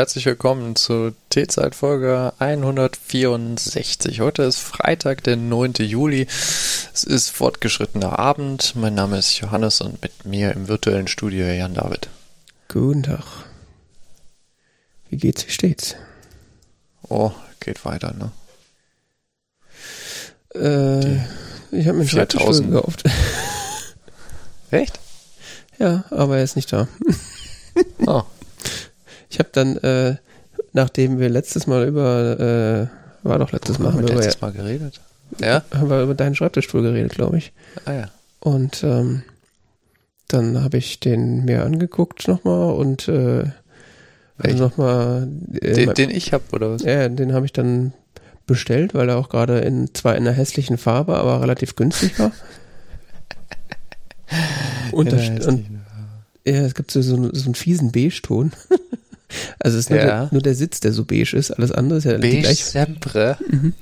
Herzlich willkommen zu T-Zeit Folge 164. Heute ist Freitag, der 9. Juli. Es ist fortgeschrittener Abend. Mein Name ist Johannes und mit mir im virtuellen Studio Jan David. Guten Tag. Wie geht's, wie steht's? Oh, geht weiter, ne? Äh, ich habe mir einen Schreibtischstuhl gekauft. Echt? Ja, aber er ist nicht da. Oh. Ich habe dann, äh, nachdem wir letztes Mal über, äh, war doch letztes Mal, haben wir letztes Mal geredet. Ja? Haben wir über deinen Schreibtischstuhl geredet, glaube ich. Ah ja. Und ähm, dann habe ich den mir angeguckt nochmal und äh, also nochmal. Äh, den, den ich habe, oder was? Ja, den habe ich dann bestellt, weil er auch gerade in zwar in einer hässlichen Farbe, aber relativ günstig war. und, da, und ja, es gibt so, so, so einen fiesen Beige-Ton. Also es ist nur, ja. der, nur, der, Sitz, der so beige ist. Alles andere ist ja beige gleich. sempre. Mhm.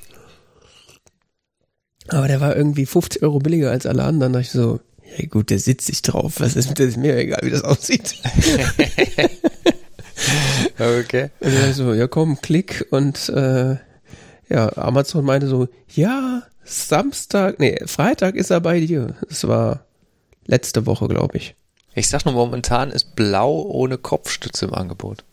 Aber der war irgendwie 50 Euro billiger als alle anderen. Da dachte ich so, ja gut, der sitzt sich drauf. Was ist, das ist mir egal, wie das aussieht. okay. Und dann so, ja komm, klick. Und äh, ja, Amazon meinte so, ja, Samstag, nee, Freitag ist er bei dir. Das war letzte Woche, glaube ich. Ich sag nur, momentan ist blau ohne Kopfstütze im Angebot.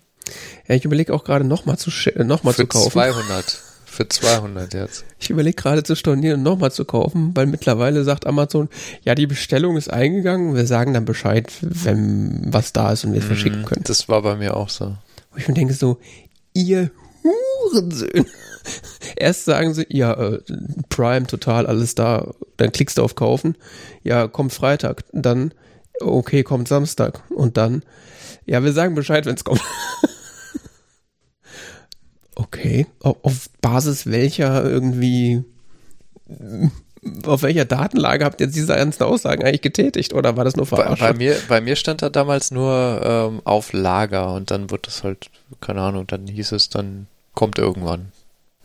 Ja, ich überlege auch gerade nochmal zu, noch mal zu kaufen. Für 200. Für 200 jetzt. Ich überlege gerade zu stornieren und nochmal zu kaufen, weil mittlerweile sagt Amazon, ja, die Bestellung ist eingegangen, wir sagen dann Bescheid, wenn was da ist und wir es mm, verschicken können. Das war bei mir auch so. Wo ich mir denke so, ihr Hurensöhne. Erst sagen sie, ja, äh, Prime, total, alles da. Dann klickst du auf Kaufen. Ja, kommt Freitag. Dann, okay, kommt Samstag. Und dann, ja, wir sagen Bescheid, wenn es kommt. okay, auf Basis welcher irgendwie, auf welcher Datenlage habt ihr diese ganzen Aussagen eigentlich getätigt oder war das nur verarscht? Bei, bei, mir, bei mir stand da damals nur ähm, auf Lager und dann wird das halt, keine Ahnung, dann hieß es, dann kommt irgendwann.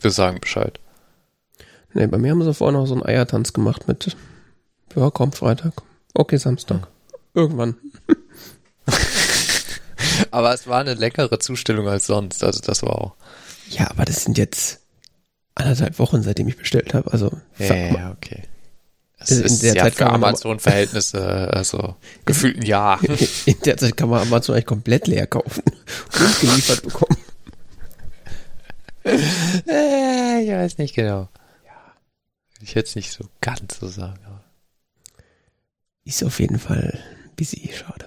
Wir sagen Bescheid. Nee, bei mir haben sie vorhin noch so einen Eiertanz gemacht mit, ja, kommt Freitag. Okay, Samstag. Hm. Irgendwann. aber es war eine leckere Zustellung als sonst, also das war auch. Ja, aber das sind jetzt anderthalb Wochen, seitdem ich bestellt habe. Also ja, ja okay. Das in ist der ja Zeit für Amazon-Verhältnisse, also gefühlt ein Jahr. In der Zeit kann man Amazon eigentlich komplett leer kaufen und geliefert bekommen. äh, ich weiß nicht genau. Ja. Ich hätte es nicht so ganz so sagen. Aber. Ist auf jeden Fall busy, schade.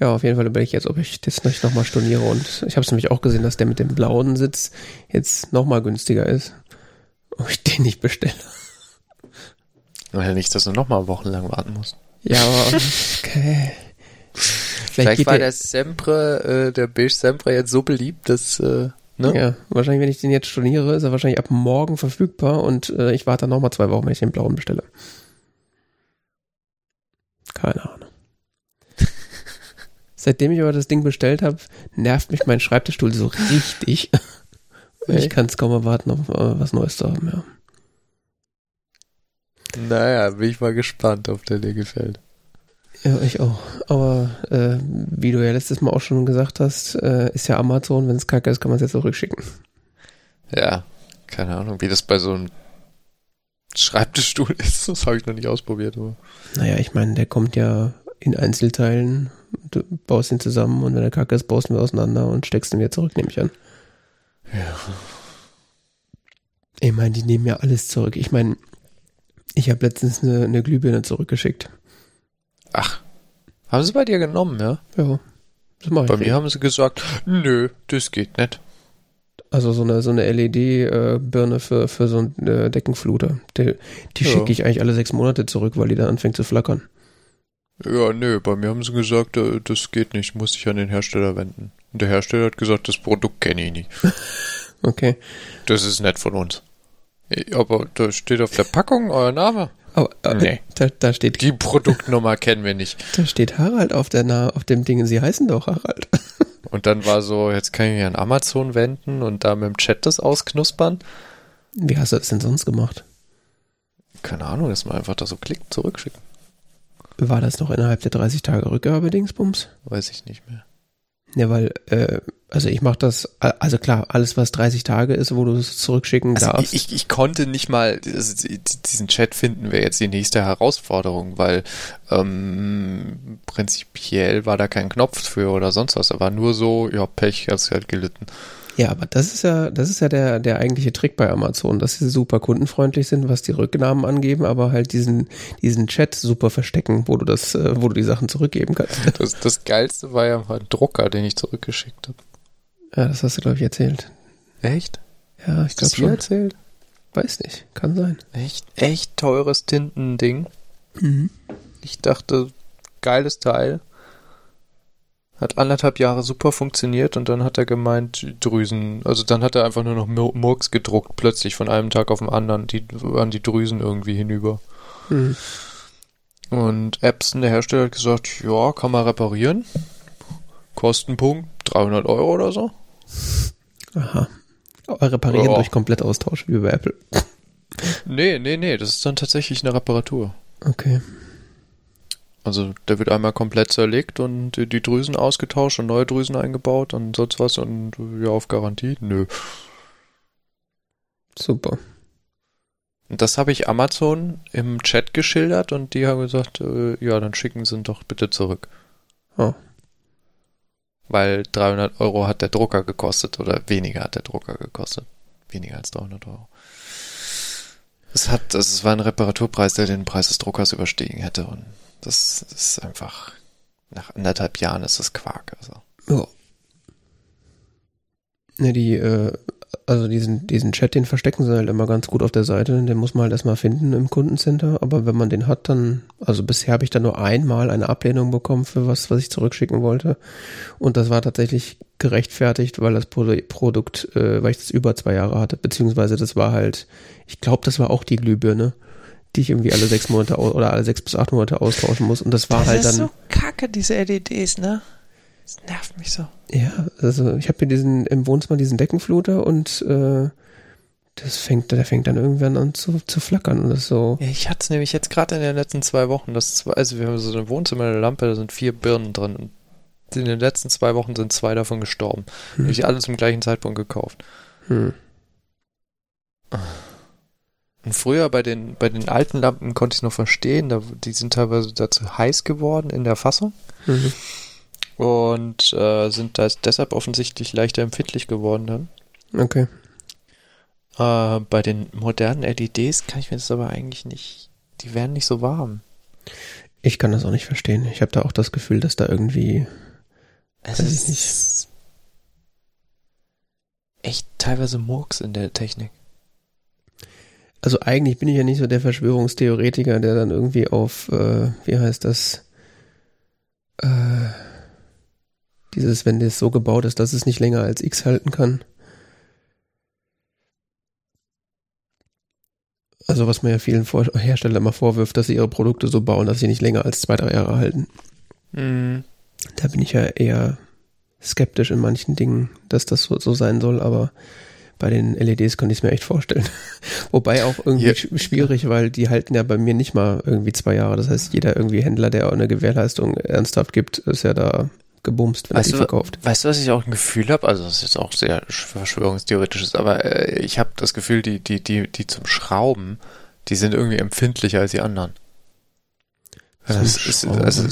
Ja, auf jeden Fall überlege ich jetzt, ob ich das nicht nochmal storniere. Und ich habe es nämlich auch gesehen, dass der mit dem blauen Sitz jetzt nochmal günstiger ist. Ob ich den nicht bestelle. Ja, nicht, dass du nochmal wochenlang warten musst. Ja, aber okay. Vielleicht, Vielleicht war der Sempre, äh, der Beige Sempre jetzt so beliebt, dass, äh, ne? Ja, wahrscheinlich, wenn ich den jetzt storniere, ist er wahrscheinlich ab morgen verfügbar und äh, ich warte dann nochmal zwei Wochen, wenn ich den blauen bestelle. Keine Ahnung. Seitdem ich aber das Ding bestellt habe, nervt mich mein Schreibtischstuhl so richtig. Okay. Ich kann es kaum erwarten, auf äh, was Neues zu haben, ja. Naja, bin ich mal gespannt, ob der dir gefällt. Ja, ich auch. Aber äh, wie du ja letztes Mal auch schon gesagt hast, äh, ist ja Amazon, wenn es kacke ist, kann man es jetzt zurückschicken. Ja, keine Ahnung, wie das bei so einem Schreibtischstuhl ist. Das habe ich noch nicht ausprobiert. Aber. Naja, ich meine, der kommt ja in Einzelteilen. Du baust ihn zusammen und wenn er kacke ist, baust du ihn auseinander und steckst ihn wieder zurück, nehme ich an. Ja. Ich meine, die nehmen ja alles zurück. Ich meine, ich habe letztens eine, eine Glühbirne zurückgeschickt. Ach, haben sie bei dir genommen, ja? Ja. Das mach ich bei mir haben sie gesagt, nö, das geht nicht. Also so eine, so eine LED-Birne äh, für, für so einen äh, Deckenfluter. Die, die ja. schicke ich eigentlich alle sechs Monate zurück, weil die dann anfängt zu flackern. Ja, nö, bei mir haben sie gesagt, äh, das geht nicht, muss ich an den Hersteller wenden. Und der Hersteller hat gesagt, das Produkt kenne ich nicht. okay. Das ist nett von uns. Aber da steht auf der Packung euer Name. Aber, äh, nee. da, da steht. Die Produktnummer kennen wir nicht. Da steht Harald auf, der, auf dem Ding. Sie heißen doch Harald. Und dann war so, jetzt kann ich mich an Amazon wenden und da mit dem Chat das ausknuspern. Wie hast du das denn sonst gemacht? Keine Ahnung, dass man einfach da so klickt, zurückschicken. War das noch innerhalb der 30 Tage Rückgabe Dingsbums? Weiß ich nicht mehr. Ja, weil, äh, also ich mache das, also klar, alles was 30 Tage ist, wo du es zurückschicken Also darfst. ich, ich konnte nicht mal also diesen Chat finden, wäre jetzt die nächste Herausforderung, weil ähm, prinzipiell war da kein Knopf für oder sonst was. Da war nur so, ja, Pech, hast halt gelitten. Ja, aber das ist ja, das ist ja der, der eigentliche Trick bei Amazon, dass sie super kundenfreundlich sind, was die Rücknahmen angeben, aber halt diesen, diesen Chat super verstecken, wo du das, äh, wo du die Sachen zurückgeben kannst. Das, das Geilste war ja mal Drucker, den ich zurückgeschickt habe. Ja, das hast du, glaube ich, erzählt. Echt? Ja, ich glaube schon. erzählt? Weiß nicht, kann sein. Echt, echt teures Tintending. Mhm. Ich dachte, geiles Teil. Hat anderthalb Jahre super funktioniert und dann hat er gemeint, Drüsen, also dann hat er einfach nur noch Mur- Murks gedruckt, plötzlich von einem Tag auf den anderen, die waren die Drüsen irgendwie hinüber. Mhm. Und Epson, der Hersteller, hat gesagt, ja, kann man reparieren. Kostenpunkt 300 Euro oder so. Aha. Aber reparieren Ja. durch Komplettaustausch wie bei Apple. Nee, nee, nee, das ist dann tatsächlich eine Reparatur. Okay. Also der wird einmal komplett zerlegt und die, Drüsen ausgetauscht und neue Drüsen eingebaut und sonst was und ja, auf Garantie? Nö. Super. Das habe ich Amazon im Chat geschildert und die haben gesagt, äh, ja, dann schicken sie ihn doch bitte zurück. Oh. Weil 300 Euro hat der Drucker gekostet oder weniger hat der Drucker gekostet. Weniger als 300 Euro. Es hat, also es war ein Reparaturpreis, der den Preis des Druckers überstiegen hätte und das ist einfach, nach anderthalb Jahren ist das Quark. Also. Ja. Ne, die, äh, also diesen, diesen Chat, den verstecken sie halt immer ganz gut auf der Seite. Den muss man halt erstmal finden im Kundencenter. Aber wenn man den hat, dann, also bisher habe ich da nur einmal eine Ablehnung bekommen für was, was ich zurückschicken wollte. Und das war tatsächlich gerechtfertigt, weil das Pro Produkt, äh, weil ich das über zwei Jahre hatte. Beziehungsweise das war halt, ich glaube, das war auch die Glühbirne, die ich irgendwie alle sechs Monate oder alle sechs bis acht Monate austauschen muss. Und das war halt dann. kacke, diese LEDs, ne? Das nervt mich so. Ja, also ich habe hier diesen im Wohnzimmer diesen Deckenfluter und äh, das fängt, der fängt dann irgendwann an zu, zu flackern und das ist so. Ja, ich hatte es nämlich jetzt gerade in den letzten zwei Wochen, das zwei, also wir haben so eine Wohnzimmerlampe, da sind vier Birnen drin und in den letzten zwei Wochen sind zwei davon gestorben. Hm. Habe ich alle zum gleichen Zeitpunkt gekauft. Hm. Und früher bei den, bei den alten Lampen konnte ich noch verstehen, da, die sind teilweise dazu heiß geworden in der Fassung Mhm. und äh, sind da deshalb offensichtlich leichter empfindlich geworden dann. Okay. Äh, bei den modernen LEDs kann ich mir das aber eigentlich nicht, die werden nicht so warm. Ich kann das auch nicht verstehen. Ich habe da auch das Gefühl, dass da irgendwie. Es ist nicht. echt teilweise Murks in der Technik. Also eigentlich bin ich ja nicht so der Verschwörungstheoretiker, der dann irgendwie auf, äh, wie heißt das? Äh, dieses, wenn das so gebaut ist, dass es nicht länger als X halten kann. Also was man ja vielen Vor Herstellern immer vorwirft, dass sie ihre Produkte so bauen, dass sie nicht länger als zwei, drei Jahre halten. Mhm. Da bin ich ja eher skeptisch in manchen Dingen, dass das so, so sein soll, aber bei den LEDs könnte ich es mir echt vorstellen. Wobei auch irgendwie Ja. sch- schwierig, weil die halten ja bei mir nicht mal irgendwie zwei Jahre. Das heißt, jeder irgendwie Händler, der eine Gewährleistung ernsthaft gibt, ist ja da gebumst, wenn er Weißt die du, verkauft. weißt du, was ich auch ein Gefühl habe? Also, das ist jetzt auch sehr verschwörungstheoretisches, aber äh, ich habe das Gefühl, die, die, die, die zum Schrauben, die sind irgendwie empfindlicher als die anderen. Das ist, also,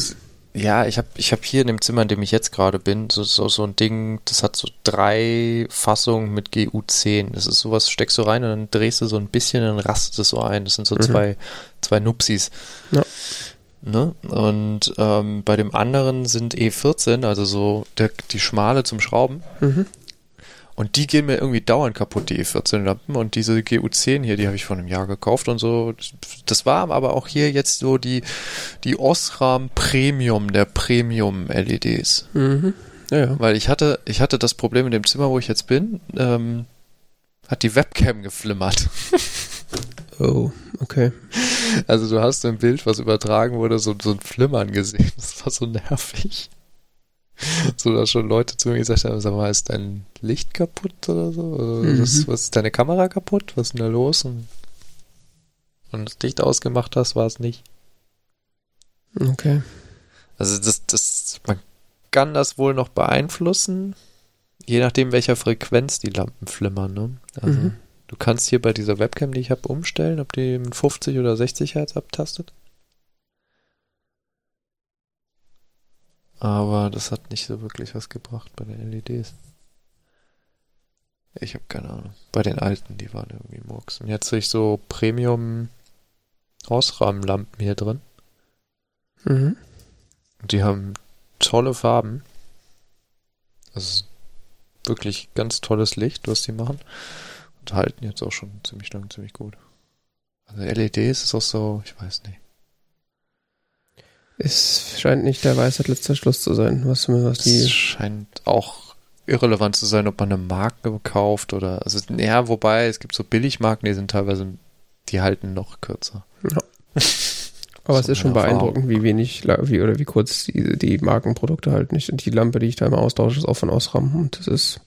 ja, ich habe ich hab hier in dem Zimmer, in dem ich jetzt gerade bin, so, so, so ein Ding, das hat so drei Fassungen mit GU10. Das ist sowas, steckst du rein und dann drehst du so ein bisschen, dann rastet es so ein. Das sind so Mhm. zwei, zwei Nupsis. Ja. Ne? Und ähm, bei dem anderen sind E14, also so der, die schmale zum Schrauben. Mhm. Und die gehen mir irgendwie dauernd kaputt, die E14-Lampen. Und diese GU10 hier, die habe ich vor einem Jahr gekauft und so. Das war aber auch hier jetzt so die, die Osram Premium der Premium-LEDs. Mhm. Ja, ja. Weil ich hatte, ich hatte das Problem in dem Zimmer, wo ich jetzt bin, ähm, hat die Webcam geflimmert. Oh, okay. Also du hast im Bild, was übertragen wurde, so, so ein Flimmern gesehen. Das war so nervig. So, dass schon Leute zu mir gesagt haben, sag mal, ist dein Licht kaputt oder so? Oder Mhm. was, was ist deine Kamera kaputt? Was ist denn da los? Und, und das Licht ausgemacht hast, war es nicht. Okay. Also das, das, man kann das wohl noch beeinflussen, je nachdem, welcher Frequenz die Lampen flimmern. Ne? Also Mhm. du kannst hier bei dieser Webcam, die ich habe, umstellen, ob die mit 50 oder 60 Hertz abtastet. Aber das hat nicht so wirklich was gebracht bei den LEDs. Ich habe keine Ahnung. Bei den alten, die waren irgendwie Murks. Und jetzt sehe ich so Premium Ausrahmenlampen hier drin. Mhm. Und die haben tolle Farben. Das ist wirklich ganz tolles Licht, was die machen. Und halten jetzt auch schon ziemlich lang, ziemlich gut. Also LEDs ist auch so, ich weiß nicht. Es scheint nicht der Weisheit letzter Schluss zu sein, was, was Es die. scheint auch irrelevant zu sein, ob man eine Marke kauft oder, also, ja, wobei, es gibt so Billigmarken, die sind teilweise, die halten noch kürzer. Aber es so ist schon Erfahrung. beeindruckend, wie wenig wie, oder wie kurz die, die Markenprodukte halten. Ich, die Lampe, die ich da immer austausche, ist auch von Osram und das ist,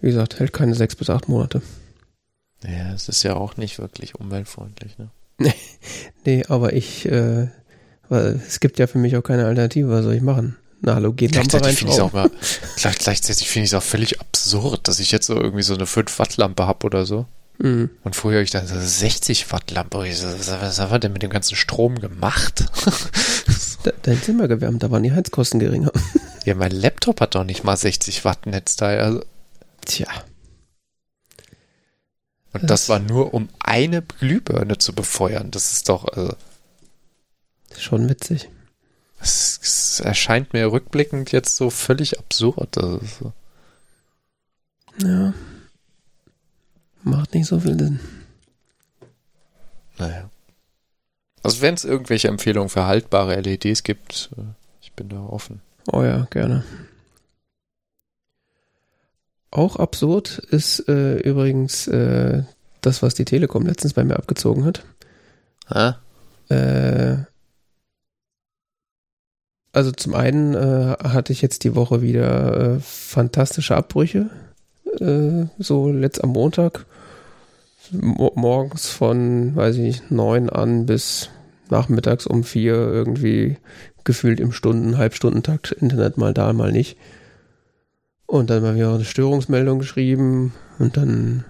wie gesagt, hält keine sechs bis acht Monate. Ja, es ist ja auch nicht wirklich umweltfreundlich, ne? Nee, aber ich, äh, weil es gibt ja für mich auch keine Alternative, was soll ich machen? Finde ich es auch reinschrauben? gleich, gleichzeitig finde ich es auch völlig absurd, dass ich jetzt so irgendwie so eine 5 Watt Lampe habe oder so. Mhm. Und vorher habe ich dann so eine 60 Watt Lampe. Was, was haben wir denn mit dem ganzen Strom gemacht? De- Dein Zimmer gewärmt, da waren die Heizkosten geringer. ja, mein Laptop hat doch nicht mal 60 Watt Netzteil. Also, Tja, und Das- das war nur, um eine Glühbirne zu befeuern. Das ist doch, also, schon witzig. es, erscheint mir rückblickend jetzt so völlig absurd. So. Ja. Macht nicht so viel Sinn. Naja. Also wenn es irgendwelche Empfehlungen für haltbare LEDs gibt, äh, ich bin da offen. Oh ja, gerne. Auch absurd ist äh, übrigens äh, das, was die Telekom letztens bei mir abgezogen hat. Ah? Äh, also zum einen äh, hatte ich jetzt die Woche wieder äh, fantastische Abbrüche. Äh, so letzt am Montag. Mo morgens von, weiß ich nicht, neun an bis nachmittags um vier irgendwie gefühlt im Stunden-, Halbstundentakt Internet mal da, mal nicht. Und dann mal wieder eine Störungsmeldung geschrieben und dann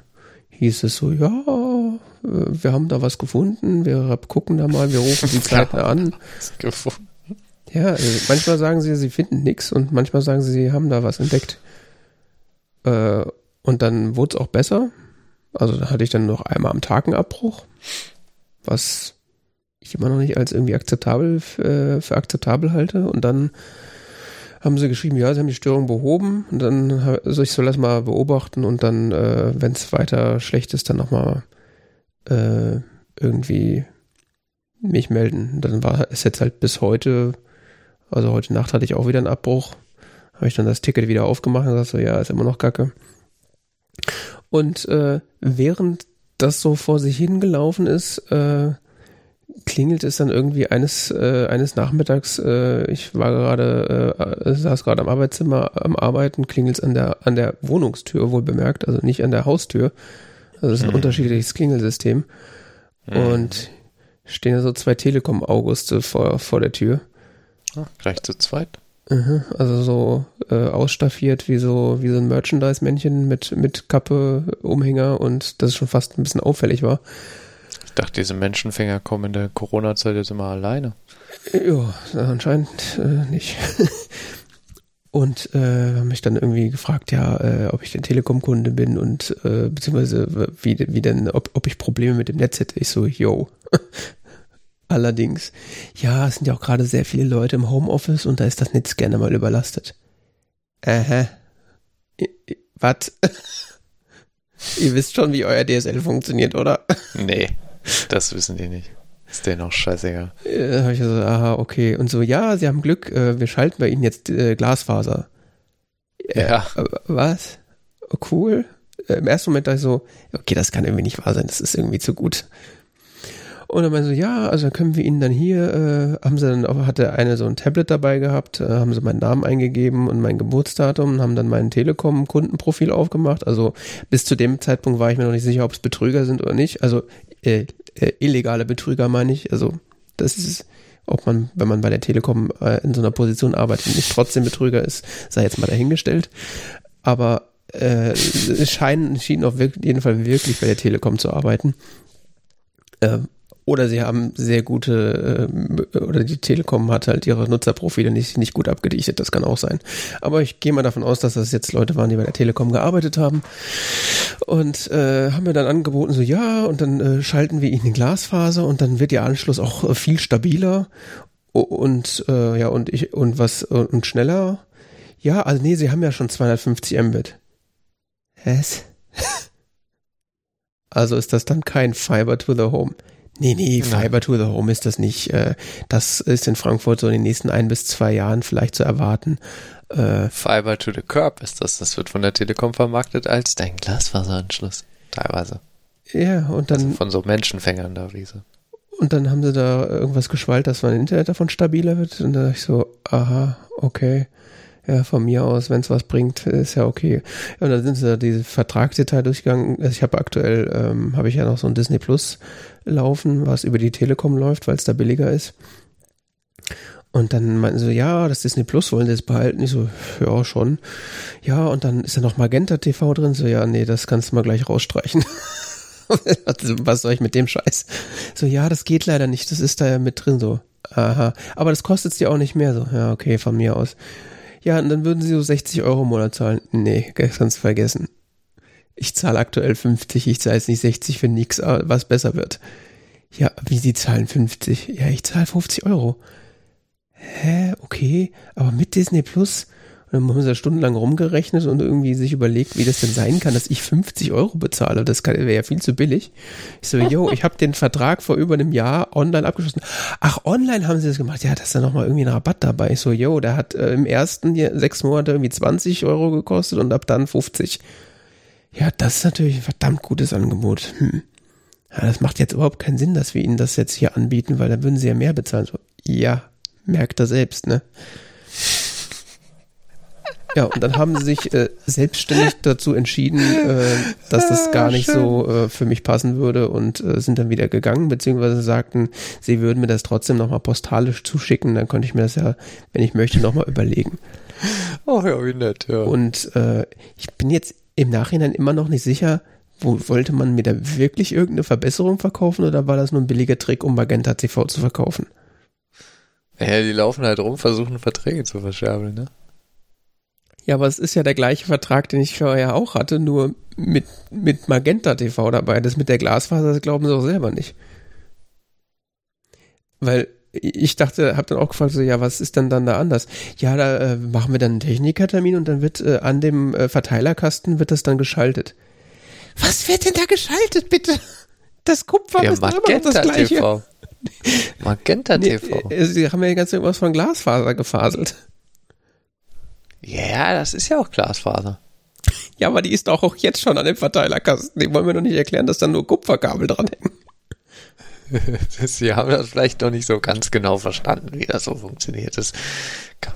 hieß es so, ja, äh, wir haben da was gefunden, wir gucken da mal, wir rufen die Zeitner an. Gefunden. Ja, also manchmal sagen sie, sie finden nichts und manchmal sagen sie, sie haben da was entdeckt. Äh, und dann wurde es auch besser. Also da hatte ich dann noch einmal am Tag einen Abbruch, was ich immer noch nicht als irgendwie akzeptabel äh, für akzeptabel halte. Und dann haben sie geschrieben, ja, sie haben die Störung behoben. Und dann, ha- also ich soll das mal beobachten und dann, äh, wenn es weiter schlecht ist, dann nochmal äh, irgendwie mich melden. Dann war es jetzt halt bis heute, also heute Nacht hatte ich auch wieder einen Abbruch. Habe ich dann das Ticket wieder aufgemacht und gesagt so, ja, ist immer noch Kacke. Und äh, während das so vor sich hingelaufen ist, äh, klingelt es dann irgendwie eines äh, eines Nachmittags. Äh, ich war gerade äh, saß gerade am Arbeitszimmer am Arbeiten, klingelt es an der an der Wohnungstür wohl bemerkt, also nicht an der Haustür. Also es ist ein Mhm. unterschiedliches Klingelsystem und stehen da so zwei Telekom-Auguste vor vor der Tür. Ah, gleich zu zweit. Mhm, Also so äh, ausstaffiert wie so wie so ein Merchandise-Männchen mit mit Kappe, Umhänger und das schon fast ein bisschen auffällig war. Ich dachte, diese Menschenfänger kommen in der Corona-Zeit jetzt immer alleine. Ja, anscheinend äh, nicht. Und äh, haben mich dann irgendwie gefragt, ja, äh, ob ich denn Telekom-Kunde bin und äh, beziehungsweise wie, wie denn, ob, ob ich Probleme mit dem Netz hätte. Ich so, yo. Allerdings, ja, es sind ja auch gerade sehr viele Leute im Homeoffice und da ist das Netz gerne mal überlastet. Aha. Was? Ihr wisst schon, wie euer DSL funktioniert, oder? Nee, das wissen die nicht. Ist denen auch scheißegal. Äh, habe ich so, aha, okay. Und so, ja, Sie haben Glück, äh, wir schalten bei Ihnen jetzt äh, Glasfaser. Ja. Äh, was? Oh, cool. Im ersten Moment dachte ich so, okay, das kann irgendwie nicht wahr sein, das ist irgendwie zu gut. Und dann meinte so, ja, also können wir Ihnen dann hier, äh, haben sie dann, auch- hatte eine so ein Tablet dabei gehabt, äh, haben sie meinen Namen eingegeben und mein Geburtsdatum und haben dann mein Telekom-Kundenprofil aufgemacht. Also bis zu dem Zeitpunkt war ich mir noch nicht sicher, ob es Betrüger sind oder nicht. Also äh, äh, illegale Betrüger meine ich. Also das ist, Ob man, wenn man bei der Telekom äh, in so einer Position arbeitet, nicht trotzdem Betrüger ist, sei jetzt mal dahingestellt. Aber äh, es scheinen, schien auf jeden Fall wirklich bei der Telekom zu arbeiten. Äh, oder sie haben sehr gute, äh, oder die Telekom hat halt ihre Nutzerprofile nicht, nicht gut abgedichtet, das kann auch sein. Aber ich gehe mal davon aus, dass das jetzt Leute waren, die bei der Telekom gearbeitet haben und äh, haben mir dann angeboten, so ja, und dann äh, schalten wir ihnen Glasfaser und dann wird ihr Anschluss auch äh, viel stabiler und äh, ja, und ich, und was, und schneller. Ja, also nee, sie haben ja schon 250 Mbit. Was? also ist das dann kein Fiber to the Home. Nee, nee, Fiber to the Home ist das nicht. Äh, das ist in Frankfurt so in den nächsten ein bis zwei Jahren vielleicht zu erwarten. Äh, Fiber to the Curb ist das. Das wird von der Telekom vermarktet als dein Glasfaseranschluss. Teilweise. Ja, und dann. Also von so Menschenfängern da, wie so. Und dann haben sie da irgendwas geschwallt, dass mein Internet davon stabiler wird. Und da dachte ich so, aha, okay ja, von mir aus, wenn es was bringt, ist ja okay. und dann sind sie da diese Vertragsdetail durchgegangen. Also ich habe aktuell, ähm, habe ich ja noch so ein Disney Plus laufen, was über die Telekom läuft, weil es da billiger ist. Und dann meinten sie, ja, das Disney Plus wollen sie jetzt behalten. Ich so, ja, schon. Ja, und dann ist da noch Magenta TV drin. So, ja, nee, das kannst du mal gleich rausstreichen. was soll ich mit dem Scheiß? So, ja, das geht leider nicht. Das ist da ja mit drin. So, aha. Aber das kostet dir auch nicht mehr. So, ja, okay, von mir aus. Ja, und dann würden sie so 60 Euro im Monat zahlen. Nee, kannst vergessen. Ich zahle aktuell 50, ich zahle jetzt nicht 60 für nichts, was besser wird. Ja, wie sie zahlen 50? Ja, ich zahle 50 Euro. Hä, okay, aber mit Disney Plus dann haben sie da stundenlang rumgerechnet und irgendwie sich überlegt, wie das denn sein kann, dass ich 50 Euro bezahle. Das wäre ja viel zu billig. Ich so, yo, ich habe den Vertrag vor über einem Jahr online abgeschlossen. Ach, online haben sie das gemacht. Ja, da ist da nochmal irgendwie ein Rabatt dabei. Ich so, yo, der hat äh, im ersten hier sechs Monate irgendwie 20 Euro gekostet und ab dann 50. Ja, das ist natürlich ein verdammt gutes Angebot. Hm. Ja, das macht jetzt überhaupt keinen Sinn, dass wir ihnen das jetzt hier anbieten, weil dann würden sie ja mehr bezahlen. So, ja, merkt er selbst, ne? Ja, und dann haben sie sich äh, selbstständig dazu entschieden, äh, dass das gar nicht Schön. so äh, für mich passen würde und äh, sind dann wieder gegangen, beziehungsweise sagten, sie würden mir das trotzdem nochmal postalisch zuschicken, dann könnte ich mir das ja, wenn ich möchte, nochmal überlegen. Ach ja, wie nett, ja. Und äh, ich bin jetzt im Nachhinein immer noch nicht sicher, wo wollte man mir da wirklich irgendeine Verbesserung verkaufen oder war das nur ein billiger Trick, um Magenta TV zu verkaufen? Ja, die laufen halt rum, versuchen Verträge zu verscherbeln, ne? Ja, aber es ist ja der gleiche Vertrag, den ich vorher auch hatte, nur mit, mit Magenta TV dabei. Das mit der Glasfaser, das glauben sie auch selber nicht. Weil ich dachte, hab dann auch gefragt, so, ja, was ist denn dann da anders? Ja, da äh, machen wir dann einen Technikertermin und dann wird äh, an dem äh, Verteilerkasten wird das dann geschaltet. Was wird denn da geschaltet, bitte? Das Kupfer ja, ist immer noch das gleiche. TV. Magenta TV. Nee, sie haben ja die ganze Zeit was von Glasfaser gefaselt. Ja, das ist ja auch Glasfaser. Ja, aber die ist doch auch jetzt schon an dem Verteilerkasten. Die wollen wir doch nicht erklären, dass da nur Kupferkabel dranhängen. Sie haben das vielleicht noch nicht so ganz genau verstanden, wie das so funktioniert. Das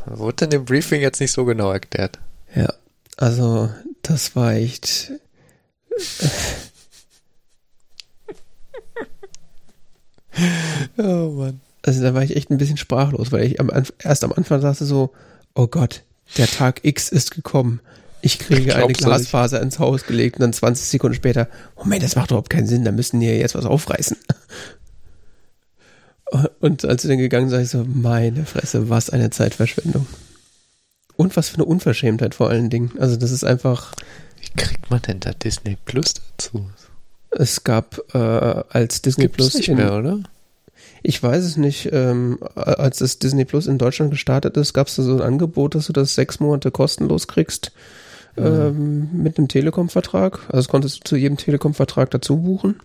wurde in dem Briefing jetzt nicht so genau erklärt. Ja, also das war echt. oh Mann. Also da war ich echt ein bisschen sprachlos, weil ich am, erst am Anfang dachte so, oh Gott, der Tag X ist gekommen. Ich kriege eine Glasfaser ins Haus gelegt und dann 20 Sekunden später, Moment, das macht überhaupt keinen Sinn, da müssen die ja jetzt was aufreißen. Und als sie dann gegangen sind, ich so, meine Fresse, was eine Zeitverschwendung. Und was für eine Unverschämtheit vor allen Dingen. Also das ist einfach. Wie kriegt man denn da Disney Plus dazu? Es gab äh, als Disney Gibt's Plus nicht in, mehr, oder? Ich weiß es nicht. Ähm, als das Disney Plus in Deutschland gestartet ist, gab es da so ein Angebot, dass du das sechs Monate kostenlos kriegst mhm. ähm, mit einem Telekom-Vertrag. Also das konntest du zu jedem Telekom-Vertrag dazu buchen.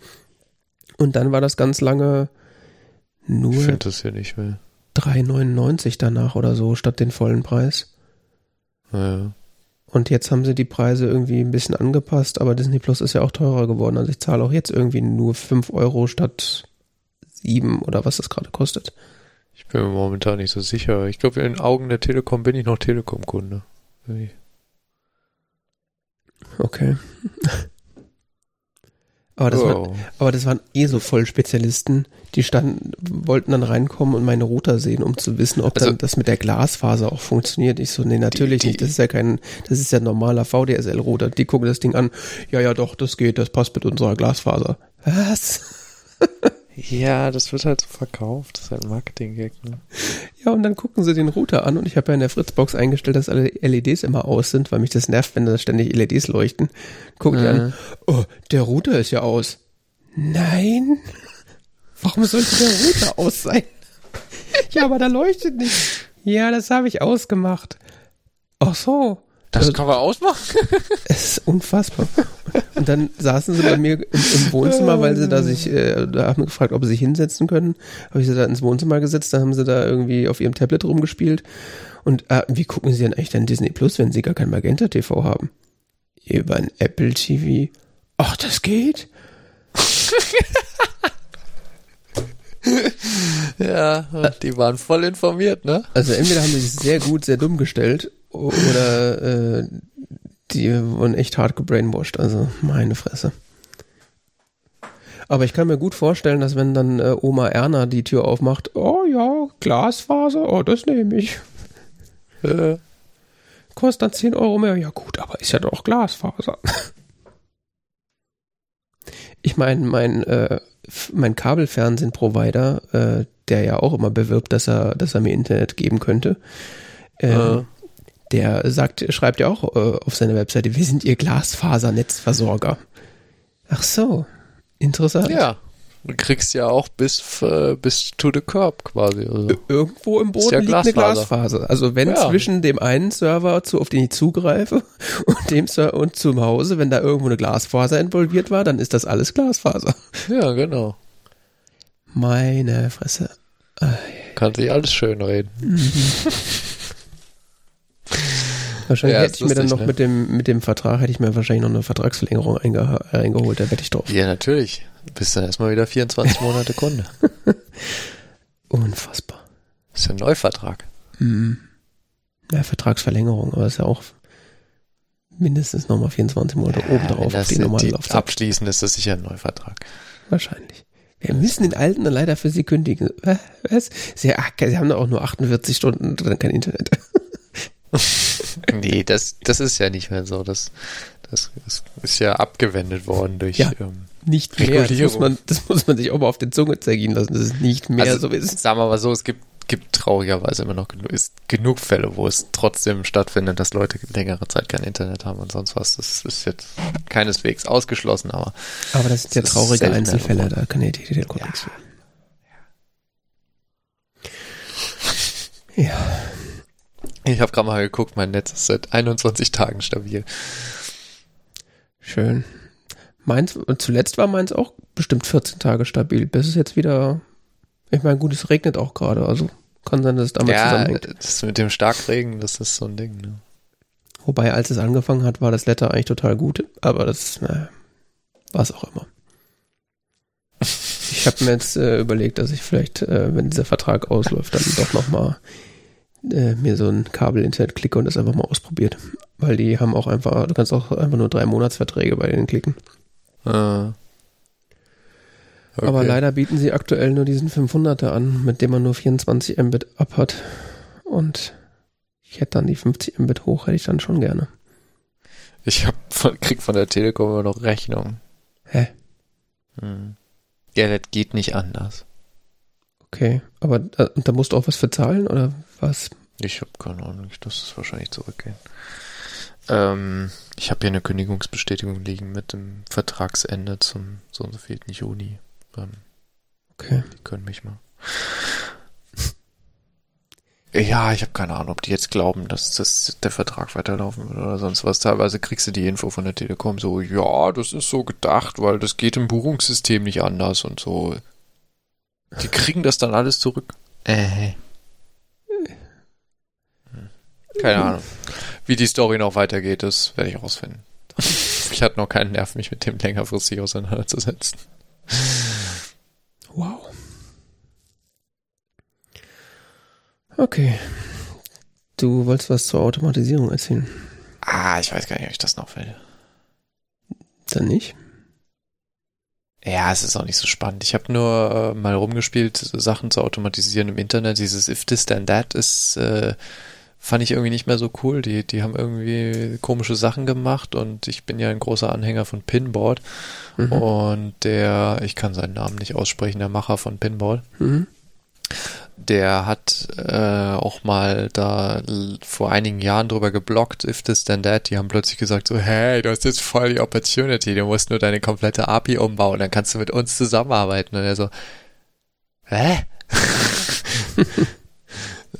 Und dann war das ganz lange nur ich das ja nicht mehr. 3,99 danach oder so statt den vollen Preis. Ja. Und jetzt haben sie die Preise irgendwie ein bisschen angepasst, aber Disney Plus ist ja auch teurer geworden. Also ich zahle auch jetzt irgendwie nur 5 Euro statt sieben oder was das gerade kostet. Ich bin mir momentan nicht so sicher. Ich glaube, in den Augen der Telekom bin ich noch Telekom-Kunde. Okay. Aber das, Oh. waren, aber das waren eh so Vollspezialisten, die standen, wollten dann reinkommen und meine Router sehen, um zu wissen, ob Also- dann das mit der Glasfaser auch funktioniert. Ich so, nee, natürlich Die- die- nicht. Das ist ja kein, das ist ja ein normaler VDSL-Router. Die gucken das Ding an. Ja, ja, doch, das geht, das passt mit unserer Glasfaser. Was? Ja, das wird halt so verkauft. Das ist halt ein Marketing-Gag, ne? Ja, und dann gucken sie den Router an und ich habe ja in der Fritzbox eingestellt, dass alle LEDs immer aus sind, weil mich das nervt, wenn da ständig LEDs leuchten. Guck ich an, oh, der Router ist ja aus. Nein. Warum sollte der Router aus sein? Ja, aber da leuchtet nicht. Ja, das habe ich ausgemacht. Ach so. Das kann man ausmachen? Es ist unfassbar. Und dann saßen sie bei mir im, im Wohnzimmer, weil sie da sich, äh, da haben wir gefragt, ob sie sich hinsetzen können. Habe ich sie da ins Wohnzimmer gesetzt, da haben sie da irgendwie auf ihrem Tablet rumgespielt. Und äh, wie gucken sie denn eigentlich dann Disney Plus, wenn sie gar kein Magenta TV haben? Über ein Apple TV. Ach, das geht? Ja, die waren voll informiert, ne? Also entweder haben sie sich sehr gut, sehr dumm gestellt oder äh, die wurden echt hart gebrainwashed. Also meine Fresse. Aber ich kann mir gut vorstellen, dass wenn dann äh, Oma Erna die Tür aufmacht, oh ja, Glasfaser, oh, das nehme ich. Äh, Kostet dann 10 Euro mehr. Ja gut, aber ist ja doch Glasfaser. Ich meine, mein, äh, mein Kabelfernsehen-Provider, äh, der ja auch immer bewirbt, dass er, dass er mir Internet geben könnte, äh, Äh. Der sagt, schreibt ja auch äh, auf seiner Webseite, wir sind ihr Glasfasernetzversorger. Ach so, interessant. ja. Du kriegst ja auch bis, äh, bis to the curb quasi. Also. Irgendwo im Boden ja liegt eine Glasfaser. Glasfaser. Also wenn Ja. zwischen dem einen Server, zu, auf den ich zugreife, und dem Ser und zum Hause, wenn da irgendwo eine Glasfaser involviert war, dann ist das alles Glasfaser. Ja, genau. Meine Fresse. Kann sich alles schön reden. Wahrscheinlich Ja, hätte ich mir dann noch ne? mit dem mit dem Vertrag hätte ich mir wahrscheinlich noch eine Vertragsverlängerung einge eingeholt. Da wette ich drauf. Ja, natürlich. Bist dann erstmal wieder 24 Monate Kunde. Unfassbar. ist ja ein Neuvertrag. Mhm. Ja, Vertragsverlängerung, aber ist ja auch mindestens nochmal 24 Monate oben drauf Wenn auf das die normale Laufzeit. abschließen, ist das sicher ein Neuvertrag. Wahrscheinlich. Wir müssen den Alten dann leider für sie kündigen. Äh, Was? Sie, ach, sie haben doch auch nur 48 Stunden drin kein Internet. Nee, das, das ist ja nicht mehr so. Das, das, das ist ja abgewendet worden durch. Ja. Ähm, Nicht mehr. Das muss, Regulierung. man, das muss man sich auch mal auf den Zunge zergehen lassen, dass es nicht mehr also, so ist. Sagen wir mal so, es gibt, gibt traurigerweise immer noch genug, ist genug Fälle, wo es trotzdem stattfindet, dass Leute längere Zeit kein Internet haben und sonst was. Das ist jetzt keineswegs ausgeschlossen, aber Aber das sind ja das ist traurige Einzelfälle, da kann ja die Telekom nichts für. Ja, ich habe gerade mal geguckt, mein Netz ist seit 21 Tagen stabil. schön. Meins, zuletzt war meins auch bestimmt 14 Tage stabil, bis es jetzt wieder, ich meine, gut, es regnet auch gerade, also kann sein, dass es damit ja, zusammenhängt. das mit dem Starkregen, das ist so ein Ding. Ne? Wobei, als es angefangen hat, war das Wetter eigentlich total gut, aber das naja, war es auch immer. Ich habe mir jetzt äh, überlegt, dass ich vielleicht, äh, wenn dieser Vertrag ausläuft, dann doch nochmal äh, mir so ein Kabel-Internet klicke und das einfach mal ausprobiert. Weil die haben auch einfach, du kannst auch einfach nur drei Monatsverträge bei denen klicken. Äh, okay. Aber leider bieten sie aktuell nur diesen 500er an, mit dem man nur 24 Mbit ab hat. Und ich hätte dann die 50 Mbit hoch, hätte ich dann schon gerne. Ich hab krieg von der Telekom immer noch Rechnung. Hä? Hm. Ja, das geht nicht anders. Okay, aber da, da musst du auch was für zahlen oder was? Ich habe keine Ahnung, ich lasse es wahrscheinlich zurückgehen. Ähm, ich habe hier eine Kündigungsbestätigung liegen mit dem Vertragsende zum so und so vierten Juni. Ähm, Okay. die können mich mal. Ja, ich habe keine Ahnung, ob die jetzt glauben, dass das der Vertrag weiterlaufen wird oder sonst was. Teilweise kriegst du die Info von der Telekom so, ja, das ist so gedacht, weil das geht im Buchungssystem nicht anders und so. Die kriegen das dann alles zurück. Äh. Keine Ahnung. Wie die Story noch weitergeht, das werde ich rausfinden. Ich hatte noch keinen Nerv, mich mit dem längerfristig auseinanderzusetzen. Wow. Okay. Du wolltest was zur Automatisierung erzählen. Ah, ich weiß gar nicht, ob ich das noch will. Dann nicht? Ja, es ist auch nicht so spannend. Ich habe nur äh, mal rumgespielt, Sachen zu automatisieren im Internet. Dieses If This Then That ist, äh, fand ich irgendwie nicht mehr so cool. Die, die haben irgendwie komische Sachen gemacht und ich bin ja ein großer Anhänger von Pinboard. Mhm. Und der, ich kann seinen Namen nicht aussprechen, der Macher von Pinball. Mhm der hat äh, auch mal da vor einigen Jahren drüber geblockt, if this then that. Die haben plötzlich gesagt so, hey, du hast jetzt voll die Opportunity, du musst nur deine komplette API umbauen, dann kannst du mit uns zusammenarbeiten. Und er so, hä?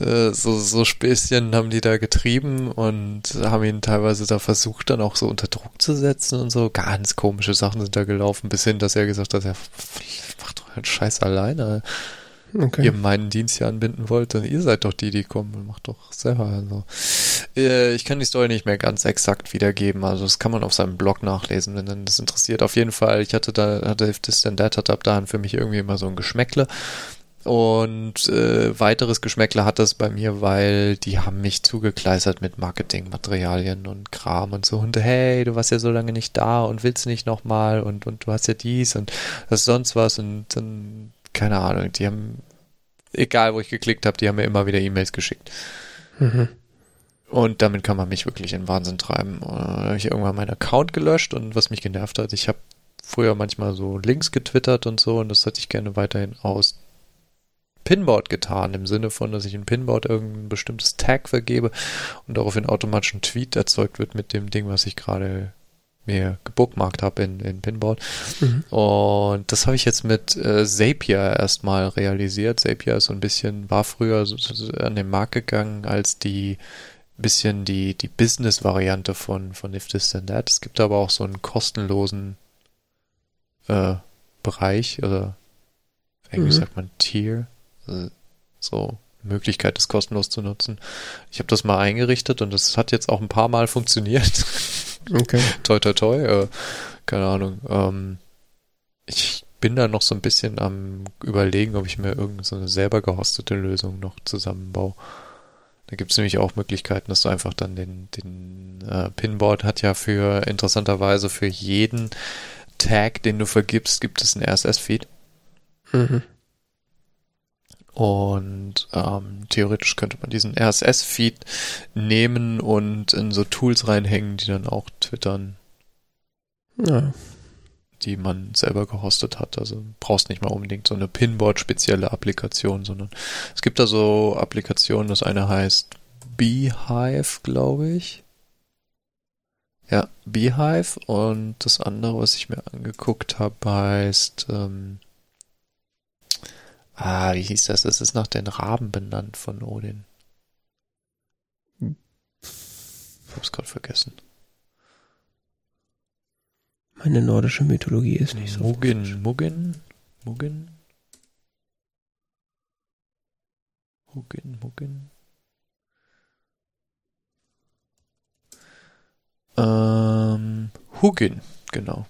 Äh, so, so Späßchen haben die da getrieben und haben ihn teilweise da versucht, dann auch so unter Druck zu setzen und so. Ganz komische Sachen sind da gelaufen, bis hin, dass er gesagt hat, ja, mach doch einen Scheiß alleine okay. ihr meinen Dienst hier anbinden wollt, dann ihr seid doch die, die kommen und macht doch selber. Also, äh, ich kann die Story nicht mehr ganz exakt wiedergeben, also das kann man auf seinem Blog nachlesen, wenn dann das interessiert. Auf jeden Fall, ich hatte da, hatte If This Then That, hatte ab dahin für mich irgendwie immer so ein Geschmäckle. Und äh, weiteres Geschmäckle hat das bei mir, weil die haben mich zugekleistert mit Marketingmaterialien und Kram und so. Und hey, du warst ja so lange nicht da und willst nicht nochmal und, und du hast ja dies und das sonst was. Und dann keine Ahnung, die haben, egal wo ich geklickt habe, die haben mir immer wieder E-Mails geschickt. Mhm. Und damit kann man mich wirklich in Wahnsinn treiben. Da habe ich irgendwann meinen Account gelöscht und was mich genervt hat, ich habe früher manchmal so Links getwittert und so und das hätte ich gerne weiterhin aus Pinboard getan, im Sinne von, dass ich in Pinboard irgendein bestimmtes Tag vergebe und daraufhin automatisch ein Tweet erzeugt wird mit dem Ding, was ich gerade mir gebookmarkt habe in, in Pinboard. Mhm. Und das habe ich jetzt mit äh, Zapier erstmal realisiert. Zapier ist so ein bisschen, war früher so, so an den Markt gegangen als die bisschen die, die Business-Variante von, von If This Then That. Es gibt aber auch so einen kostenlosen äh, Bereich, oder Englisch mhm. sagt man Tier, also so Möglichkeit, das kostenlos zu nutzen. Ich habe das mal eingerichtet und das hat jetzt auch ein paar Mal funktioniert. Okay. toi, toi, toi. Äh, keine Ahnung. Ähm, ich bin da noch so ein bisschen am überlegen, ob ich mir irgendeine so selber gehostete Lösung noch zusammenbaue. Da gibt es nämlich auch Möglichkeiten, dass du einfach dann den, den äh, Pinboard hat ja für interessanterweise für jeden Tag, den du vergibst, gibt es einen RSS-Feed. Mhm. Und ähm, theoretisch könnte man diesen RSS-Feed nehmen und in so Tools reinhängen, die dann auch twittern. Ja. Die man selber gehostet hat. Also brauchst nicht mal unbedingt so eine Pinboard-spezielle Applikation, sondern es gibt da so Applikationen, das eine heißt Beehive, glaube ich. Ja, Beehive und das andere, was ich mir angeguckt habe, heißt ähm, Ah, wie hieß das? Es ist nach den Raben benannt von Odin. Ich hab's gerade vergessen. Meine nordische Mythologie ist nicht so. Muggin, Muggin, Muggin. Muggin, Muggin. Ähm, Hugin, genau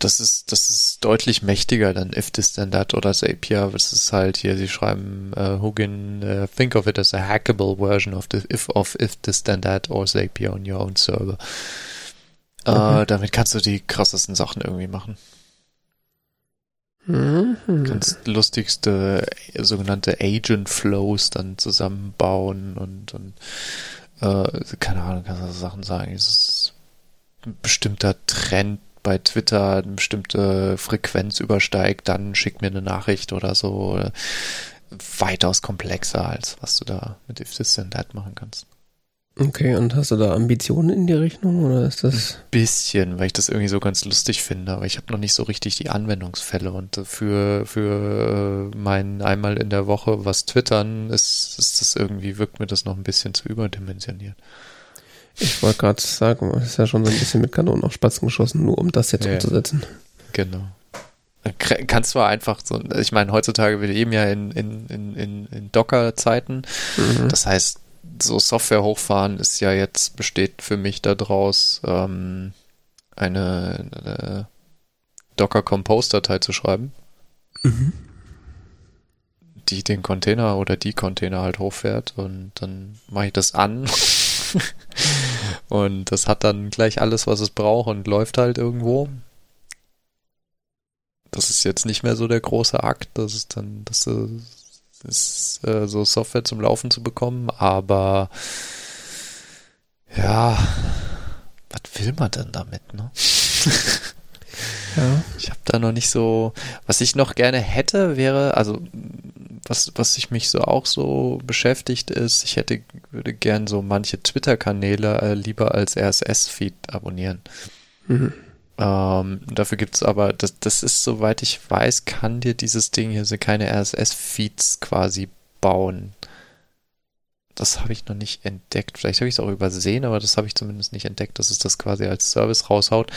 das ist, das ist deutlich mächtiger dann If This Then That oder Zapier. Das ist halt hier, sie schreiben uh, Hugin, uh, think of it as a hackable version of the if of If This Then That or Zapier on your own server. Äh, okay. Uh, damit kannst du die krassesten Sachen irgendwie machen. Mhm. Ganz lustigste sogenannte Agent Flows dann zusammenbauen und, und äh, keine Ahnung, kannst du Sachen sagen. Es ist ein bestimmter Trend bei Twitter eine bestimmte Frequenz übersteigt, dann schick mir eine Nachricht oder so. Weitaus komplexer, als was du da mit If This and That machen kannst. Okay, und hast du da Ambitionen in die Richtung oder ist das? Ein bisschen, weil ich das irgendwie so ganz lustig finde, aber ich habe noch nicht so richtig die Anwendungsfälle und für, für mein einmal in der Woche was twittern ist, ist das irgendwie, wirkt mir das noch ein bisschen zu überdimensioniert. Ich wollte gerade sagen, es ist ja schon so ein bisschen mit Kanonen auf Spatzen geschossen, nur um das jetzt ja, umzusetzen. Genau. Kannst du einfach so, ich meine, heutzutage wir leben ja in, in, in, in Docker-Zeiten. Mhm. Das heißt, so Software hochfahren ist ja jetzt, besteht für mich daraus, ähm, eine, eine Docker Compose-Datei zu schreiben. Mhm. Die den Container oder die Container halt hochfährt und dann mache ich das an Und das hat dann gleich alles, was es braucht und läuft halt irgendwo. Das ist jetzt nicht mehr so der große Akt, das ist dann, das ist äh, so Software zum Laufen zu bekommen, aber ja, was will man denn damit, ne? ja. Ich habe da noch nicht so, was ich noch gerne hätte, wäre, also was, was sich mich so auch so beschäftigt ist, ich hätte, würde gern so manche Twitter-Kanäle äh, lieber als RSS-Feed abonnieren. Mhm. Ähm, dafür gibt's aber, das, das ist, soweit ich weiß, kann dir dieses Ding hier so keine RSS-Feeds quasi bauen. Das habe ich noch nicht entdeckt. Vielleicht habe ich es auch übersehen, aber das habe ich zumindest nicht entdeckt, dass es das quasi als Service raushaut.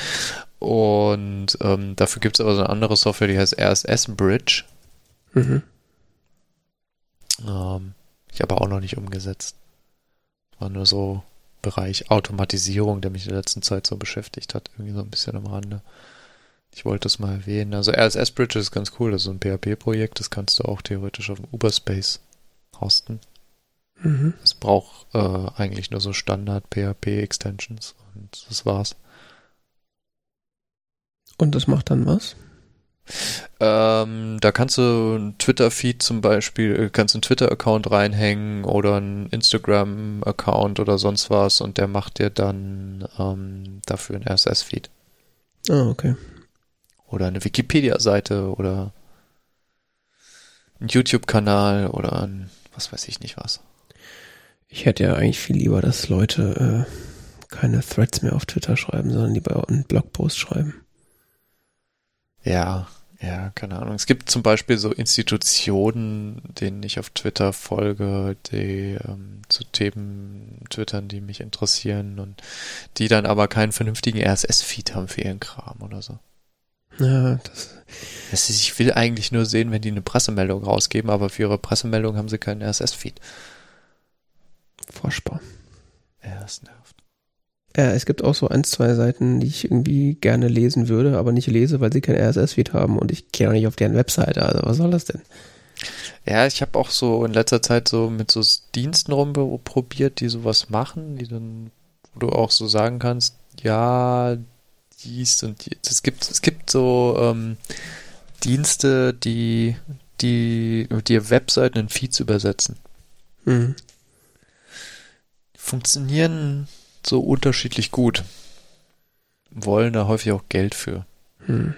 Und ähm, dafür gibt es aber so eine andere Software, die heißt RSS Bridge. Mhm. Ähm, ich habe auch noch nicht umgesetzt. War nur so Bereich Automatisierung, der mich in der letzten Zeit so beschäftigt hat. Irgendwie so ein bisschen am Rande. Ich wollte das mal erwähnen. Also RSS Bridge ist ganz cool. Das ist so ein PHP-Projekt. Das kannst du auch theoretisch auf dem Uberspace hosten. Mhm. Es braucht äh, eigentlich nur so Standard PHP-Extensions und das war's. Und das macht dann was? Ähm, da kannst du einen Twitter-Feed zum Beispiel, kannst einen Twitter-Account reinhängen oder einen Instagram-Account oder sonst was und der macht dir dann ähm, dafür einen RSS-Feed. Ah, okay. Oder eine Wikipedia-Seite oder einen YouTube-Kanal oder ein, was weiß ich nicht was. Ich hätte ja eigentlich viel lieber, dass Leute äh, keine Threads mehr auf Twitter schreiben, sondern lieber einen Blogpost schreiben. Ja, ja, keine Ahnung. Es gibt zum Beispiel so Institutionen, denen ich auf Twitter folge, die ähm, zu Themen twittern, die mich interessieren und die dann aber keinen vernünftigen RSS-Feed haben für ihren Kram oder so. Ja, das. das ist, ich will eigentlich nur sehen, wenn die eine Pressemeldung rausgeben, aber für ihre Pressemeldung haben sie keinen RSS-Feed. Furchtbar. Ja, das nervt. Ja, es gibt auch so ein, zwei Seiten, die ich irgendwie gerne lesen würde, aber nicht lese, weil sie kein RSS-Feed haben und ich gehe auch nicht auf deren Webseite. Also was soll das denn? Ja, ich habe auch so in letzter Zeit so mit so Diensten rumprobiert, die sowas machen, die dann, wo du auch so sagen kannst, ja, dies und dies. Es gibt, es gibt so ähm, Dienste, die, die dir Webseiten in Feeds übersetzen. Mhm funktionieren so unterschiedlich gut. Wollen da häufig auch Geld für. Hm.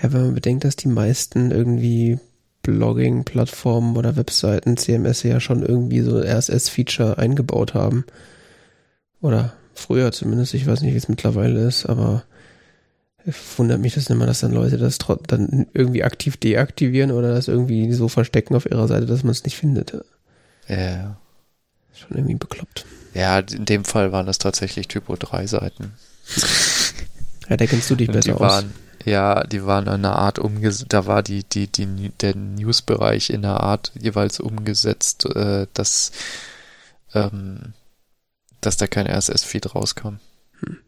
Ja, wenn man bedenkt, dass die meisten irgendwie Blogging-Plattformen oder Webseiten CMS ja schon irgendwie so RSS-Feature eingebaut haben. Oder früher zumindest, ich weiß nicht, wie es mittlerweile ist, aber wundert mich das immer, dass dann Leute das dann irgendwie aktiv deaktivieren oder das irgendwie so verstecken auf ihrer Seite, dass man es nicht findet. Ja. Schon irgendwie bekloppt. Ja, in dem Fall waren das tatsächlich Typo 3 Seiten. ja, da kennst du dich besser die waren, aus. Ja, die waren in einer Art umgesetzt, da war die, die, die, der News-Bereich in einer Art jeweils umgesetzt, äh, dass, ähm, dass da kein RSS-Feed rauskam. Hm.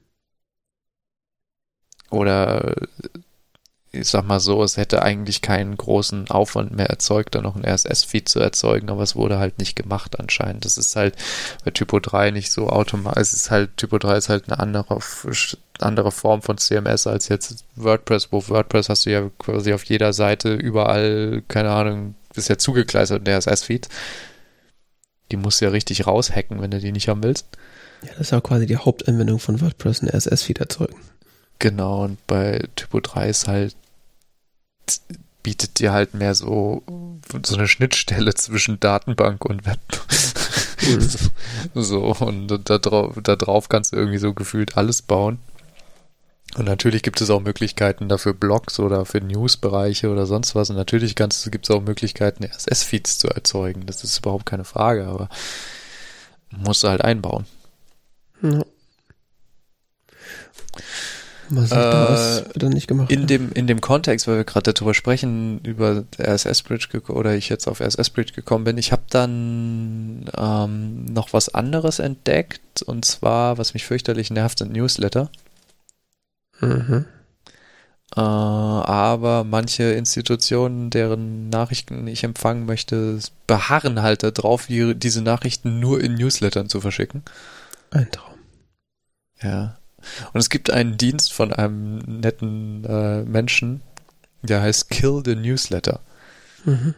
Oder ich sag mal so, es hätte eigentlich keinen großen Aufwand mehr erzeugt, da noch ein RSS-Feed zu erzeugen, aber es wurde halt nicht gemacht anscheinend. Das ist halt bei Typo 3 nicht so automatisch. Es ist halt, Typo 3 ist halt eine andere, andere Form von CMS als jetzt WordPress, wo WordPress hast du ja quasi auf jeder Seite überall, keine Ahnung, ist ja zugekleistert in der RSS-Feed. Die musst du ja richtig raushacken, wenn du die nicht haben willst. Ja, das ist ja quasi die Hauptanwendung von WordPress, ein RSS-Feed erzeugen. Genau, und bei Typo 3 ist halt bietet dir halt mehr so, so eine Schnittstelle zwischen Datenbank und Web. So, und da drauf, da drauf kannst du irgendwie so gefühlt alles bauen. Und natürlich gibt es auch Möglichkeiten dafür Blogs oder für Newsbereiche oder sonst was. Und natürlich gibt es auch Möglichkeiten, RSS-Feeds zu erzeugen. Das ist überhaupt keine Frage, aber musst du halt einbauen. Ja. Was äh, wird dann nicht gemacht. In dem, in dem Kontext, weil wir gerade darüber sprechen, über RSS Bridge oder ich jetzt auf RSS Bridge gekommen bin, ich habe dann ähm, noch was anderes entdeckt und zwar, was mich fürchterlich nervt, sind Newsletter. Mhm. Äh, aber manche Institutionen, deren Nachrichten ich empfangen möchte, beharren halt darauf, diese Nachrichten nur in Newslettern zu verschicken. Ein Traum. Ja. Und es gibt einen Dienst von einem netten äh, Menschen, der heißt Kill the Newsletter. Mhm.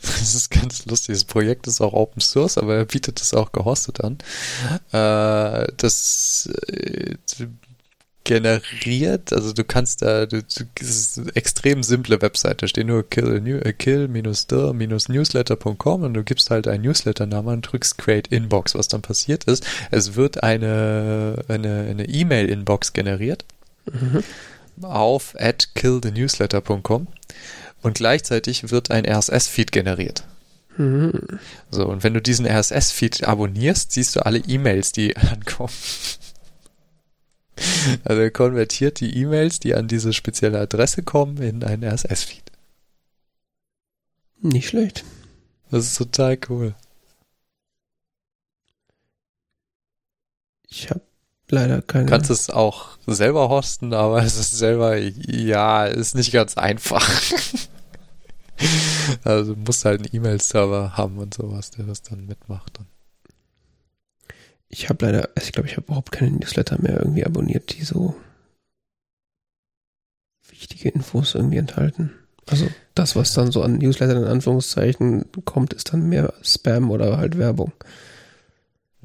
Das ist ganz lustig. Das Projekt ist auch Open Source, aber er bietet es auch gehostet an. Äh, das äh, generiert, also du kannst da, du, das ist eine extrem simple Webseite, da steht nur kill, äh, und du gibst halt einen Newsletter-Namen und drückst Create Inbox. Was dann passiert ist, es wird eine eine eine E-Mail-Inbox generiert mhm. auf at killthenewsletter.com und gleichzeitig wird ein RSS-Feed generiert. Mhm. So, und wenn du diesen RSS-Feed abonnierst, siehst du alle E-Mails, die ankommen. Also er konvertiert die E-Mails, die an diese spezielle Adresse kommen, in einen RSS-Feed. Nicht schlecht. Das ist total cool. Ich habe leider keine. Du kannst es auch selber hosten, aber es ist selber, ja, ist nicht ganz einfach. also du musst halt einen E-Mail-Server haben und sowas, der das dann mitmacht. Und ich habe leider, also ich glaube, ich habe überhaupt keine Newsletter mehr irgendwie abonniert, die so wichtige Infos irgendwie enthalten. Also das, was dann so an Newslettern in Anführungszeichen kommt, ist dann mehr Spam oder halt Werbung.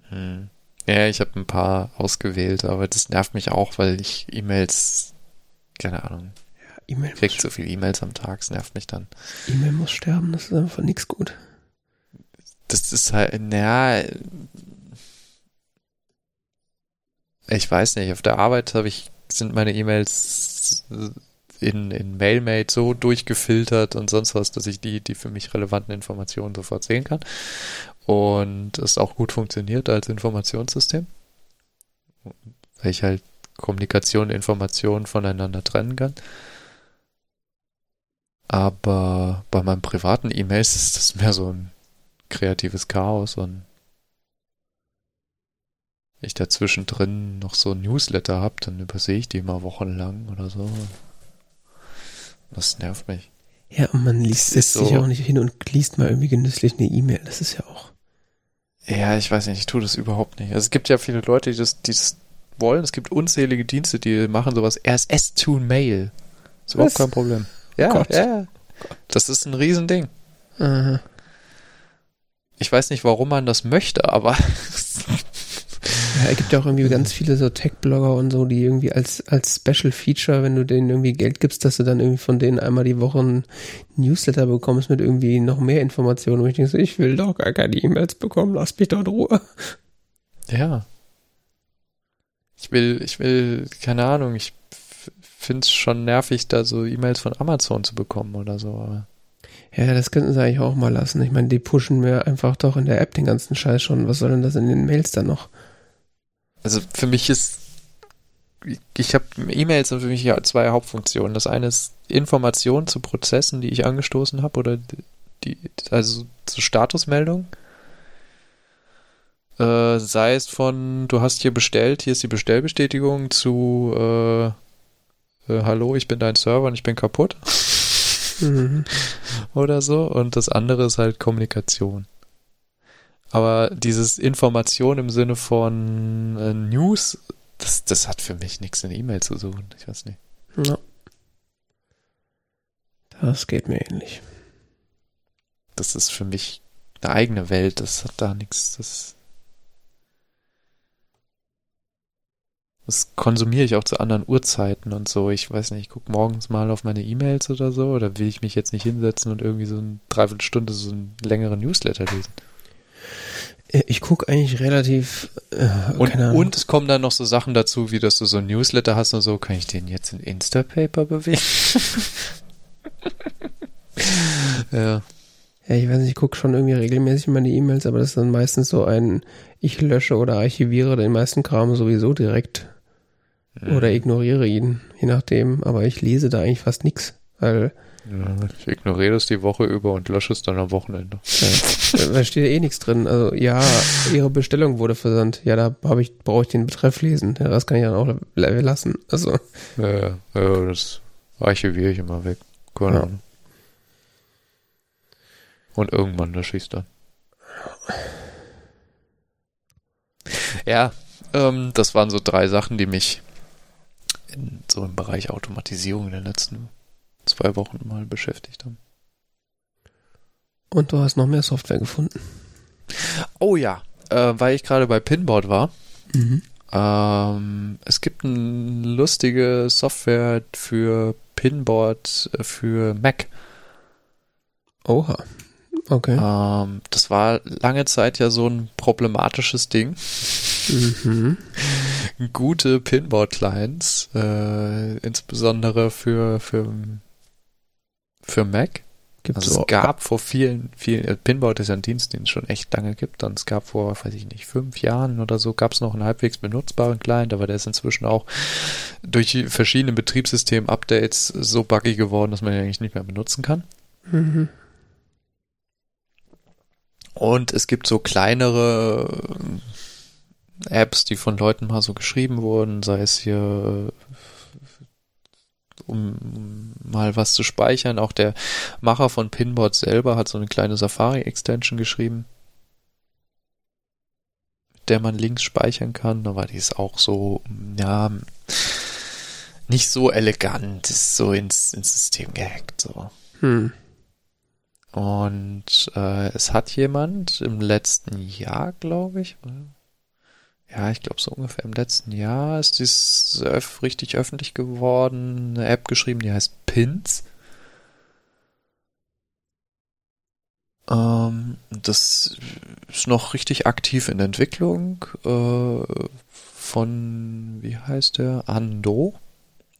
Hm. Ja, ich habe ein paar ausgewählt, aber das nervt mich auch, weil ich E-Mails, keine Ahnung, ja, E-Mail krieg so viele E-Mails am Tag, es nervt mich dann. E-Mail muss sterben, das ist einfach nichts gut. Das ist halt, naja, ich weiß nicht, auf der Arbeit habe ich, sind meine E-Mails in, in MailMate so durchgefiltert und sonst was, dass ich die, die für mich relevanten Informationen sofort sehen kann. Und es auch gut funktioniert als Informationssystem. Weil ich halt Kommunikation, Informationen voneinander trennen kann. Aber bei meinen privaten E-Mails ist das mehr so ein kreatives Chaos und ich dazwischen drin noch so ein Newsletter habe, dann übersehe ich die immer wochenlang oder so. Das nervt mich. Ja, und man liest es so, sich auch nicht hin und liest mal irgendwie genüsslich eine E-Mail. Das ist ja auch. Ja, ich weiß nicht, ich tue das überhaupt nicht. Also es gibt ja viele Leute, die das, die das wollen. Es gibt unzählige Dienste, die machen sowas. RSS to Mail. Ist überhaupt kein Problem. Ja, Gott. ja. Das ist ein Riesending. Aha. Ich weiß nicht, warum man das möchte, aber Ja, es gibt ja auch irgendwie ganz viele so Tech-Blogger und so, die irgendwie als, als Special Feature, wenn du denen irgendwie Geld gibst, dass du dann irgendwie von denen einmal die Woche ein Newsletter bekommst mit irgendwie noch mehr Informationen. Und ich denke so, ich will doch gar keine E-Mails bekommen, lass mich doch in Ruhe. Ja. Ich will, ich will, keine Ahnung, ich finde es schon nervig, da so E-Mails von Amazon zu bekommen oder so. Aber ja, das könnten sie eigentlich auch mal lassen. Ich meine, die pushen mir einfach doch in der App den ganzen Scheiß schon. Was soll denn das in den Mails dann noch? Also für mich ist, ich habe E-Mails sind für mich ja zwei Hauptfunktionen. Das eine ist Informationen zu Prozessen, die ich angestoßen habe oder die, also zu Statusmeldungen. Äh, sei es von, du hast hier bestellt, hier ist die Bestellbestätigung zu, äh, äh, hallo, ich bin dein Server und ich bin kaputt. Mhm. Oder so. Und das andere ist halt Kommunikation. Aber dieses Information im Sinne von äh, News, das, das hat für mich nichts in E-Mail zu suchen. Ich weiß nicht. Ja. Das geht mir ähnlich. Das ist für mich eine eigene Welt. Das hat da nichts. Das, das konsumiere ich auch zu anderen Uhrzeiten und so. Ich weiß nicht, ich gucke morgens mal auf meine E-Mails oder so. Oder will ich mich jetzt nicht hinsetzen und irgendwie so eine Dreiviertelstunde so einen längeren Newsletter lesen? Äh, ich gucke eigentlich relativ. Äh, und, und es kommen dann noch so Sachen dazu, wie dass du so ein Newsletter hast und so. Kann ich den jetzt in Instapaper bewegen? ja. Ja, ich weiß nicht, ich gucke schon irgendwie regelmäßig meine E-Mails, aber das ist dann meistens so ein, ich lösche oder archiviere den meisten Kram sowieso direkt. Mhm. Oder ignoriere ihn, je nachdem. Aber ich lese da eigentlich fast nichts, weil ja, ich ignoriere das die Woche über und lösche es dann am Wochenende. Ja, da steht ja eh nichts drin. Also ja, Ihre Bestellung wurde versandt. Ja, da habe ich brauche ich den Betreff lesen. Ja, das kann ich dann auch lassen. Also ja, ja, das archiviere ich immer weg. Keine. Ahnung. Und irgendwann lösche ich es dann. Ja, ähm, das waren so drei Sachen, die mich in, so im Bereich Automatisierung in den letzten zwei Wochen mal beschäftigt haben. Und du hast noch mehr Software gefunden. Oh ja, äh, weil ich gerade bei Pinboard war. Mhm. Ähm, es gibt eine lustige Software für Pinboard äh, für Mac. Oha. Okay. Ähm, das war lange Zeit ja so ein problematisches Ding. Mhm. Gute Pinboard-Clients, äh, insbesondere für, für, für Mac. Gibt's Also so es gab vor vielen, vielen, äh, Pinboard ist ja ein Dienst, den es schon echt lange gibt. Und es gab vor, weiß ich nicht, fünf Jahren oder so, gab es noch einen halbwegs benutzbaren Client, aber der ist inzwischen auch durch die verschiedenen Betriebssystem-Updates so buggy geworden, dass man ihn eigentlich nicht mehr benutzen kann. Mhm. Und es gibt so kleinere äh, Apps, die von Leuten mal so geschrieben wurden, sei es hier, äh, um mal was zu speichern. Auch der Macher von Pinboard selber hat so eine kleine Safari-Extension geschrieben, mit der man Links speichern kann, aber die ist auch so, ja, nicht so elegant, ist so ins, ins System gehackt, so. Hm. Und äh, es hat jemand im letzten Jahr, glaube ich, oder? Ja, ich glaube so ungefähr im letzten Jahr ist dies öff richtig öffentlich geworden, eine App geschrieben, die heißt Pins. Ähm, das ist noch richtig aktiv in Entwicklung äh, von, wie heißt der? Ando.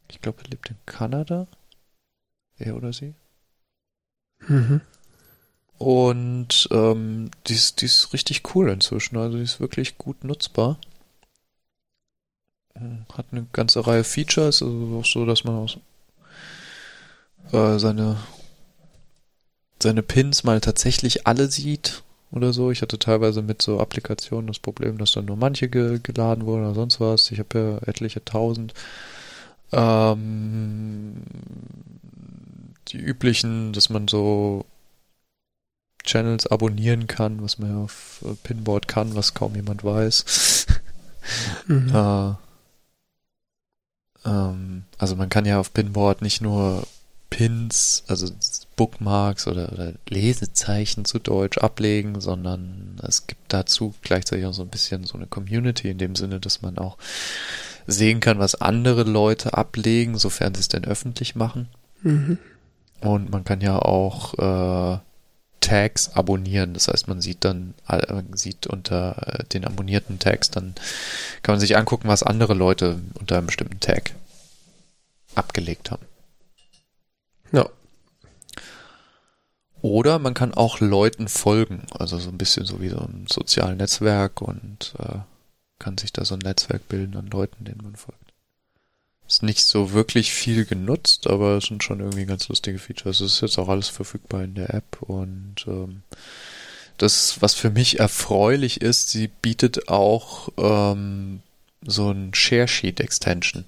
Ich glaube, er lebt in Kanada. Er oder sie. Mhm. Und ähm, die, ist, die ist richtig cool inzwischen. Also die ist wirklich gut nutzbar. Hat eine ganze Reihe Features, also auch so, dass man aus, äh, seine, seine Pins mal tatsächlich alle sieht oder so. Ich hatte teilweise mit so Applikationen das Problem, dass dann nur manche ge geladen wurden oder sonst was. Ich habe ja etliche tausend. Ähm, die üblichen, dass man so Channels abonnieren kann, was man ja auf äh, Pinboard kann, was kaum jemand weiß. Mhm. äh, ähm, also man kann ja auf Pinboard nicht nur Pins, also Bookmarks oder, oder Lesezeichen zu Deutsch ablegen, sondern es gibt dazu gleichzeitig auch so ein bisschen so eine Community in dem Sinne, dass man auch sehen kann, was andere Leute ablegen, sofern sie es denn öffentlich machen. Mhm. Und man kann ja auch äh, Tags abonnieren. Das heißt, man sieht dann, äh, sieht unter äh, den abonnierten Tags, dann kann man sich angucken, was andere Leute unter einem bestimmten Tag abgelegt haben. Ja. Oder man kann auch Leuten folgen, also so ein bisschen so wie so ein soziales Netzwerk und äh, kann sich da so ein Netzwerk bilden an Leuten, denen man folgt. Ist nicht so wirklich viel genutzt, aber es sind schon irgendwie ganz lustige Features. Es ist jetzt auch alles verfügbar in der App und ähm, das, was für mich erfreulich ist, sie bietet auch ähm, so ein Share Sheet Extension.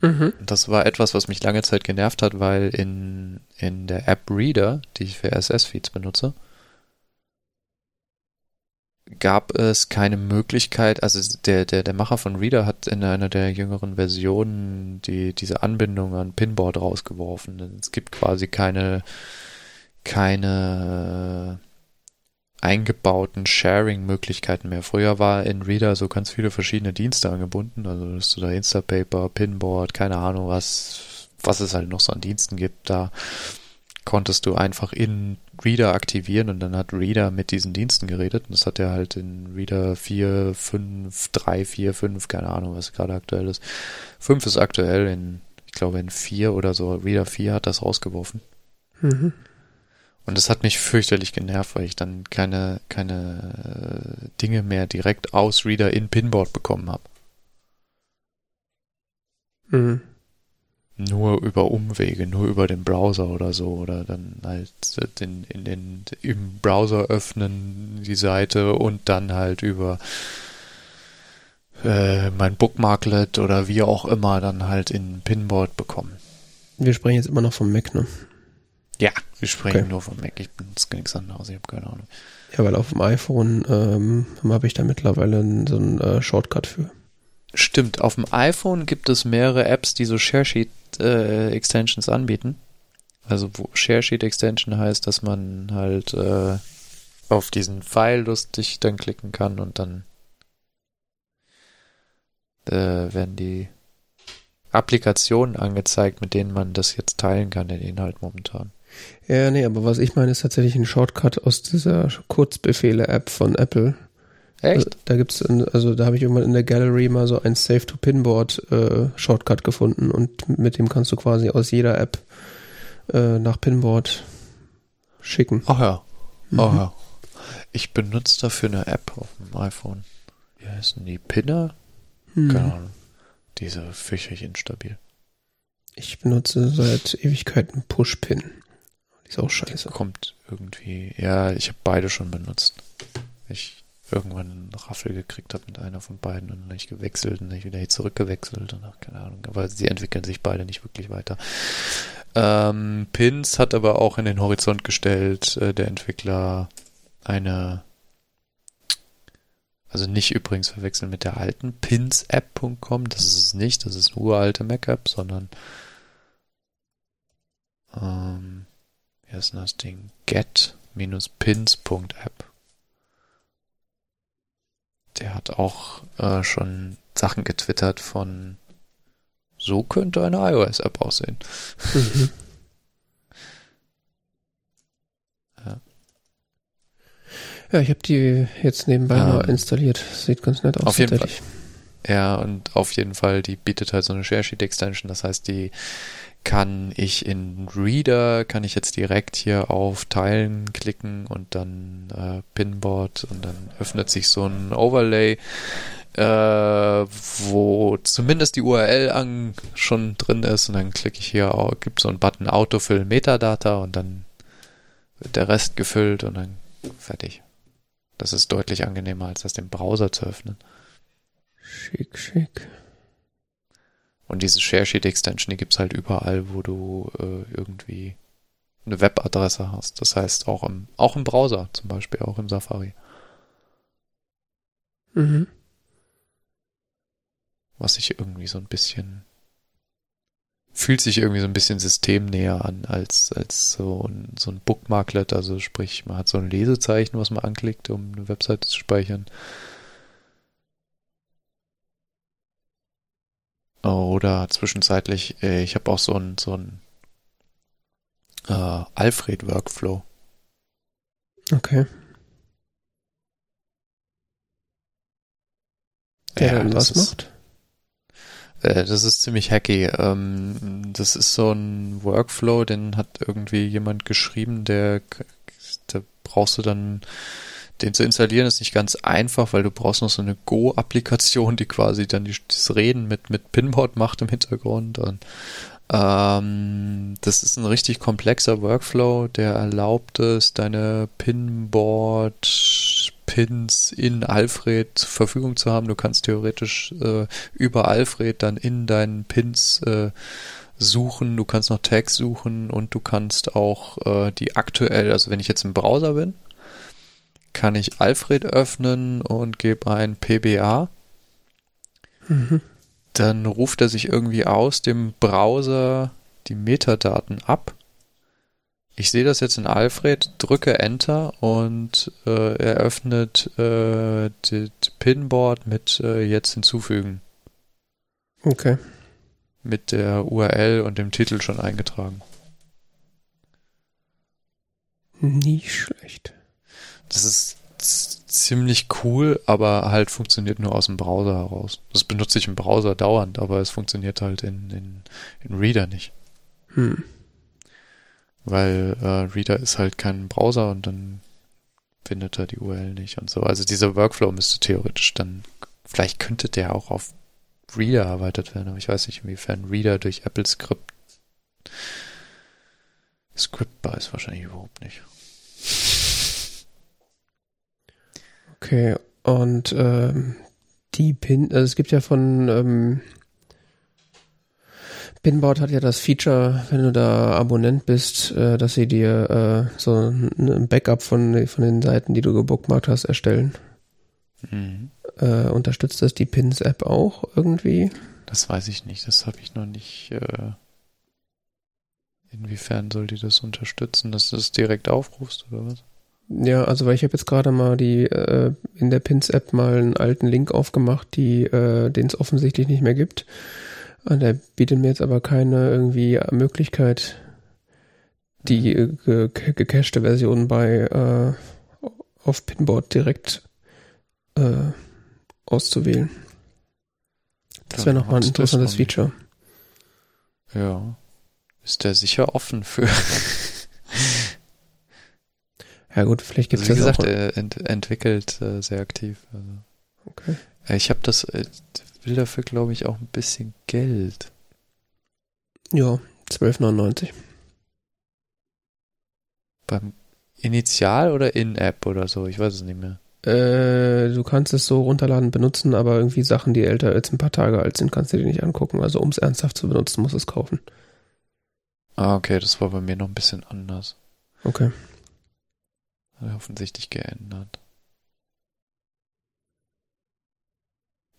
Mhm. Das war etwas, was mich lange Zeit genervt hat, weil in, in der App Reader, die ich für RSS-Feeds benutze, gab es keine Möglichkeit, also der, der, der Macher von Reader hat in einer der jüngeren Versionen die, diese Anbindung an Pinboard rausgeworfen. Es gibt quasi keine, keine eingebauten Sharing-Möglichkeiten mehr. Früher war in Reader so ganz viele verschiedene Dienste angebunden, also dass du da Instapaper, Pinboard, keine Ahnung was, was es halt noch so an Diensten gibt, da konntest du einfach in Reader aktivieren und dann hat Reader mit diesen Diensten geredet und das hat er halt in Reader 4, 5, 3, 4, 5, keine Ahnung, was gerade aktuell ist. 5 ist aktuell in, ich glaube in 4 oder so, Reader 4 hat das rausgeworfen. Mhm. Und das hat mich fürchterlich genervt, weil ich dann keine, keine äh, Dinge mehr direkt aus Reader in Pinboard bekommen habe. Mhm. Nur über Umwege, nur über den Browser oder so. Oder dann halt den, in den, im Browser öffnen die Seite und dann halt über äh, mein Bookmarklet oder wie auch immer dann halt in Pinboard bekommen. Wir sprechen jetzt immer noch vom Mac, ne? Ja, wir sprechen Okay. nur vom Mac. Ich benutze nichts anderes. Ich habe keine Ahnung. Ja, weil auf dem iPhone ähm, habe ich da mittlerweile so einen äh, Shortcut für. Stimmt, auf dem iPhone gibt es mehrere Apps, die so ShareSheet-Extensions anbieten. Also ShareSheet-Extension heißt, dass man halt äh, auf diesen Pfeil lustig dann klicken kann und dann äh, werden die Applikationen angezeigt, mit denen man das jetzt teilen kann, den Inhalt momentan. Ja, nee, aber was ich meine, ist tatsächlich ein Shortcut aus dieser Kurzbefehle-App von Apple. Also, da gibt's, also da habe ich irgendwann in der Gallery mal so ein Save to Pinboard äh, Shortcut gefunden und mit dem kannst du quasi aus jeder App äh, nach Pinboard schicken. Ach ja. Mhm. Ach ja. Ich benutze dafür eine App auf dem iPhone. Wie heißen die? Pinner? Hm. Keine Ahnung. Diese fürchterlich instabil. Ich benutze seit Ewigkeiten Pushpin. Die ist auch scheiße. Kommt irgendwie. Ja, ich habe beide schon benutzt. Ich irgendwann einen Raffel gekriegt habe mit einer von beiden und dann ich gewechselt und dann ich wieder hier zurückgewechselt und keine Ahnung. Aber sie entwickeln sich beide nicht wirklich weiter. Ähm, Pins hat aber auch in den Horizont gestellt, äh, der Entwickler eine also nicht übrigens verwechseln mit der alten pinsapp.com, das ist es nicht, das ist eine uralte Mac-App, sondern ähm, wie heißt denn das Ding? get-pins.app. Der hat auch äh, schon Sachen getwittert von so könnte eine iOS-App aussehen. Mhm. Ja. Ja, ich habe die jetzt nebenbei Ähm, mal installiert. Sieht ganz nett aus. auf jeden tatsächlich. Ja, und auf jeden Fall, die bietet halt so eine ShareSheet-Extension. Das heißt, die kann ich in Reader, kann ich jetzt direkt hier auf Teilen klicken und dann äh, Pinboard und dann öffnet sich so ein Overlay, äh, wo zumindest die URL an, schon drin ist und dann klicke ich hier, au- gibt so einen Button Autofill Metadata und dann wird der Rest gefüllt und dann fertig. Das ist deutlich angenehmer, als das im Browser zu öffnen. Schick, schick. Und diese ShareSheet-Extension, die gibt's halt überall, wo du äh, irgendwie eine Webadresse hast. Das heißt auch im, auch im Browser, zum Beispiel auch im Safari. Mhm. Was sich irgendwie so ein bisschen fühlt sich irgendwie so ein bisschen systemnäher an als, als so ein, so ein Bookmarklet. Also sprich, man hat so ein Lesezeichen, was man anklickt, um eine Webseite zu speichern. Oder zwischenzeitlich, äh, ich habe auch so ein, so ein äh, Alfred-Workflow. Okay. Der das was ist- macht? Äh, das ist ziemlich hacky. Ähm, das ist so ein Workflow, den hat irgendwie jemand geschrieben, der, da brauchst du dann, den zu installieren ist nicht ganz einfach, weil du brauchst noch so eine Go-Applikation, die quasi dann die, das Reden mit, mit Pinboard macht im Hintergrund und ähm, das ist ein richtig komplexer Workflow, der erlaubt es, deine Pinboard-Pins in Alfred zur Verfügung zu haben. Du kannst theoretisch äh, über Alfred dann in deinen Pins äh, suchen, du kannst noch Tags suchen und du kannst auch äh, die aktuell, also wenn ich jetzt im Browser bin, kann ich Alfred öffnen und gebe ein PBA Mhm. dann ruft er sich irgendwie aus dem Browser die Metadaten ab. Ich sehe das jetzt in Alfred, drücke Enter und äh, er öffnet äh, das Pinboard mit äh, jetzt hinzufügen. Okay. Mit der URL und dem Titel schon eingetragen. Nicht schlecht. Das ist ziemlich cool, aber halt funktioniert nur aus dem Browser heraus. Das benutze ich im Browser dauernd, aber es funktioniert halt in, in, in Reader nicht. Hm. weil äh, Reader ist halt kein Browser und dann findet er die URL nicht und so. Also dieser Workflow müsste theoretisch dann, vielleicht könnte der auch auf Reader erweitert werden, aber ich weiß nicht, inwiefern Reader durch Apple Script scriptbar ist wahrscheinlich überhaupt nicht. Okay, und ähm, die Pin, also es gibt ja von ähm, Pinboard hat ja das Feature, wenn du da Abonnent bist, äh, dass sie dir äh, so ein Backup von, von den Seiten, die du gebookmarkt hast, erstellen. Mhm. Äh, unterstützt das die Pins-App auch irgendwie? Das weiß ich nicht, das habe ich noch nicht. Äh, inwiefern soll die das unterstützen, dass du es direkt aufrufst oder was? Ja, also weil ich habe jetzt gerade mal die äh, in der Pins-App mal einen alten Link aufgemacht, die äh, den es offensichtlich nicht mehr gibt. Und der bietet mir jetzt aber keine irgendwie Möglichkeit, die äh, ge gecachte Version bei äh, auf Pinboard direkt äh, auszuwählen. Das wäre nochmal ein interessantes Feature. Ja. Ist der sicher offen für. ja gut, vielleicht gibt es also, Wie gesagt, er ent entwickelt äh, sehr aktiv. Also. Okay. Ich habe das, äh, will dafür glaube ich auch ein bisschen Geld. Ja, 12,99. Beim Initial oder In-App oder so, ich weiß es nicht mehr. Äh, du kannst es so runterladen, benutzen, aber irgendwie Sachen, die älter als ein paar Tage alt sind, kannst du dir nicht angucken. Also um es ernsthaft zu benutzen, musst du es kaufen. Ah, okay, das war bei mir noch ein bisschen anders. Okay. Offensichtlich geändert.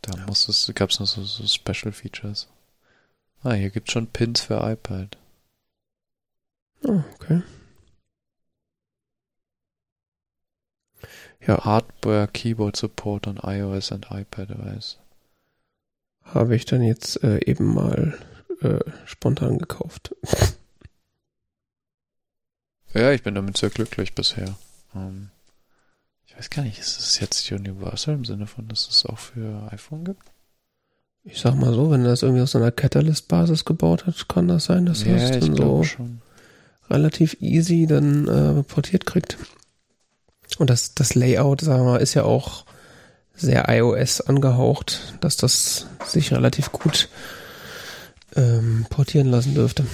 Da ja. muss es, gab es noch so, so Special Features. Ah, hier gibt es schon Pins für iPad. Oh, okay. Ja. Hardware Keyboard Support on iOS und iPadOS. Habe ich dann jetzt äh, eben mal äh, spontan gekauft. ja, ich bin damit sehr glücklich bisher. Ähm, ich weiß gar nicht, ist es jetzt Universal im Sinne von, dass es auch für iPhone gibt? Ich sag mal so, wenn er das irgendwie aus einer Catalyst-Basis gebaut hat, kann das sein, dass er ja, das dann so schon. relativ easy dann äh, portiert kriegt. Und das, das Layout, sagen wir mal, ist ja auch sehr iOS angehaucht, dass das sich relativ gut ähm, portieren lassen dürfte.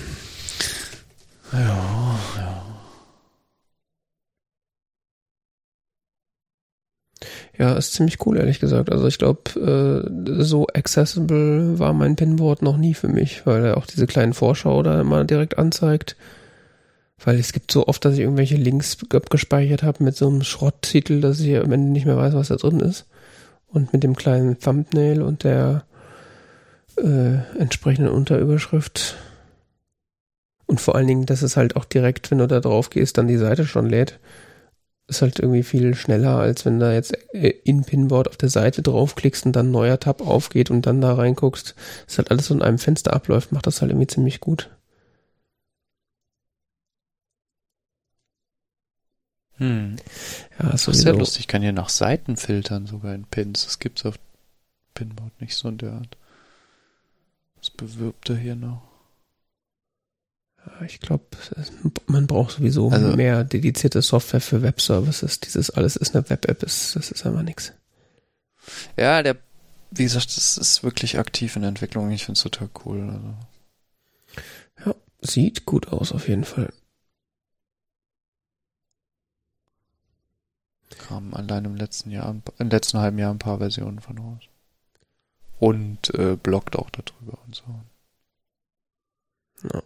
Ja, ja. Ja, ist ziemlich cool, ehrlich gesagt. Also ich glaube, äh, so accessible war mein Pinboard noch nie für mich, weil er auch diese kleinen Vorschau da immer direkt anzeigt. Weil es gibt so oft, dass ich irgendwelche Links gespeichert habe mit so einem Schrotttitel, dass ich am Ende nicht mehr weiß, was da drin ist. Und mit dem kleinen Thumbnail und der äh, entsprechenden Unterüberschrift. Und vor allen Dingen, dass es halt auch direkt, wenn du da drauf gehst, dann die Seite schon lädt. Ist halt irgendwie viel schneller, als wenn da jetzt äh, in Pinboard auf der Seite draufklickst und dann ein neuer Tab aufgeht und dann da reinguckst. Das halt alles so in einem Fenster abläuft, macht das halt irgendwie ziemlich gut. Hm. Ja, ist sehr lustig. Ich kann hier nach Seiten filtern, sogar in Pins. Das gibt's auf Pinboard nicht so in der Art. Was bewirbt er hier noch? Ja, ich glaube, man braucht sowieso also, mehr dedizierte Software für Webservices. Dieses alles ist eine Web-App, das ist einfach nichts. Ja, der, wie gesagt, das ist wirklich aktiv in der Entwicklung. Ich finde es total cool. Also. Ja, sieht gut aus auf jeden Fall. kamen allein im letzten Jahr, im letzten halben Jahr ein paar Versionen von raus. Und äh, bloggt auch darüber und so. Ja.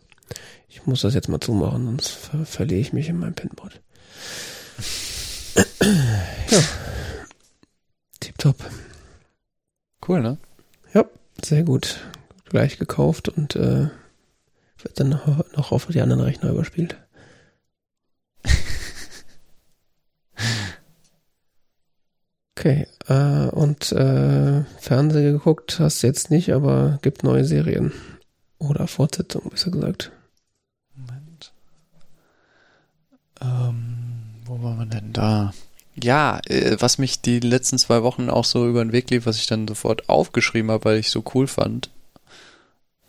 Ich muss das jetzt mal zumachen, sonst ver verliere ich mich in meinem Pinboard. ja. Tipptopp. Cool, ne? Ja, sehr gut. Gleich gekauft und äh, wird dann noch, noch auf die anderen Rechner überspielt. Okay, äh, und äh, Fernsehen geguckt hast du jetzt nicht, aber gibt neue Serien. Oder Fortsetzungen, besser gesagt. Moment. Ähm, wo waren wir denn da? Ja, äh, was mich die letzten zwei Wochen auch so über den Weg lief, was ich dann sofort aufgeschrieben habe, weil ich so cool fand,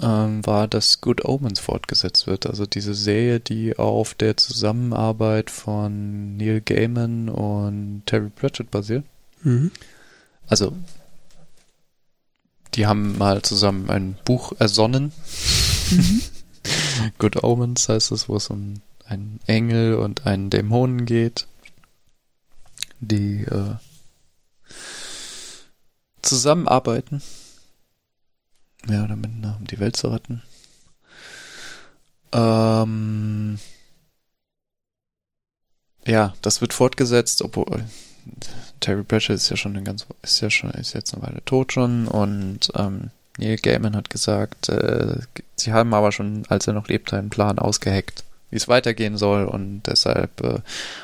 ähm, war, dass Good Omens fortgesetzt wird. Also diese Serie, die auf der Zusammenarbeit von Neil Gaiman und Terry Pratchett basiert. Mhm. Also, die haben mal zusammen ein Buch ersonnen. Mhm. Good Omens heißt es, wo es um einen Engel und einen Dämonen geht, die äh, zusammenarbeiten. Mehr oder minder, um die Welt zu retten. Ähm, ja, das wird fortgesetzt, obwohl Terry Pratchett ist ja schon eine ganz, ist ja schon, ist jetzt eine Weile tot schon und ähm, Neil Gaiman hat gesagt, äh, sie haben aber schon, als er noch lebte, einen Plan ausgeheckt, wie es weitergehen soll und deshalb äh,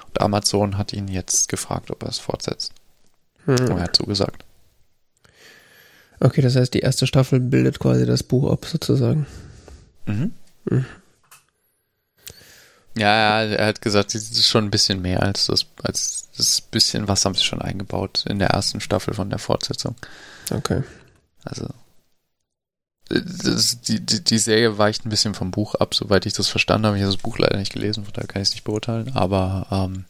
und Amazon hat ihn jetzt gefragt, ob er es fortsetzt. Hm. Und er hat zugesagt. Okay, das heißt, die erste Staffel bildet quasi das Buch ab, sozusagen. Mhm. Mhm. Ja, er hat gesagt, es ist schon ein bisschen mehr als das, als das bisschen, was haben sie schon eingebaut in der ersten Staffel von der Fortsetzung. Okay. Also das, die, die, die Serie weicht ein bisschen vom Buch ab, soweit ich das verstanden habe. Ich habe das Buch leider nicht gelesen, von daher kann ich es nicht beurteilen. Aber ähm,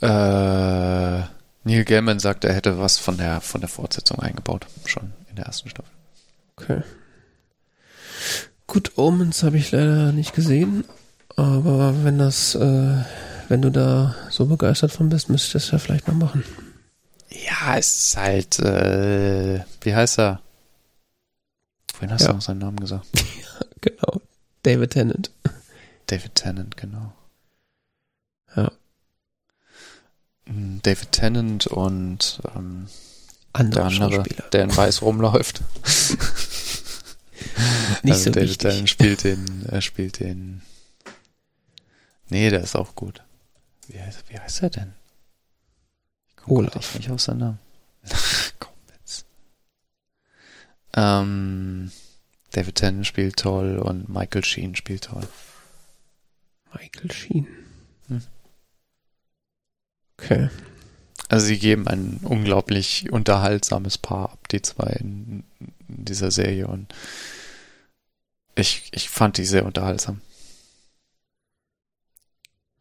äh, Neil Gaiman sagt, er hätte was von der von der Fortsetzung eingebaut, schon in der ersten Staffel. Okay. Good Omens habe ich leider nicht gesehen, aber wenn das, äh, wenn du da so begeistert von bist, müsste ich das ja vielleicht mal machen. Ja, es ist halt, äh, wie heißt er? Vorhin hast Ja. du noch seinen Namen gesagt. Genau. David Tennant. David Tennant, genau. Ja. Mm, David Tennant und ähm, Andere, der andere, der in Weiß rumläuft. Nicht also so David wichtig. Tennant spielt den, er spielt den. Nee, der ist auch gut. Wie heißt, wie heißt er denn? Ich echt nicht auf seinen Namen. Ähm, David Tennant spielt toll und Michael Sheen spielt toll. Michael Sheen. Hm. Okay. Also sie geben ein unglaublich unterhaltsames Paar ab, die zwei in, in dieser Serie und ich, ich fand die sehr unterhaltsam.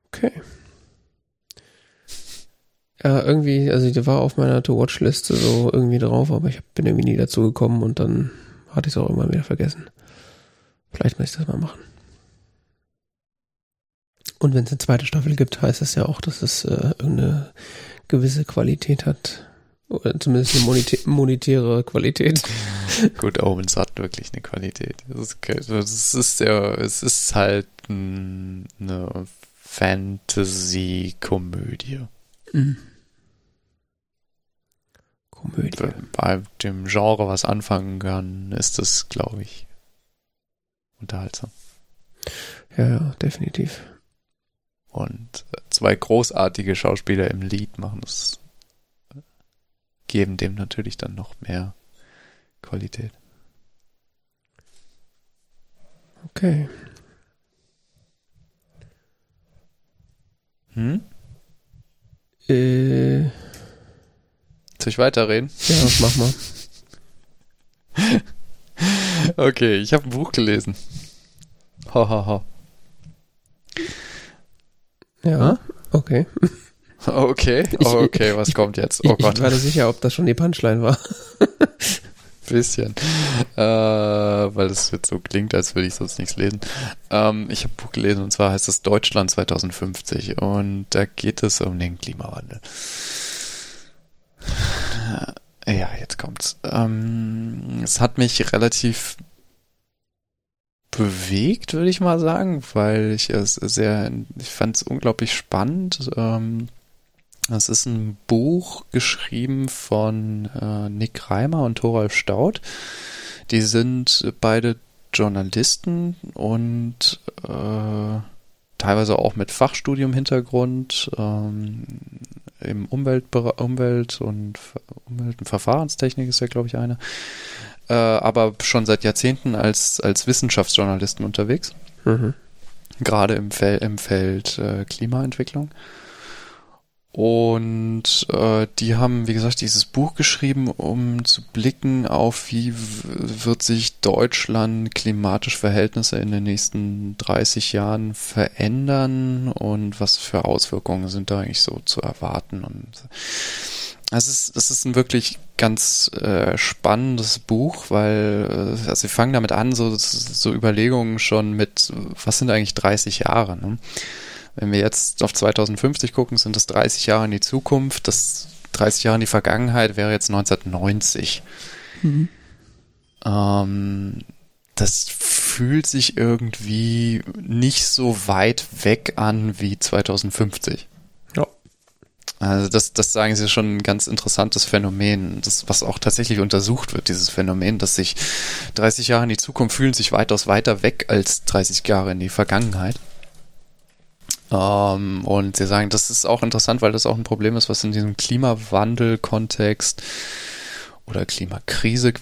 Okay. Ja, irgendwie, also die war auf meiner To-Watch-Liste so irgendwie drauf, aber ich bin irgendwie nie dazu gekommen und dann hatte ich es auch irgendwann wieder vergessen. Vielleicht muss ich das mal machen. Und wenn es eine zweite Staffel gibt, heißt es ja auch, dass es äh, irgendeine gewisse Qualität hat. Oder zumindest eine monitä monetäre Qualität. Good Omens hat wirklich eine Qualität. Das ist, ge- das ist ja, es ist halt ein- eine Fantasy-Komödie. Mhm. Komödie. Bei dem Genre was anfangen kann, ist das, glaube ich, unterhaltsam. Ja, ja, definitiv. Und zwei großartige Schauspieler im Lied machen das, geben dem natürlich dann noch mehr Qualität. Okay. Hm? Äh, Soll ich weiterreden? mach mal. Okay, ich habe ein Buch gelesen. Ho, ho, ho. Ja, okay. Okay, Ich- oh, okay, was kommt jetzt? Ich, Oh Gott, ich war da sicher, ob das schon die Punchline war. bisschen. Äh, weil es jetzt so klingt, als würde ich sonst nichts lesen. Ähm, ich habe ein Buch gelesen und zwar heißt es Deutschland 2050 und da geht es um den Klimawandel. Ja, jetzt kommt's. Ähm, es hat mich relativ bewegt, würde ich mal sagen, weil ich es sehr, ich fand es unglaublich spannend. Ähm, es ist ein Buch geschrieben von äh, Nick Reimer und Thoralf Staudt. Die sind beide Journalisten und äh, teilweise auch mit Fachstudium-Hintergrund ähm, im Umweltbere- Umwelt und Umwelt- und Verfahrenstechnik ist ja, glaube ich, eine. Äh, aber schon seit Jahrzehnten als, als Wissenschaftsjournalisten unterwegs Mhm. gerade im, Fel im Feld äh, Klimaentwicklung. Und äh, die haben, wie gesagt, dieses Buch geschrieben, um zu blicken auf, wie wird sich Deutschland klimatische Verhältnisse in den nächsten 30 Jahren verändern und was für Auswirkungen sind da eigentlich so zu erwarten. Und es ist, es ist ein wirklich ganz äh, spannendes Buch, weil äh, also sie fangen damit an, so, so Überlegungen schon mit, was sind eigentlich 30 Jahre? Ne? Wenn wir jetzt auf 2050 gucken, sind das 30 Jahre in die Zukunft. Das 30 Jahre in die Vergangenheit wäre jetzt 1990. Mhm. Ähm, das fühlt sich irgendwie nicht so weit weg an wie 2050. Ja. Also das, das sagen sie schon ein ganz interessantes Phänomen, das, was auch tatsächlich untersucht wird, dieses Phänomen, dass sich 30 Jahre in die Zukunft fühlen sich weitaus weiter weg als 30 Jahre in die Vergangenheit. Ähm, und sie sagen, das ist auch interessant, weil das auch ein Problem ist, was in diesem Klimawandel-Kontext oder Klimakrise,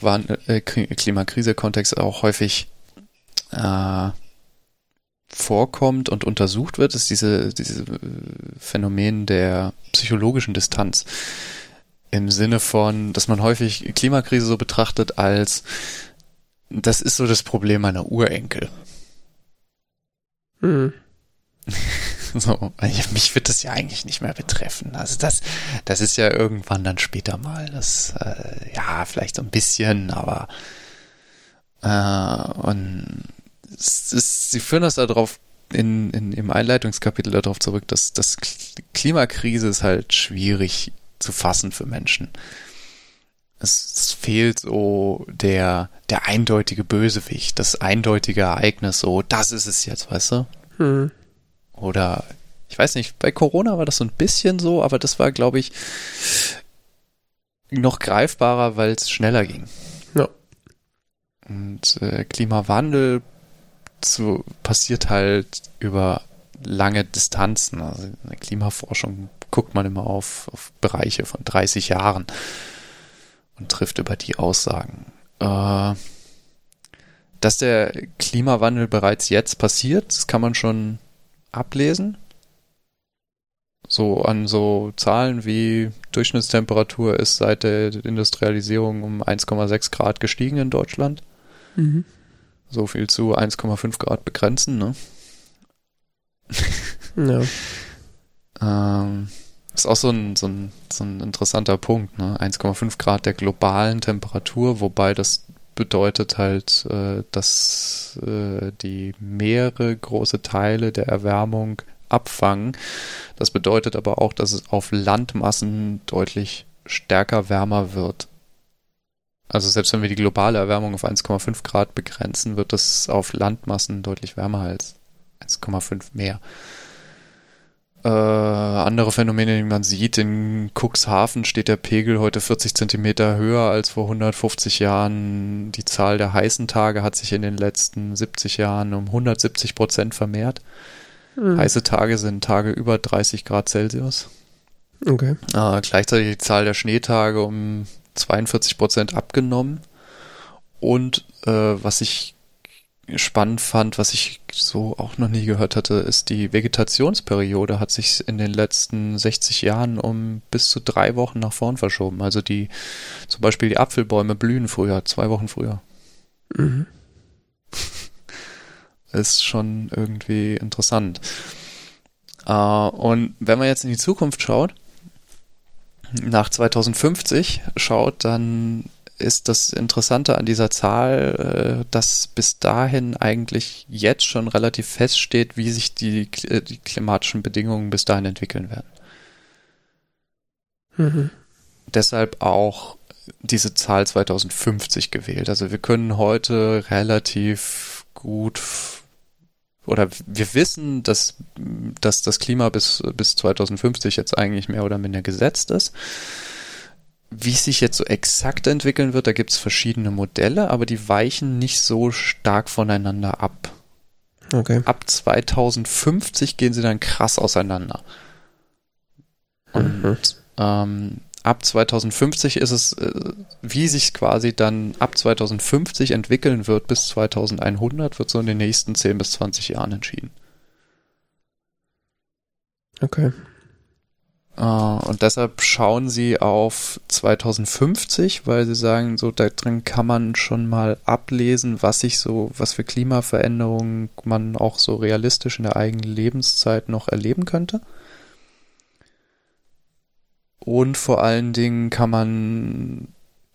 äh, Klimakrise-Kontext auch häufig äh, vorkommt und untersucht wird, ist diese, diese Phänomen der psychologischen Distanz. Im Sinne von, dass man häufig Klimakrise so betrachtet als, das ist so das Problem meiner Urenkel. Hm. So, mich wird das ja eigentlich nicht mehr betreffen. Also das, das ist ja irgendwann dann später mal. Das, äh, ja, vielleicht so ein bisschen, aber äh, und es ist, sie führen das darauf in, in, im Einleitungskapitel darauf zurück, dass das Klimakrise ist halt schwierig zu fassen für Menschen. Es, es, fehlt so der, der eindeutige Bösewicht, das eindeutige Ereignis, so, das ist es jetzt, weißt du? Hm. Oder ich weiß nicht, bei Corona war das so ein bisschen so, aber das war, glaube ich, noch greifbarer, weil es schneller ging. Ja. Und äh, Klimawandel zu, passiert halt über lange Distanzen. Also in der Klimaforschung guckt man immer auf, auf Bereiche von 30 Jahren und trifft über die Aussagen. Äh, dass der Klimawandel bereits jetzt passiert, das kann man schon ablesen. So an so Zahlen wie Durchschnittstemperatur ist seit der Industrialisierung um 1,6 Grad gestiegen in Deutschland. Mhm. So viel zu 1,5 Grad begrenzen, ne? Ja. ähm, ist auch so ein, so, ein, so ein interessanter Punkt, ne? 1,5 Grad der globalen Temperatur, wobei das bedeutet halt, äh, dass äh, die Meere große Teile der Erwärmung abfangen. Das bedeutet aber auch, dass es auf Landmassen deutlich stärker wärmer wird. Also selbst wenn wir die globale Erwärmung auf 1,5 Grad begrenzen, wird das auf Landmassen deutlich wärmer als 1,5 mehr. Äh, andere Phänomene, die man sieht, in Cuxhaven steht der Pegel heute 40 Zentimeter höher als vor 150 Jahren. Die Zahl der heißen Tage hat sich in den letzten 70 Jahren um 170 Prozent vermehrt. Mhm. Heiße Tage sind Tage über 30 Grad Celsius. Okay. Äh, gleichzeitig die Zahl der Schneetage um 42 Prozent abgenommen. Und äh, was ich spannend fand, was ich so auch noch nie gehört hatte, ist die Vegetationsperiode hat sich in den letzten 60 Jahren um bis zu drei Wochen nach vorn verschoben. Also die, zum Beispiel die Apfelbäume blühen früher, zwei Wochen früher. Mhm. ist schon irgendwie interessant. Uh, und wenn man jetzt in die Zukunft schaut, nach 2050 schaut, dann ist das Interessante an dieser Zahl, äh, dass bis dahin eigentlich jetzt schon relativ feststeht, wie sich die, äh, die klimatischen Bedingungen bis dahin entwickeln werden. Mhm. Deshalb auch diese Zahl 2050 gewählt. Also wir können heute relativ gut oder wir wissen, dass, dass das Klima bis, bis 2050 jetzt eigentlich mehr oder minder gesetzt ist. Wie es sich jetzt so exakt entwickeln wird, da gibt es verschiedene Modelle, aber die weichen nicht so stark voneinander ab. Okay. Ab 2050 gehen sie dann krass auseinander. Und mhm. ähm, ab 2050 ist es, äh, wie sich quasi dann ab 2050 entwickeln wird bis 2100, wird so in den nächsten 10 bis 20 Jahren entschieden. Okay. Uh, und deshalb schauen sie auf 2050, weil sie sagen, so da drin kann man schon mal ablesen, was sich so, was für Klimaveränderungen man auch so realistisch in der eigenen Lebenszeit noch erleben könnte. Und vor allen Dingen kann man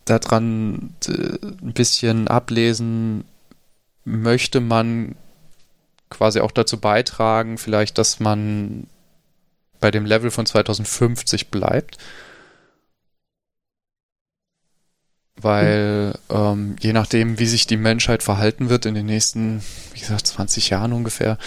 daran äh, ein bisschen ablesen, möchte man quasi auch dazu beitragen, vielleicht, dass man bei dem Level von 2050 bleibt. weil ähm, je nachdem, wie sich die Menschheit verhalten wird in den nächsten, wie gesagt, 20 Jahren ungefähr,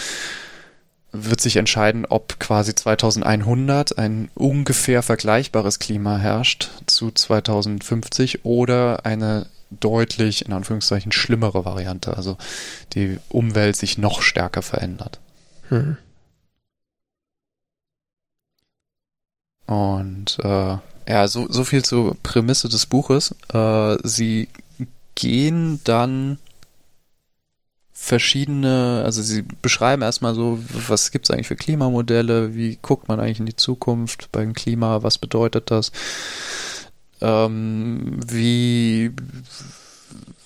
wird sich entscheiden, ob quasi 2100 ein ungefähr vergleichbares Klima herrscht zu 2050 oder eine deutlich, in Anführungszeichen, schlimmere Variante, also die Umwelt sich noch stärker verändert. Hm. Und äh, ja, so, so viel zur Prämisse des Buches. Äh, sie gehen dann verschiedene, also sie beschreiben erstmal so, was gibt es eigentlich für Klimamodelle, wie guckt man eigentlich in die Zukunft beim Klima, was bedeutet das, ähm, wie,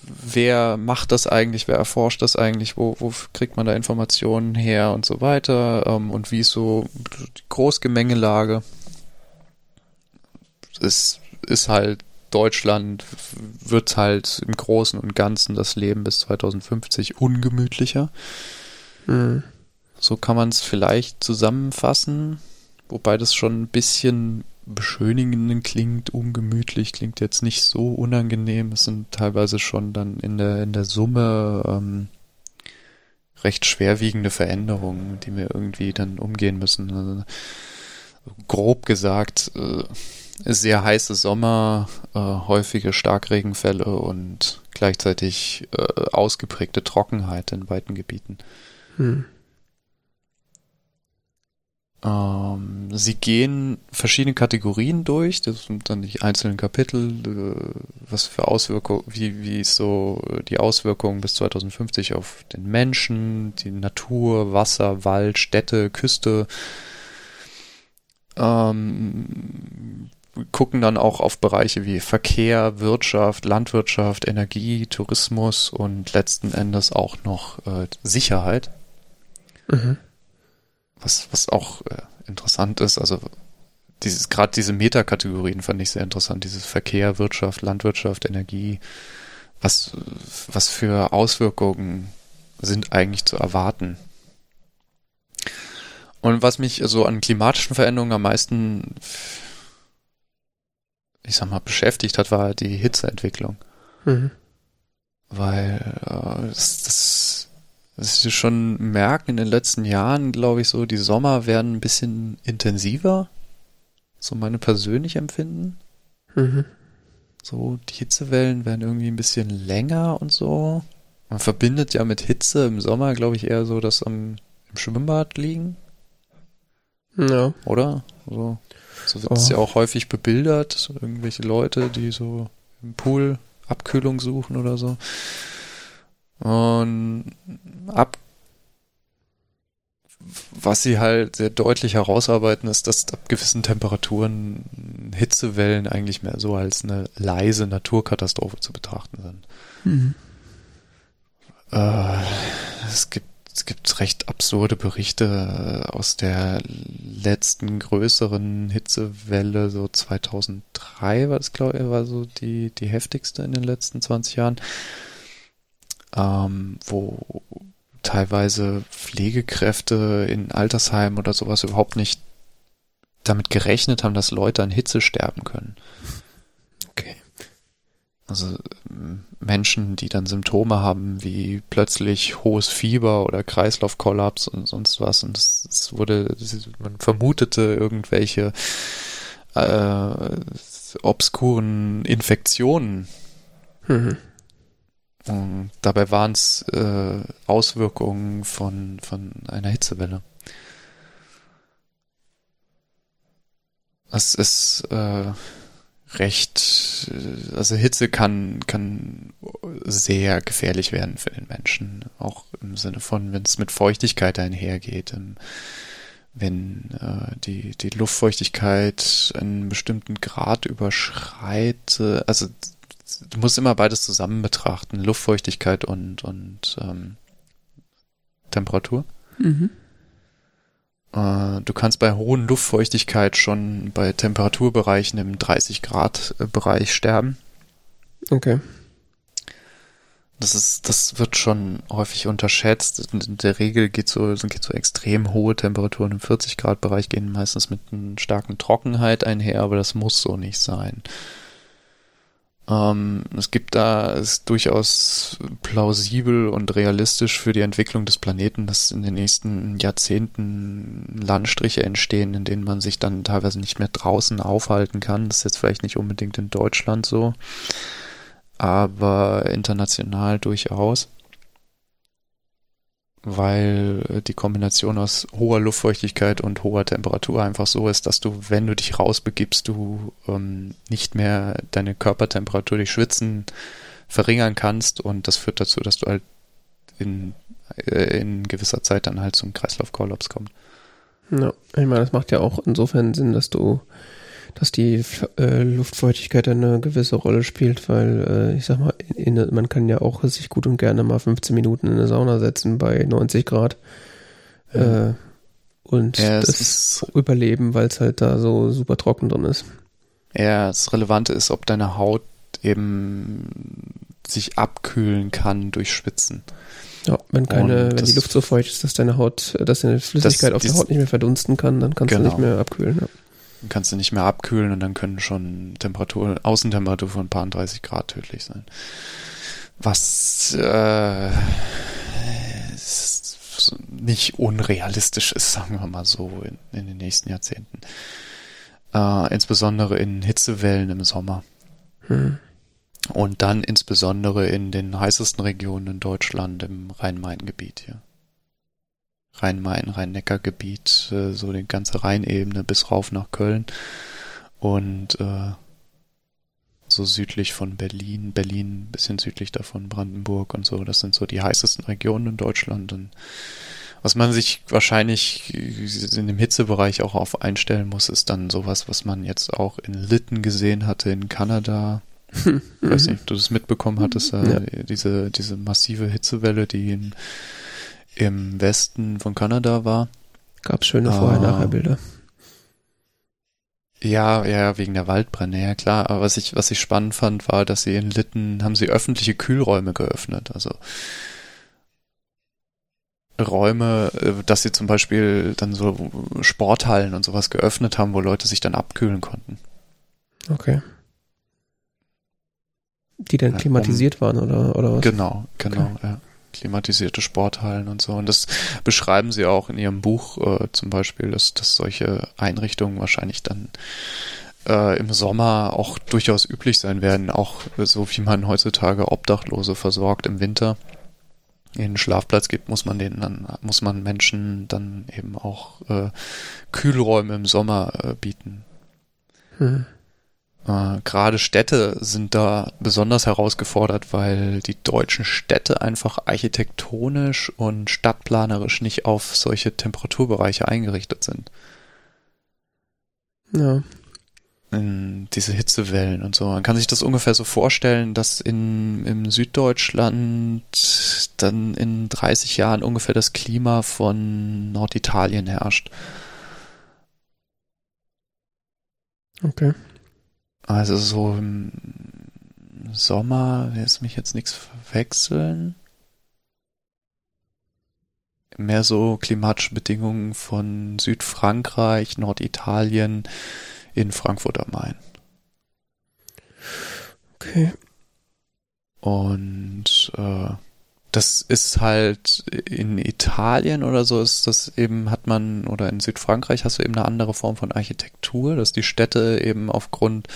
wer macht das eigentlich, wer erforscht das eigentlich, wo, wo kriegt man da Informationen her und so weiter? Ähm, und wie ist so die Großgemengelage es ist halt Deutschland wird halt im Großen und Ganzen das Leben bis 2050 ungemütlicher. Mhm. So kann man es vielleicht zusammenfassen, wobei das schon ein bisschen beschönigend klingt, ungemütlich, klingt jetzt nicht so unangenehm. Es sind teilweise schon dann in der, in der Summe ähm, recht schwerwiegende Veränderungen, die wir irgendwie dann umgehen müssen. Also, grob gesagt, äh, sehr heiße Sommer, äh, häufige Starkregenfälle und gleichzeitig äh, ausgeprägte Trockenheit in weiten Gebieten. Hm. Ähm, sie gehen verschiedene Kategorien durch, das sind dann die einzelnen Kapitel, äh, was für Auswirkungen, wie, wie ist so die Auswirkungen bis 2050 auf den Menschen, die Natur, Wasser, Wald, Städte, Küste, ähm, gucken dann auch auf Bereiche wie Verkehr, Wirtschaft, Landwirtschaft, Energie, Tourismus und letzten Endes auch noch äh, Sicherheit. Mhm. Was, was auch äh, interessant ist, also dieses, gerade diese Metakategorien fand ich sehr interessant, dieses Verkehr, Wirtschaft, Landwirtschaft, Energie. Was, was für Auswirkungen sind eigentlich zu erwarten? Und was mich so an klimatischen Veränderungen am meisten ich sag mal, beschäftigt hat, war die Hitzeentwicklung. Mhm. Weil äh, das, das, das ist schon merken in den letzten Jahren, glaube ich, so, die Sommer werden ein bisschen intensiver. So meine persönliche Empfinden. Mhm. So, die Hitzewellen werden irgendwie ein bisschen länger und so. Man verbindet ja mit Hitze im Sommer, glaube ich, eher so das am im Schwimmbad liegen. Ja. Oder? So. So wird es oh. ja auch häufig bebildert, so irgendwelche Leute, die so im Pool Abkühlung suchen oder so. Und ab was sie halt sehr deutlich herausarbeiten, ist, dass ab gewissen Temperaturen Hitzewellen eigentlich mehr so als eine leise Naturkatastrophe zu betrachten sind. Mhm. Äh, es gibt es gibt recht absurde Berichte äh, aus der letzten größeren Hitzewelle, so 2003 war das, glaube ich, war so die, die heftigste in den letzten 20 Jahren, ähm, wo teilweise Pflegekräfte in Altersheimen oder sowas überhaupt nicht damit gerechnet haben, dass Leute an Hitze sterben können. Also Menschen, die dann Symptome haben wie plötzlich hohes Fieber oder Kreislaufkollaps und sonst was. Und es wurde, man vermutete irgendwelche äh, obskuren Infektionen. Mhm. Und dabei waren es äh, Auswirkungen von, von einer Hitzewelle. Es ist äh, recht, also Hitze kann, kann sehr gefährlich werden für den Menschen. Auch im Sinne von, wenn es mit Feuchtigkeit einhergeht. Ähm, wenn äh, die, die Luftfeuchtigkeit einen bestimmten Grad überschreitet, also du musst immer beides zusammen betrachten, Luftfeuchtigkeit und, und ähm, Temperatur. Mhm. Äh, du kannst bei hohen Luftfeuchtigkeit schon bei Temperaturbereichen im 30 Grad äh, Bereich sterben. Okay. Das ist, das wird schon häufig unterschätzt. In der Regel geht so, geht so extrem hohe Temperaturen im 40 Grad Bereich gehen meistens mit einer starken Trockenheit einher, aber das muss so nicht sein. Ähm, es gibt da, ist durchaus plausibel und realistisch für die Entwicklung des Planeten, dass in den nächsten Jahrzehnten Landstriche entstehen, in denen man sich dann teilweise nicht mehr draußen aufhalten kann. Das ist jetzt vielleicht nicht unbedingt in Deutschland so, aber international durchaus weil äh, die Kombination aus hoher Luftfeuchtigkeit und hoher Temperatur einfach so ist, dass du, wenn du dich rausbegibst, du ähm, nicht mehr deine Körpertemperatur durch Schwitzen verringern kannst und das führt dazu, dass du halt in, äh, in gewisser Zeit dann halt zum Kreislaufkollaps kommst. Ja, ich meine, das macht ja auch insofern Sinn, dass du dass die äh, Luftfeuchtigkeit eine gewisse Rolle spielt, weil äh, ich sag mal, in, in, man kann ja auch sich gut und gerne mal 15 Minuten in eine Sauna setzen bei 90 Grad ja. äh, und ja, das überleben, weil es halt da so super trocken drin ist. Ja, das Relevante ist, ob deine Haut eben sich abkühlen kann durch Schwitzen. Ja, wenn keine, wenn die Luft so feucht ist, dass deine Haut, dass deine Flüssigkeit das, auf der Haut nicht mehr verdunsten kann, dann kannst genau. du nicht mehr abkühlen. Ja kannst du nicht mehr abkühlen und dann können schon Temperatur, Außentemperatur von ein paar 30 Grad tödlich sein. Was äh, nicht unrealistisch ist, sagen wir mal so, in, in den nächsten Jahrzehnten. Äh, insbesondere in Hitzewellen im Sommer. Hm. Und dann insbesondere in den heißesten Regionen in Deutschland, im Rhein-Main-Gebiet hier. Rhein-Main, Rhein-Neckar-Gebiet, äh, so die ganze Rheinebene bis rauf nach Köln und äh, so südlich von Berlin, Berlin bisschen südlich davon Brandenburg und so. Das sind so die heißesten Regionen in Deutschland und was man sich wahrscheinlich in dem Hitzebereich auch auf einstellen muss, ist dann sowas, was man jetzt auch in Litten gesehen hatte in Kanada. Ich weiß nicht, ob du das mitbekommen hattest, äh, ja. diese, diese massive Hitzewelle, die in im Westen von Kanada war. Gab es schöne Vorher-Nachher-Bilder. Ja, ja, wegen der Waldbrände, ja klar. Aber was ich, was ich spannend fand, war, dass sie in Litten haben sie öffentliche Kühlräume geöffnet. Also Räume, äh, dass sie zum Beispiel dann so Sporthallen und sowas geöffnet haben, wo Leute sich dann abkühlen konnten. Okay. Die dann klimatisiert um, waren, oder, oder was? Genau, genau, okay. ja klimatisierte Sporthallen und so. Und das beschreiben sie auch in ihrem Buch äh, zum Beispiel, dass, dass solche Einrichtungen wahrscheinlich dann äh, im Sommer auch durchaus üblich sein werden, auch so wie man heutzutage Obdachlose versorgt im Winter einen Schlafplatz gibt, muss man denen dann, muss man Menschen dann eben auch äh, Kühlräume im Sommer äh, bieten. Hm. Äh, Gerade Städte sind da besonders herausgefordert, weil die deutschen Städte einfach architektonisch und stadtplanerisch nicht auf solche Temperaturbereiche eingerichtet sind. Ja. In diese Hitzewellen und so. Man kann sich das ungefähr so vorstellen, dass in, im Süddeutschland dann in 30 Jahren ungefähr das Klima von Norditalien herrscht. Okay. Also so im Sommer lässt mich jetzt nichts verwechseln. Mehr so klimatische Bedingungen von Südfrankreich, Norditalien in Frankfurt am Main. Okay. Und äh, das ist halt in Italien oder so ist das eben, hat man, oder in Südfrankreich hast du eben eine andere Form von Architektur, dass die Städte eben aufgrund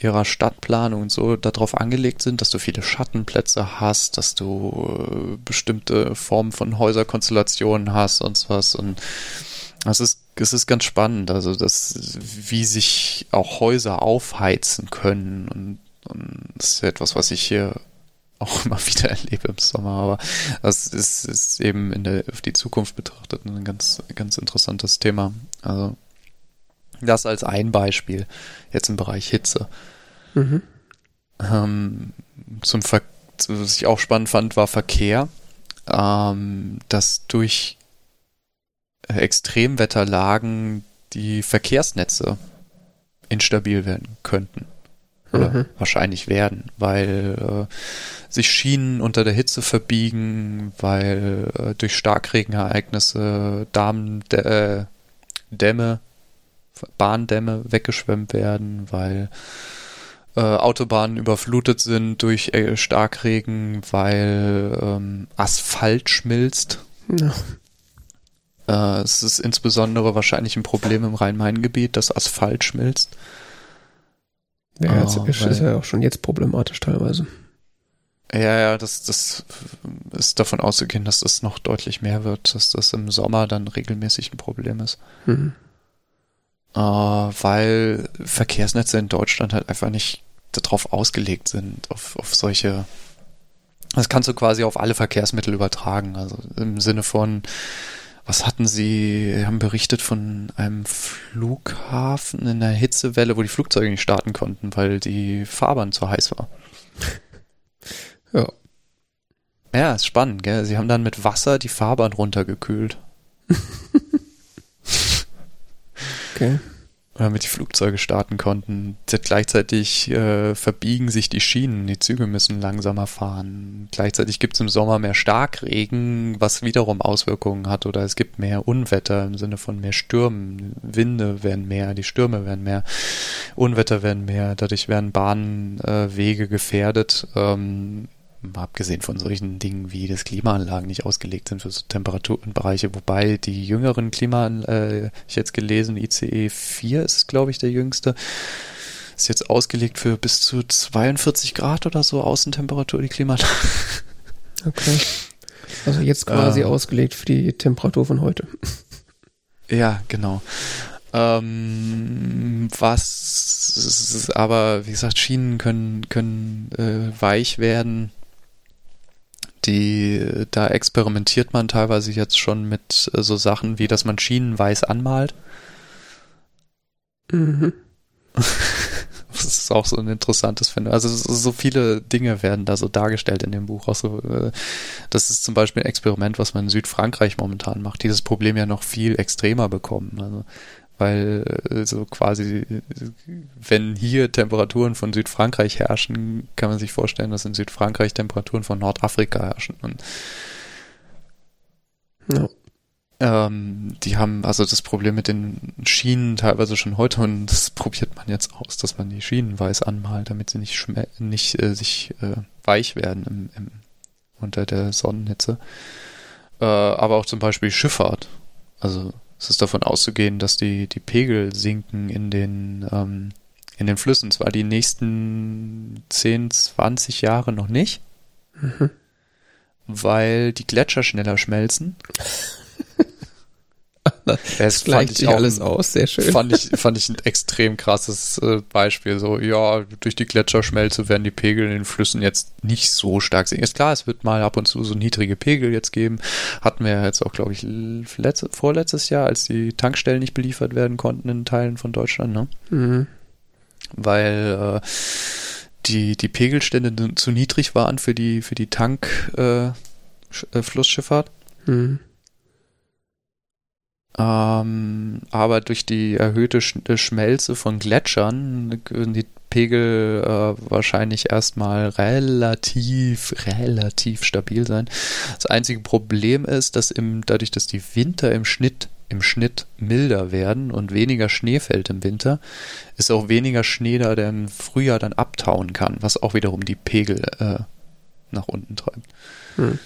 ihrer Stadtplanung und so darauf angelegt sind, dass du viele Schattenplätze hast, dass du äh, bestimmte Formen von Häuserkonstellationen hast und was und das ist es ist ganz spannend, also das, wie sich auch Häuser aufheizen können. Und, und das ist etwas, was ich hier auch immer wieder erlebe im Sommer, aber das ist, ist eben in der, auf die Zukunft betrachtet ein ganz, ganz interessantes Thema. Also das als ein Beispiel jetzt im Bereich Hitze. Mhm. Ähm, zum Ver was ich auch spannend fand, war Verkehr, ähm, dass durch Extremwetterlagen die Verkehrsnetze instabil werden könnten oder mhm. wahrscheinlich werden, weil äh, sich Schienen unter der Hitze verbiegen, weil äh, durch Starkregenereignisse Damen, äh, Dämme, Bahndämme weggeschwemmt werden, weil äh, Autobahnen überflutet sind durch äh, Starkregen, weil ähm, Asphalt schmilzt. Ja. Äh, es ist insbesondere wahrscheinlich ein Problem im Rhein-Main-Gebiet, dass Asphalt schmilzt. Ja, jetzt Oh, ist, ist ja auch schon jetzt problematisch teilweise. Ja, ja, das, das ist davon auszugehen, dass das noch deutlich mehr wird, dass das im Sommer dann regelmäßig ein Problem ist. Mhm. Äh, weil Verkehrsnetze in Deutschland halt einfach nicht darauf ausgelegt sind, auf, auf solche. Das kannst du quasi auf alle Verkehrsmittel übertragen. Also im Sinne von, was hatten sie, haben berichtet von einem Flughafen in einer Hitzewelle, wo die Flugzeuge nicht starten konnten, weil die Fahrbahn zu heiß war. Ja. Ja, ist spannend, gell? Sie haben dann mit Wasser die Fahrbahn runtergekühlt, Okay. Damit die Flugzeuge starten konnten. Gleichzeitig äh, verbiegen sich die Schienen, die Züge müssen langsamer fahren. Gleichzeitig gibt es im Sommer mehr Starkregen, was wiederum Auswirkungen hat. Oder es gibt mehr Unwetter im Sinne von mehr Stürmen. Winde werden mehr, die Stürme werden mehr, Unwetter werden mehr. Dadurch werden Bahnwege äh, gefährdet. Ähm, mal abgesehen von solchen Dingen wie das Klimaanlagen nicht ausgelegt sind für so Temperaturenbereiche, wobei die jüngeren Klimaanlagen, äh, ich jetzt gelesen, ICE 4 ist, glaube ich, der jüngste, ist jetzt ausgelegt für bis zu 42 Grad oder so Außentemperatur, die Klimaanlage. Okay. Also jetzt quasi Ähm. ausgelegt für die Temperatur von heute. Ja, genau. Ähm, was aber, wie gesagt, Schienen können, können äh, weich werden. Die, da experimentiert man teilweise jetzt schon mit äh, so Sachen wie, dass man Schienen weiß anmalt. Mhm. Das ist auch so ein interessantes Phänomen. Also so viele Dinge werden da so dargestellt in dem Buch. Auch so, äh, das ist zum Beispiel ein Experiment, was man in Südfrankreich momentan macht. Dieses Problem ja noch viel extremer bekommen. Also weil äh, so quasi, wenn hier Temperaturen von Südfrankreich herrschen, kann man sich vorstellen, dass in Südfrankreich Temperaturen von Nordafrika herrschen. Und Ja. ähm, die haben also das Problem mit den Schienen teilweise schon heute und das probiert man jetzt aus, dass man die Schienen weiß anmalt, damit sie nicht, nicht äh, sich äh, weich werden im, im, unter der Sonnenhitze. Äh, aber auch zum Beispiel Schifffahrt. Also es ist davon auszugehen, dass die, die Pegel sinken in den, ähm, in den Flüssen. Zwar die nächsten 10, 20 Jahre noch nicht, Mhm. weil die Gletscher schneller schmelzen. Das gleicht sich auch alles ein- aus, sehr schön. Fand ich, fand ich ein extrem krasses äh, Beispiel. So, ja, durch die Gletscherschmelze werden die Pegel in den Flüssen jetzt nicht so stark sinken. Ist klar, es wird mal ab und zu so niedrige Pegel jetzt geben. Hatten wir ja jetzt auch, glaube ich, letzte, vorletztes Jahr, als die Tankstellen nicht beliefert werden konnten in Teilen von Deutschland, ne? Mhm. Weil äh, die, die Pegelstände zu niedrig waren für die, für die Tank äh, äh, Flussschifffahrt. Mhm. Ähm, aber durch die erhöhte Sch äh, Schmelze von Gletschern würden die Pegel äh, wahrscheinlich erstmal relativ, relativ stabil sein. Das einzige Problem ist, dass im, dadurch, dass die Winter im Schnitt, im Schnitt milder werden und weniger Schnee fällt im Winter, ist auch weniger Schnee da, der im Frühjahr dann abtauen kann, was auch wiederum die Pegel äh, nach unten treibt. Hm.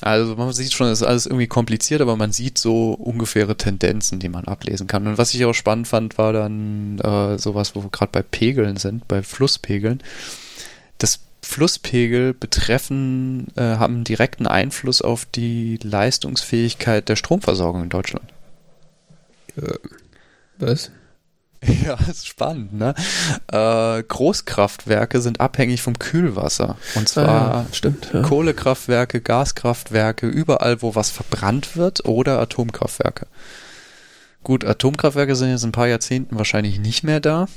Also man sieht schon, es ist alles irgendwie kompliziert, aber man sieht so ungefähre Tendenzen, die man ablesen kann. Und was ich auch spannend fand, war dann äh, sowas, wo wir gerade bei Pegeln sind, bei Flusspegeln. Das Flusspegel betreffen, äh, haben direkten Einfluss auf die Leistungsfähigkeit der Stromversorgung in Deutschland. Was? Ja, ist spannend, ne? Äh, Großkraftwerke sind abhängig vom Kühlwasser. Und zwar Ah, ja, stimmt. Ja. Kohlekraftwerke, Gaskraftwerke, überall, wo was verbrannt wird oder Atomkraftwerke. Gut, Atomkraftwerke sind jetzt ein paar Jahrzehnten wahrscheinlich nicht mehr da.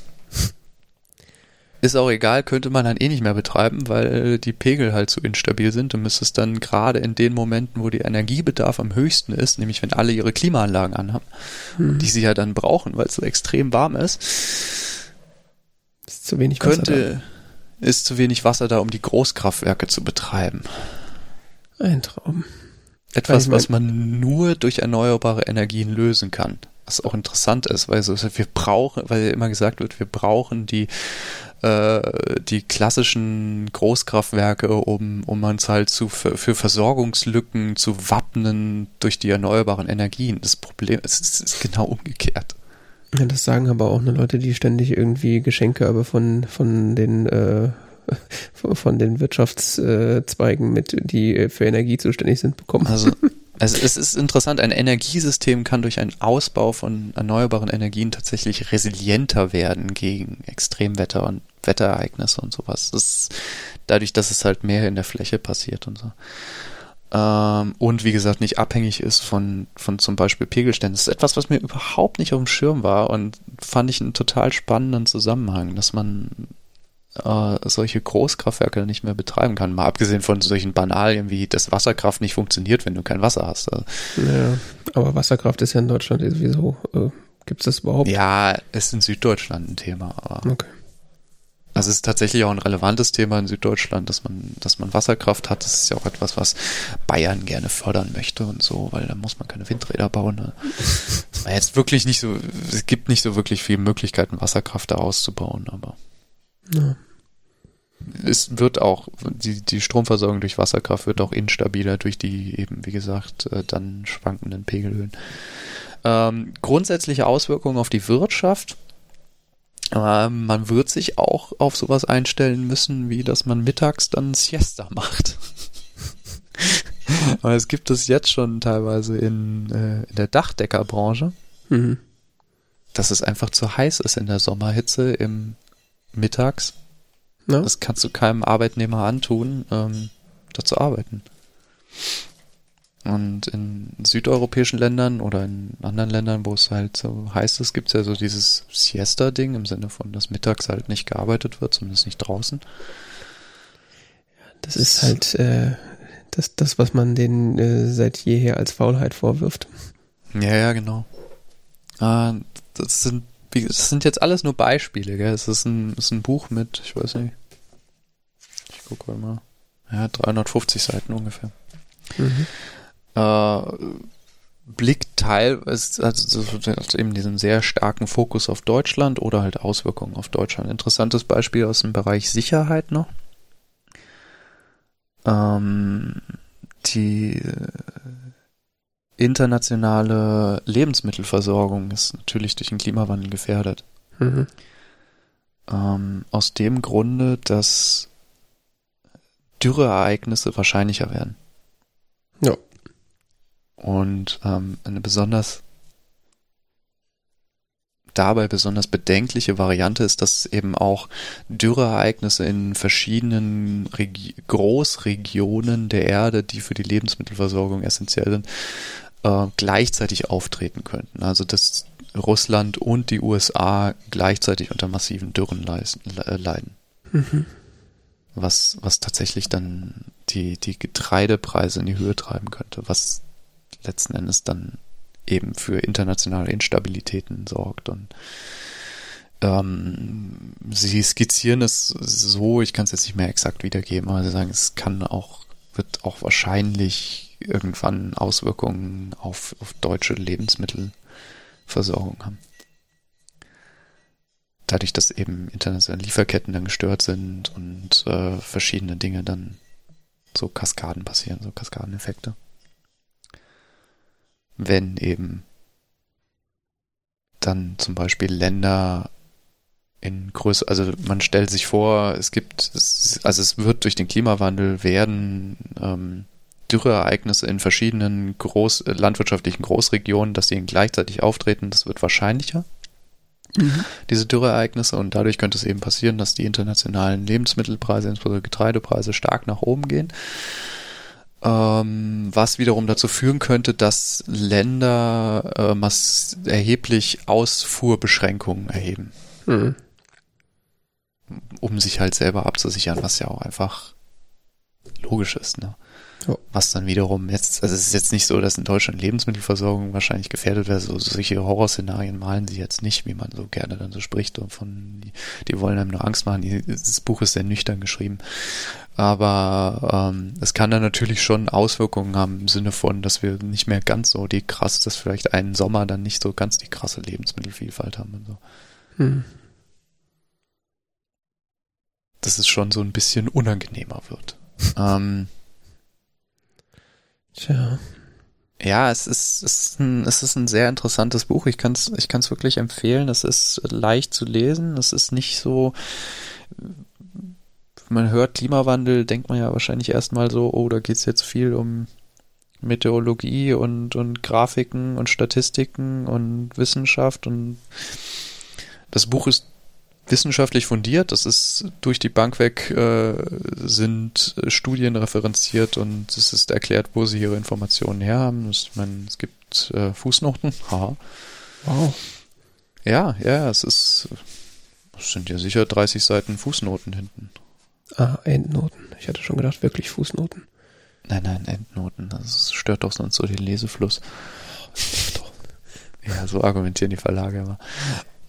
Ist auch egal, könnte man dann eh nicht mehr betreiben, weil die Pegel halt zu instabil sind. Du müsstest dann gerade in den Momenten, wo der Energiebedarf am höchsten ist, nämlich wenn alle ihre Klimaanlagen anhaben, Mhm. die sie ja dann brauchen, weil es so extrem warm ist, Ist zu wenig Wasser könnte, ist zu wenig Wasser da, um die Großkraftwerke zu betreiben. Ein Traum. Etwas, was man nur durch erneuerbare Energien lösen kann. was auch interessant ist, weil so, wir brauchen, weil immer gesagt wird, wir brauchen die die klassischen Großkraftwerke, um, um uns halt zu, für, für Versorgungslücken zu wappnen durch die erneuerbaren Energien. Das Problem ist, es ist genau umgekehrt. Ja, das sagen aber auch nur Leute, die ständig irgendwie Geschenke aber von, von den äh, von den Wirtschaftszweigen mit, die für Energie zuständig sind, bekommen. Also Also es ist interessant, ein Energiesystem kann durch einen Ausbau von erneuerbaren Energien tatsächlich resilienter werden gegen Extremwetter und Wetterereignisse und sowas. Das ist dadurch, dass es halt mehr in der Fläche passiert und so. Ähm, und wie gesagt, nicht abhängig ist von, von zum Beispiel Pegelständen. Das ist etwas, was mir überhaupt nicht auf dem Schirm war und fand ich einen total spannenden Zusammenhang, dass man äh, solche Großkraftwerke nicht mehr betreiben kann. Mal abgesehen von solchen Banalien wie, dass Wasserkraft nicht funktioniert, wenn du kein Wasser hast. Also, Ja, aber Wasserkraft ist ja in Deutschland sowieso. Äh, Gibt es das überhaupt? ja, ist in Süddeutschland ein Thema, aber Okay. also es ist tatsächlich auch ein relevantes Thema in Süddeutschland, dass man, dass man Wasserkraft hat. Das ist ja auch etwas, was Bayern gerne fördern möchte und so, weil da muss man keine Windräder bauen. Ne? Jetzt wirklich nicht so, es gibt nicht so wirklich viele Möglichkeiten, Wasserkraft da auszubauen, aber Ja. es wird auch, die, die Stromversorgung durch Wasserkraft wird auch instabiler durch die eben, wie gesagt, äh, dann schwankenden Pegelhöhen. Ähm, grundsätzliche Auswirkungen auf die Wirtschaft. Ähm, man wird sich auch auf sowas einstellen müssen, wie dass man mittags dann Siesta macht. Aber es gibt es jetzt schon teilweise in, äh, in der Dachdeckerbranche, Mhm. dass es einfach zu heiß ist in der Sommerhitze im Mittags Na? Das kannst du keinem Arbeitnehmer antun, ähm, da zu arbeiten. Und in südeuropäischen Ländern oder in anderen Ländern, wo es halt so heiß ist, gibt es ja so dieses Siesta-Ding im Sinne von, dass mittags halt nicht gearbeitet wird, zumindest nicht draußen. Das ist halt äh, das, das, was man denen äh, seit jeher als Faulheit vorwirft. Ja, ja, genau. Äh, das sind, wie, das sind jetzt alles nur Beispiele, gell? Es ist ein, es ist ein Buch mit, ich weiß nicht, ich gucke mal, ja, 350 Seiten ungefähr. Mhm. äh, blickt teilweise, also so- hat eben diesen sehr starken Fokus auf Deutschland oder halt Auswirkungen auf Deutschland. Interessantes Beispiel aus dem Bereich Sicherheit noch. Ähm, die äh, internationale Lebensmittelversorgung ist natürlich durch den Klimawandel gefährdet. Mhm. Ähm, aus dem Grunde, dass Dürreereignisse wahrscheinlicher werden. Ja. Und ähm, eine besonders dabei besonders bedenkliche Variante ist, dass eben auch Dürreereignisse in verschiedenen Regi Großregionen der Erde, die für die Lebensmittelversorgung essentiell sind, äh, gleichzeitig auftreten könnten. Also dass Russland und die USA gleichzeitig unter massiven Dürren äh, leiden Mhm. was, was tatsächlich dann die, die Getreidepreise in die Höhe treiben könnte, was letzten Endes dann eben für internationale Instabilitäten sorgt. Und ähm, sie skizzieren es so, ich kann es jetzt nicht mehr exakt wiedergeben, aber sie sagen, es kann auch, wird auch wahrscheinlich irgendwann Auswirkungen auf, auf deutsche Lebensmittelversorgung haben dadurch, dass eben internationale Lieferketten dann gestört sind und äh, verschiedene Dinge dann so Kaskaden passieren, so Kaskadeneffekte. Wenn eben dann zum Beispiel Länder in Größe, also man stellt sich vor, es gibt, also es wird durch den Klimawandel werden ähm, Dürreereignisse in verschiedenen groß, äh, landwirtschaftlichen Großregionen, dass sie gleichzeitig auftreten, das wird wahrscheinlicher Mhm. diese Dürreereignisse und dadurch könnte es eben passieren, dass die internationalen Lebensmittelpreise, insbesondere Getreidepreise, stark nach oben gehen. Ähm, was wiederum dazu führen könnte, dass Länder äh, mass erheblich Ausfuhrbeschränkungen erheben, Mhm. um sich halt selber abzusichern, was ja auch einfach logisch ist. Ne? Ja. Was dann wiederum jetzt, also es ist jetzt nicht so, dass in Deutschland Lebensmittelversorgung wahrscheinlich gefährdet wäre. So, solche Horrorszenarien malen sie jetzt nicht, wie man so gerne dann so spricht und von, die, die wollen einem nur Angst machen. Die, das Buch ist sehr nüchtern geschrieben. Aber ähm, es kann dann natürlich schon Auswirkungen haben im Sinne von, dass wir nicht mehr ganz so die krass, dass vielleicht einen Sommer dann nicht so ganz die krasse Lebensmittelvielfalt haben und so. Hm. Dass es schon so ein bisschen unangenehmer wird. ähm, Tja. Ja, es ist, es ist, ein, es ist ein sehr interessantes Buch. Ich kann es ich kann's wirklich empfehlen. Es ist leicht zu lesen. Es ist nicht so, man hört Klimawandel, denkt man ja wahrscheinlich erstmal so, oh, da geht's jetzt viel um Meteorologie und, und Grafiken und Statistiken und Wissenschaft und das Buch ist wissenschaftlich fundiert. Das ist durch die Bank weg, äh, sind Studien referenziert und es ist erklärt, wo sie ihre Informationen her haben. Ich meine, es gibt äh, Fußnoten. Haha. Wow. Ja, ja, es ist, es sind ja sicher 30 Seiten Fußnoten hinten. Ah, Endnoten. Ich hatte schon gedacht, wirklich Fußnoten. Nein, nein, Endnoten. Das stört doch sonst so den Lesefluss. ja, so argumentieren die Verlage immer.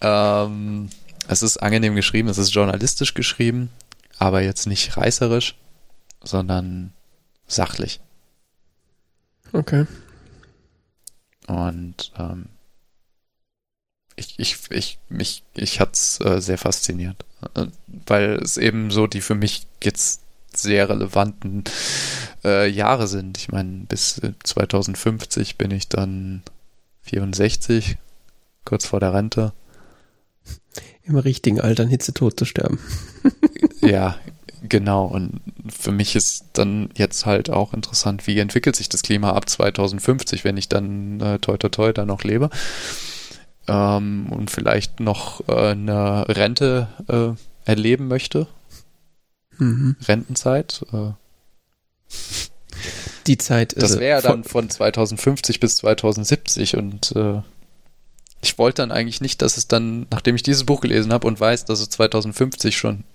Ähm, es ist angenehm geschrieben, es ist journalistisch geschrieben, aber jetzt nicht reißerisch, sondern sachlich. Okay. Und ähm, ich, ich, ich, mich, ich hat's äh, sehr fasziniert, äh, weil es eben so die für mich jetzt sehr relevanten äh, Jahre sind. Ich meine, bis 2050 bin ich dann 64, kurz vor der Rente im richtigen Alter an Hitzetod zu sterben. ja, genau. Und für mich ist dann jetzt halt auch interessant, wie entwickelt sich das Klima ab 2050, wenn ich dann äh, toi toi toi da noch lebe. Ähm, und vielleicht noch äh, eine Rente äh, erleben möchte. Mhm. Rentenzeit. Äh. Die Zeit. Das wäre dann von 2050 bis 2070 und äh, ich wollte dann eigentlich nicht, dass es dann, nachdem ich dieses Buch gelesen habe und weiß, dass es 2050 schon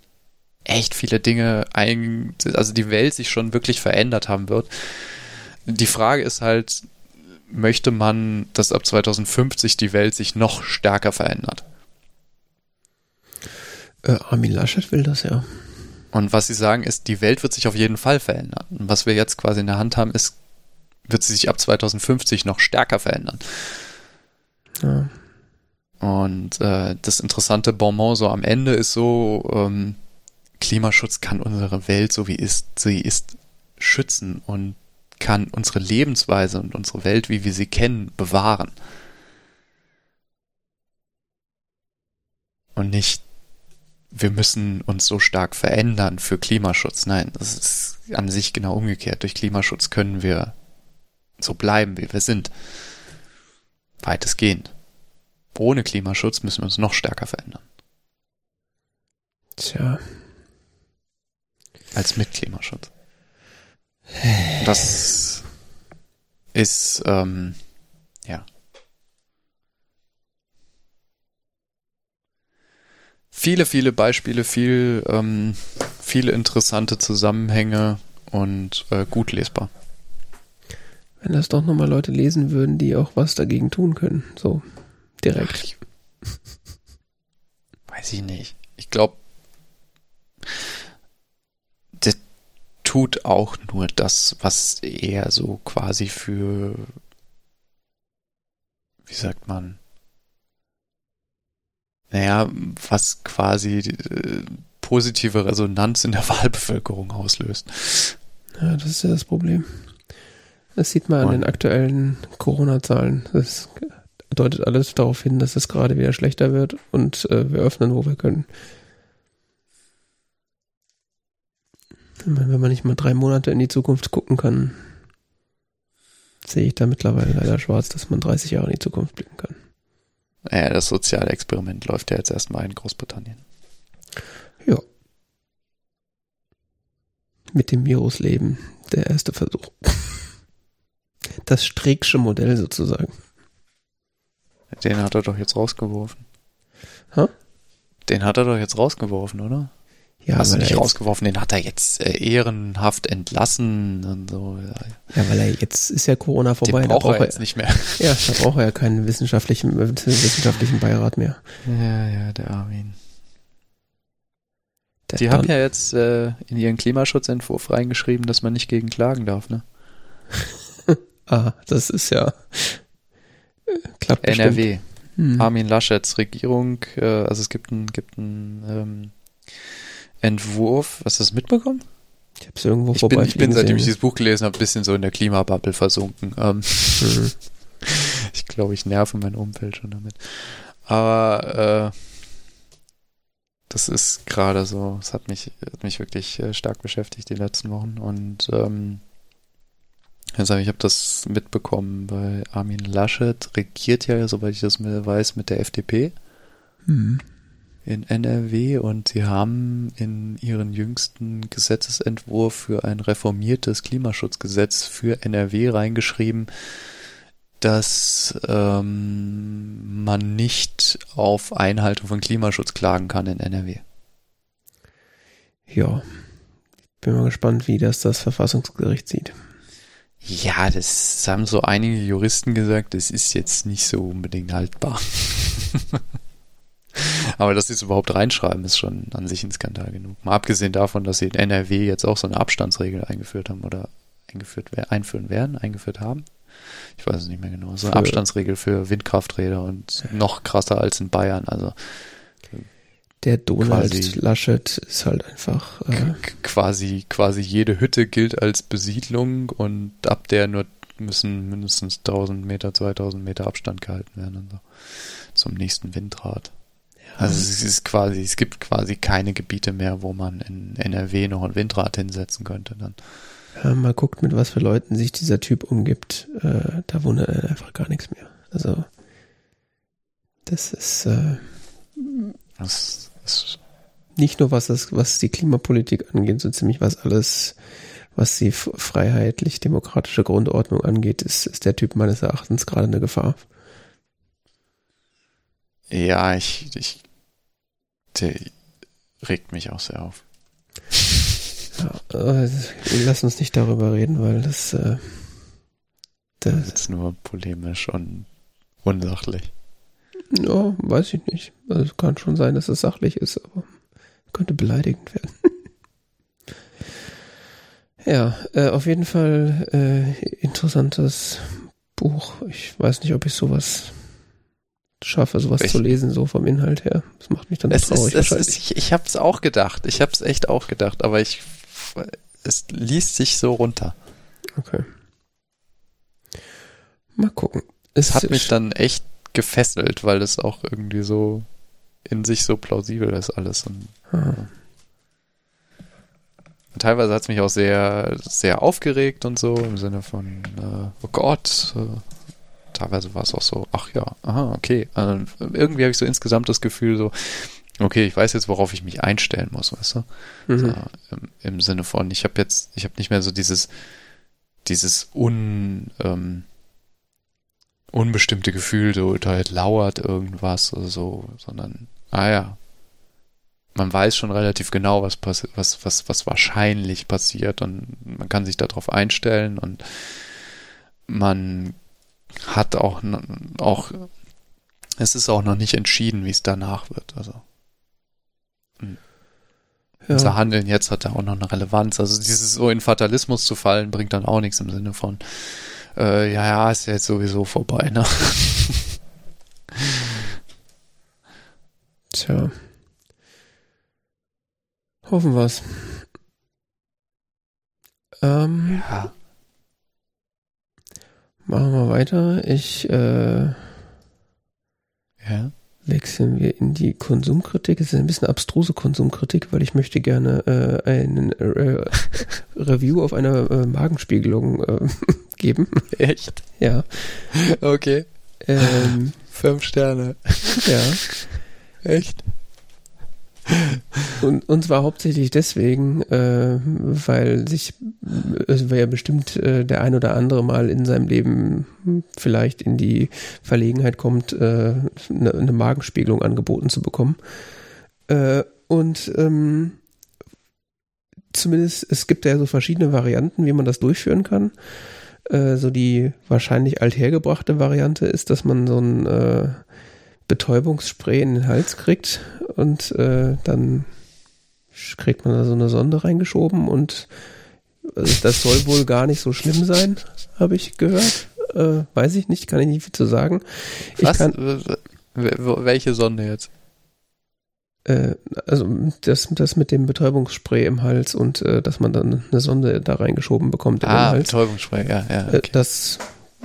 echt viele Dinge ein, also die Welt sich schon wirklich verändert haben wird. Die Frage ist halt, möchte man, dass ab 2050 die Welt sich noch stärker verändert? Äh, Armin Laschet will das ja. Und was sie sagen ist, die Welt wird sich auf jeden Fall verändern. Und was wir jetzt quasi in der Hand haben, ist, wird sie sich ab 2050 noch stärker verändern. Ja. Und äh, das interessante Bonbon so am Ende ist so, ähm, Klimaschutz kann unsere Welt, so wie ist, sie ist, schützen und kann unsere Lebensweise und unsere Welt, wie wir sie kennen, bewahren. Und nicht, wir müssen uns so stark verändern für Klimaschutz. Nein, das ist an sich genau umgekehrt. Durch Klimaschutz können wir so bleiben, wie wir sind. Weitestgehend ohne Klimaschutz müssen wir uns noch stärker verändern. Tja. Als mit Klimaschutz. Das ist, ähm, ja. Viele, viele Beispiele, viel, ähm, viele interessante Zusammenhänge und äh, gut lesbar. Wenn das doch nochmal Leute lesen würden, die auch was dagegen tun können. So direkt. Ach, ich, weiß ich nicht. Ich glaube, tut auch nur das, was er so quasi für, wie sagt man, naja, was quasi äh, positive Resonanz in der Wahlbevölkerung auslöst. Ja, das ist ja das Problem. Das sieht man an den aktuellen Corona-Zahlen. Das deutet alles darauf hin, dass es gerade wieder schlechter wird und äh, wir öffnen, wo wir können. Wenn man nicht mal drei Monate in die Zukunft gucken kann, sehe ich da mittlerweile leider schwarz, dass man 30 Jahre in die Zukunft blicken kann. Ja, das soziale Experiment läuft ja jetzt erstmal in Großbritannien. Ja. Mit dem Virus leben, der erste Versuch. Das Streecksche Modell sozusagen. Den hat er doch jetzt rausgeworfen. Hä? Den hat er doch jetzt rausgeworfen, oder? Ja, Hast du nicht er rausgeworfen, den hat er jetzt äh, ehrenhaft entlassen und so. Ja, weil er jetzt ist ja Corona vorbei. den da braucht er braucht jetzt nicht mehr. Ja, da braucht er ja keinen wissenschaftlichen, äh, wissenschaftlichen Beirat mehr. Ja, ja, der Armin. Der Die haben ja jetzt äh, in ihren Klimaschutzentwurf reingeschrieben, dass man nicht gegen klagen darf, ne? Ah, das ist ja. äh, Klappt. NRW. Hm. Armin Laschets Regierung, äh, also es gibt einen gibt einen, ähm, Entwurf, hast du das mitbekommen? Ich hab's irgendwo Ich bin, vorbei. ich bin seitdem ich dieses Buch gelesen habe, ein bisschen so in der Klimabubble versunken. Ähm, Mhm. ich glaube, ich nerve mein Umfeld schon damit. Aber äh, das ist gerade so, es hat mich, hat mich wirklich äh, stark beschäftigt die letzten Wochen. Und ähm, also ich habe das mitbekommen, bei Armin Laschet regiert ja, soweit ich das weiß, mit der FDP Hm. In NRW und sie haben in ihren jüngsten Gesetzesentwurf für ein reformiertes Klimaschutzgesetz für NRW reingeschrieben, dass ähm, man nicht auf Einhaltung von Klimaschutz klagen kann in NRW. Ja. Bin mal gespannt, wie das das Verfassungsgericht sieht. Ja, das haben so einige Juristen gesagt, das ist jetzt nicht so unbedingt haltbar. Aber dass sie es überhaupt reinschreiben, ist schon an sich ein Skandal genug. Mal abgesehen davon, dass sie in NRW jetzt auch so eine Abstandsregel eingeführt haben oder eingeführt wer- einführen werden, eingeführt haben. Ich weiß es nicht mehr genau. So eine Für- Abstandsregel für Windkrafträder und noch krasser als in Bayern. Also Der Donald Quasi- Laschet ist halt einfach. Äh, quasi, quasi jede Hütte gilt als Besiedlung und ab der nur müssen mindestens 1000 Meter, 2000 Meter Abstand gehalten werden und so. Zum nächsten Windrad. Also es ist quasi, es gibt quasi keine Gebiete mehr, wo man in NRW noch ein Windrad hinsetzen könnte dann. ja, mal guckt, mit was für Leuten sich dieser Typ umgibt. Äh, da wundert er einfach gar nichts mehr. Also, das ist äh, Das ist, nicht nur was das, was die Klimapolitik angeht, so ziemlich was alles, was die freiheitlich-demokratische Grundordnung angeht, ist, ist der Typ meines Erachtens gerade eine Gefahr. ja, ich, ich, der regt mich auch sehr auf. Ja, äh, lass uns nicht darüber reden, weil das, äh, Das ist nur polemisch und unsachlich. ja, weiß ich nicht. Also es kann schon sein, dass es sachlich ist, aber könnte beleidigend werden. ja, äh, auf jeden Fall äh, interessantes Buch. Ich weiß nicht, ob ich sowas schaffe, sowas Echt? zu lesen, so vom Inhalt her. Das macht mich dann Es traurig ist, es ist, ich ich habe es auch gedacht. Ich habe es echt auch gedacht, aber ich, es liest sich so runter. Okay. Mal gucken. Es hat mich dann echt gefesselt, weil es auch irgendwie so in sich so plausibel ist alles. Und Ah, teilweise hat es mich auch sehr, sehr aufgeregt und so im Sinne von, äh, oh Gott. Äh, teilweise war es auch so, ach ja, aha, okay. Äh, irgendwie habe ich so insgesamt das Gefühl so, okay, ich weiß jetzt, worauf ich mich einstellen muss, weißt du? mhm. So, im, Im Sinne von, ich habe jetzt, ich habe nicht mehr so dieses, dieses un, ähm, unbestimmte Gefühl, so da lauert irgendwas oder so, sondern, ah ja, man weiß schon relativ genau, was was, was, was wahrscheinlich passiert und man kann sich darauf einstellen und man hat auch, auch, es ist auch noch nicht entschieden, wie es danach wird, also. Unser ja. Handeln jetzt hat ja auch noch eine Relevanz. Also dieses so in Fatalismus zu fallen, bringt dann auch nichts im Sinne von, äh, ja, ja, ist ja jetzt sowieso vorbei, ne? Tja. Hoffen wir's. Ähm, Ja. Machen wir weiter. Ich äh, Ja. wechseln wir in die Konsumkritik. Es ist ein bisschen abstruse Konsumkritik, weil ich möchte gerne äh, einen äh, Review auf eine äh, Magenspiegelung äh, geben. Echt? Ja. Okay. Ähm, Fünf Sterne. ja. Echt? Und, und zwar hauptsächlich deswegen, äh, weil sich, wäre ja bestimmt äh, der ein oder andere mal in seinem Leben vielleicht in die Verlegenheit kommt, äh, eine, eine Magenspiegelung angeboten zu bekommen. Äh, und ähm, zumindest, es gibt ja so verschiedene Varianten, wie man das durchführen kann. Äh, so die wahrscheinlich althergebrachte Variante ist, dass man so ein äh, Betäubungsspray in den Hals kriegt und äh, dann kriegt man da so eine Sonde reingeschoben und also das soll wohl gar nicht so schlimm sein, habe ich gehört. Äh, weiß ich nicht, kann ich nicht viel zu sagen. Was? Ich kann, Welche Sonde jetzt? äh, also das, das mit dem Betäubungsspray im Hals und äh, dass man dann eine Sonde da reingeschoben bekommt Ah, Hals. Betäubungsspray, ja, ja. Äh, Okay. Das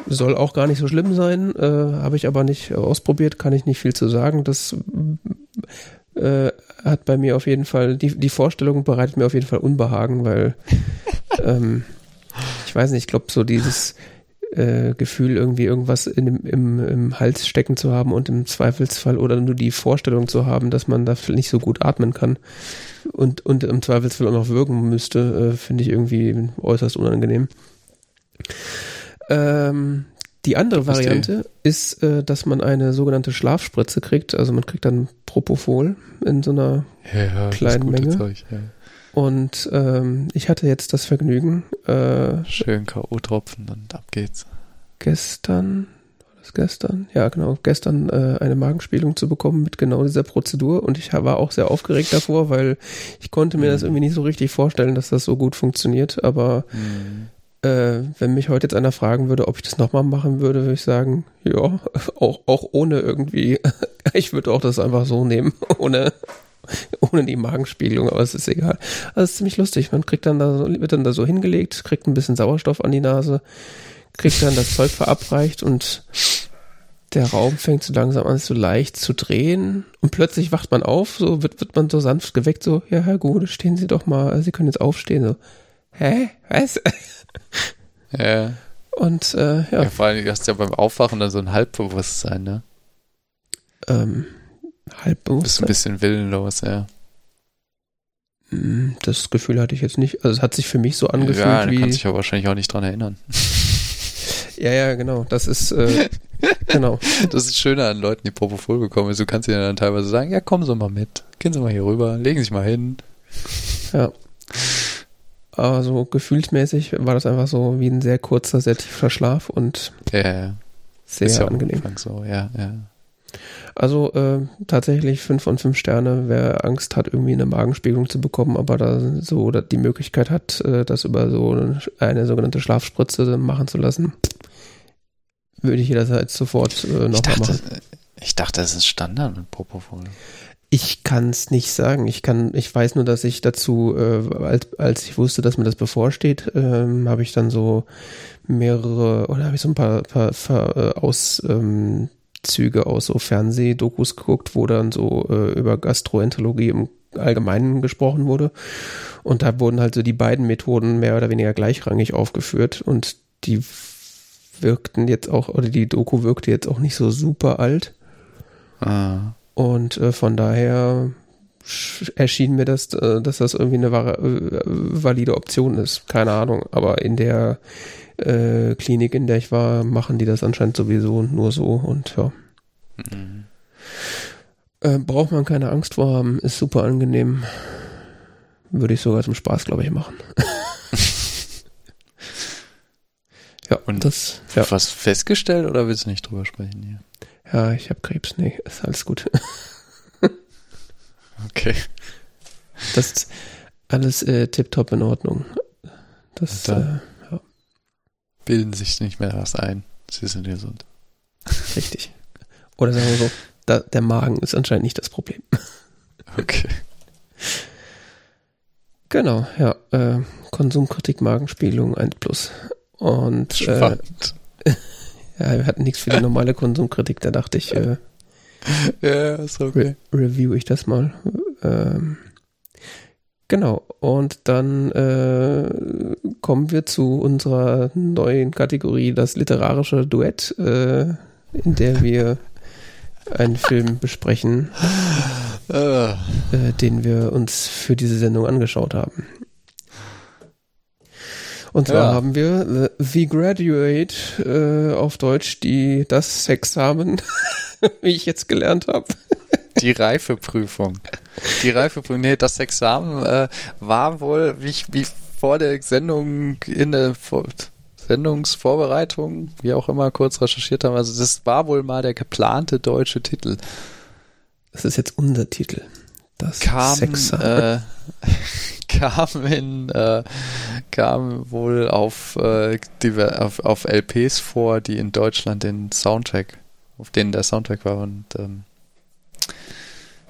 soll auch gar nicht so schlimm sein, äh, habe ich aber nicht ausprobiert, kann ich nicht viel zu sagen. Das äh, hat bei mir auf jeden Fall, die, die Vorstellung bereitet mir auf jeden Fall Unbehagen, weil ähm, ich weiß nicht, ich glaube so dieses äh, Gefühl, irgendwie irgendwas in dem, im, im Hals stecken zu haben und im Zweifelsfall oder nur die Vorstellung zu haben, dass man da nicht so gut atmen kann und, und im Zweifelsfall auch noch wirken müsste, äh, finde ich irgendwie äußerst unangenehm. Ähm, die andere. Variante ist, äh, dass man eine sogenannte Schlafspritze kriegt. Also man kriegt dann Propofol in so einer ja, ja, das kleinen Menge. Zeug, ja. und ähm, ich hatte jetzt das Vergnügen, äh, Schön K.O.-Tropfen und ab geht's. gestern, war das gestern? Ja, genau, gestern äh, eine Magenspiegelung zu bekommen mit genau dieser Prozedur und ich war auch sehr aufgeregt davor, weil ich konnte mir das Mhm. irgendwie nicht so richtig vorstellen, dass das so gut funktioniert, aber Hm. Äh, wenn mich heute jetzt einer fragen würde, ob ich das nochmal machen würde, würde ich sagen, ja, auch, auch ohne irgendwie, ich würde auch das einfach so nehmen, ohne, ohne die Magenspiegelung, aber es ist egal. Also es ist ziemlich lustig. Man kriegt dann da, so- wird dann da so hingelegt, kriegt ein bisschen Sauerstoff an die Nase, kriegt dann das Zeug verabreicht und der Raum fängt so langsam an, so leicht zu drehen und plötzlich wacht man auf, so wird, wird man so sanft geweckt, so, ja, Herr Gude, stehen Sie doch mal, Sie können jetzt aufstehen, so, hä, was? Ja. Und äh, ja, ja, vor allem, du hast ja beim Aufwachen dann so ein Halbbewusstsein, ne? ähm, halb Bist ein bisschen willenlos, ja. Hm, Das Gefühl hatte ich jetzt nicht. Also es hat sich für mich so angefühlt ja, du wie. kannst dich ja wahrscheinlich auch nicht dran erinnern. Ja, ja, genau. Das ist äh, genau. Das ist schöner an Leuten, die Propofol bekommen. ist, Du kannst ihnen dann teilweise sagen, ja, kommen Sie mal mit. Gehen Sie mal hier rüber, legen Sie sich mal hin. Ja. Aber so gefühlsmäßig war das einfach so wie ein sehr kurzer, sehr tiefer Schlaf und Ja, sehr ist ja angenehm. So, ja, ja. Also äh, tatsächlich fünf von fünf Sterne, wer Angst hat, irgendwie eine Magenspiegelung zu bekommen, aber da so die Möglichkeit hat, äh, das über so eine, eine sogenannte Schlafspritze machen zu lassen, würde ich jederzeit sofort äh, nochmal dachte, machen. ich dachte, das ist Standard mit Propofol. Ich kann es nicht sagen. Ich kann, ich weiß nur, dass ich dazu, äh, als, als ich wusste, dass mir das bevorsteht, ähm, habe ich dann so mehrere oder habe ich so ein paar, paar, paar äh, Auszüge ähm, aus so Fernsehdokus geguckt, wo dann so äh, über Gastroenterologie im Allgemeinen gesprochen wurde. Und da wurden halt so die beiden Methoden mehr oder weniger gleichrangig aufgeführt und die wirkten jetzt auch, oder die Doku wirkte jetzt auch nicht so super alt. Ah. Und äh, von daher sch- erschien mir das, äh, dass das irgendwie eine wahre, äh, valide Option ist. Keine Ahnung. Aber in der äh, Klinik, in der ich war, machen die das anscheinend sowieso nur so. Und ja, Mhm. äh, braucht man keine Angst vor haben. Ist super angenehm. Würde ich sogar zum Spaß, glaube ich, machen. ja, Und das, ja, Was festgestellt oder willst du nicht drüber sprechen hier? Ja, ich habe Krebs. Nee, ist alles gut. Okay. Das ist alles äh, tipptopp in Ordnung. Das, äh, dann? Bilden sich nicht mehr was ein. Sie sind gesund. Richtig. Oder sagen wir so, da, der Magen ist anscheinend nicht das Problem. Okay. Genau, ja. Äh, Konsumkritik, Magenspiegelung 1 plus. Und äh, Spannend. Ja, wir hatten nichts für die normale Konsumkritik, da dachte ich, äh, ja, ist okay. review ich das mal. Ähm, genau, und dann äh, kommen wir zu unserer neuen Kategorie, das literarische Duett, äh, in der wir einen Film besprechen, Ah. äh, den wir uns für diese Sendung angeschaut haben. Und zwar Ja. haben wir The, Graduate äh, auf Deutsch, die das Sexamen, wie ich jetzt gelernt habe. Die Reifeprüfung. Die Reifeprüfung, nee, das Examen äh, war wohl, wie, ich, wie vor der Sendung in der vor, Sendungsvorbereitung, wie auch immer, kurz recherchiert haben. Also das war wohl mal der geplante deutsche Titel. Das ist jetzt unser Titel. Das kam, äh, kam in, äh, kam wohl auf, äh, die, auf, auf LPs vor, die in Deutschland den Soundtrack, auf denen der Soundtrack war und ähm,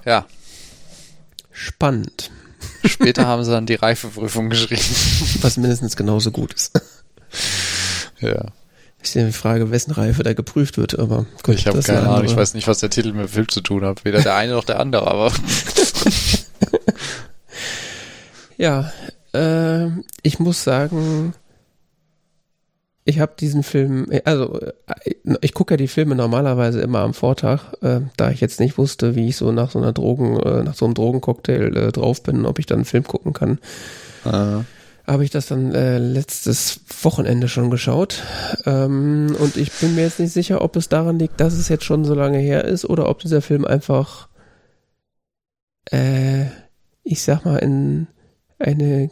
ja. Spannend. Später haben sie dann die Reifeprüfung geschrieben. Was mindestens genauso gut ist. Ja. Ist ja die Frage, wessen Reife da geprüft wird, aber gut, Ich habe keine Ahnung, ich weiß nicht, was der Titel mit dem Film zu tun hat. Weder der eine noch der andere, aber. ja, äh, ich muss sagen, ich habe diesen Film, also ich gucke ja die Filme normalerweise immer am Vortag, äh, da ich jetzt nicht wusste, wie ich so nach so einer Drogen, äh, nach so einem Drogencocktail äh, drauf bin, ob ich dann einen Film gucken kann. Aha habe ich das dann äh, letztes Wochenende schon geschaut. Ähm, und ich bin mir jetzt nicht sicher, ob es daran liegt, dass es jetzt schon so lange her ist oder ob dieser Film einfach, äh, ich sag mal, in eine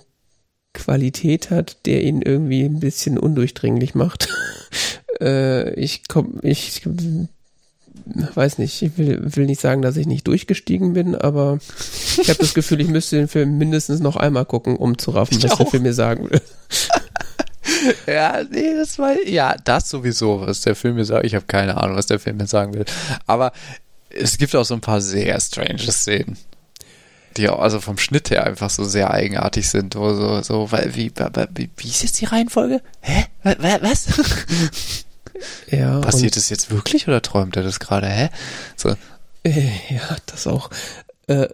Qualität hat, der ihn irgendwie ein bisschen undurchdringlich macht. äh, ich komm, ich weiß nicht, ich will, will nicht sagen, dass ich nicht durchgestiegen bin, aber ich habe das Gefühl, ich müsste den Film mindestens noch einmal gucken, um zu raffen, ich was auch. der Film mir sagen will. ja, nee, das war, ja, das sowieso, was der Film mir sagt. Ich habe keine Ahnung, was der Film mir sagen will. Aber es gibt auch so ein paar sehr strange Szenen, die auch also vom Schnitt her einfach so sehr eigenartig sind. Wo so, so, wie, wie, wie ist jetzt die Reihenfolge? Hä? Was? Ja, Passiert es jetzt wirklich oder träumt er das gerade? Hä? So. Äh, ja, das auch. Äh,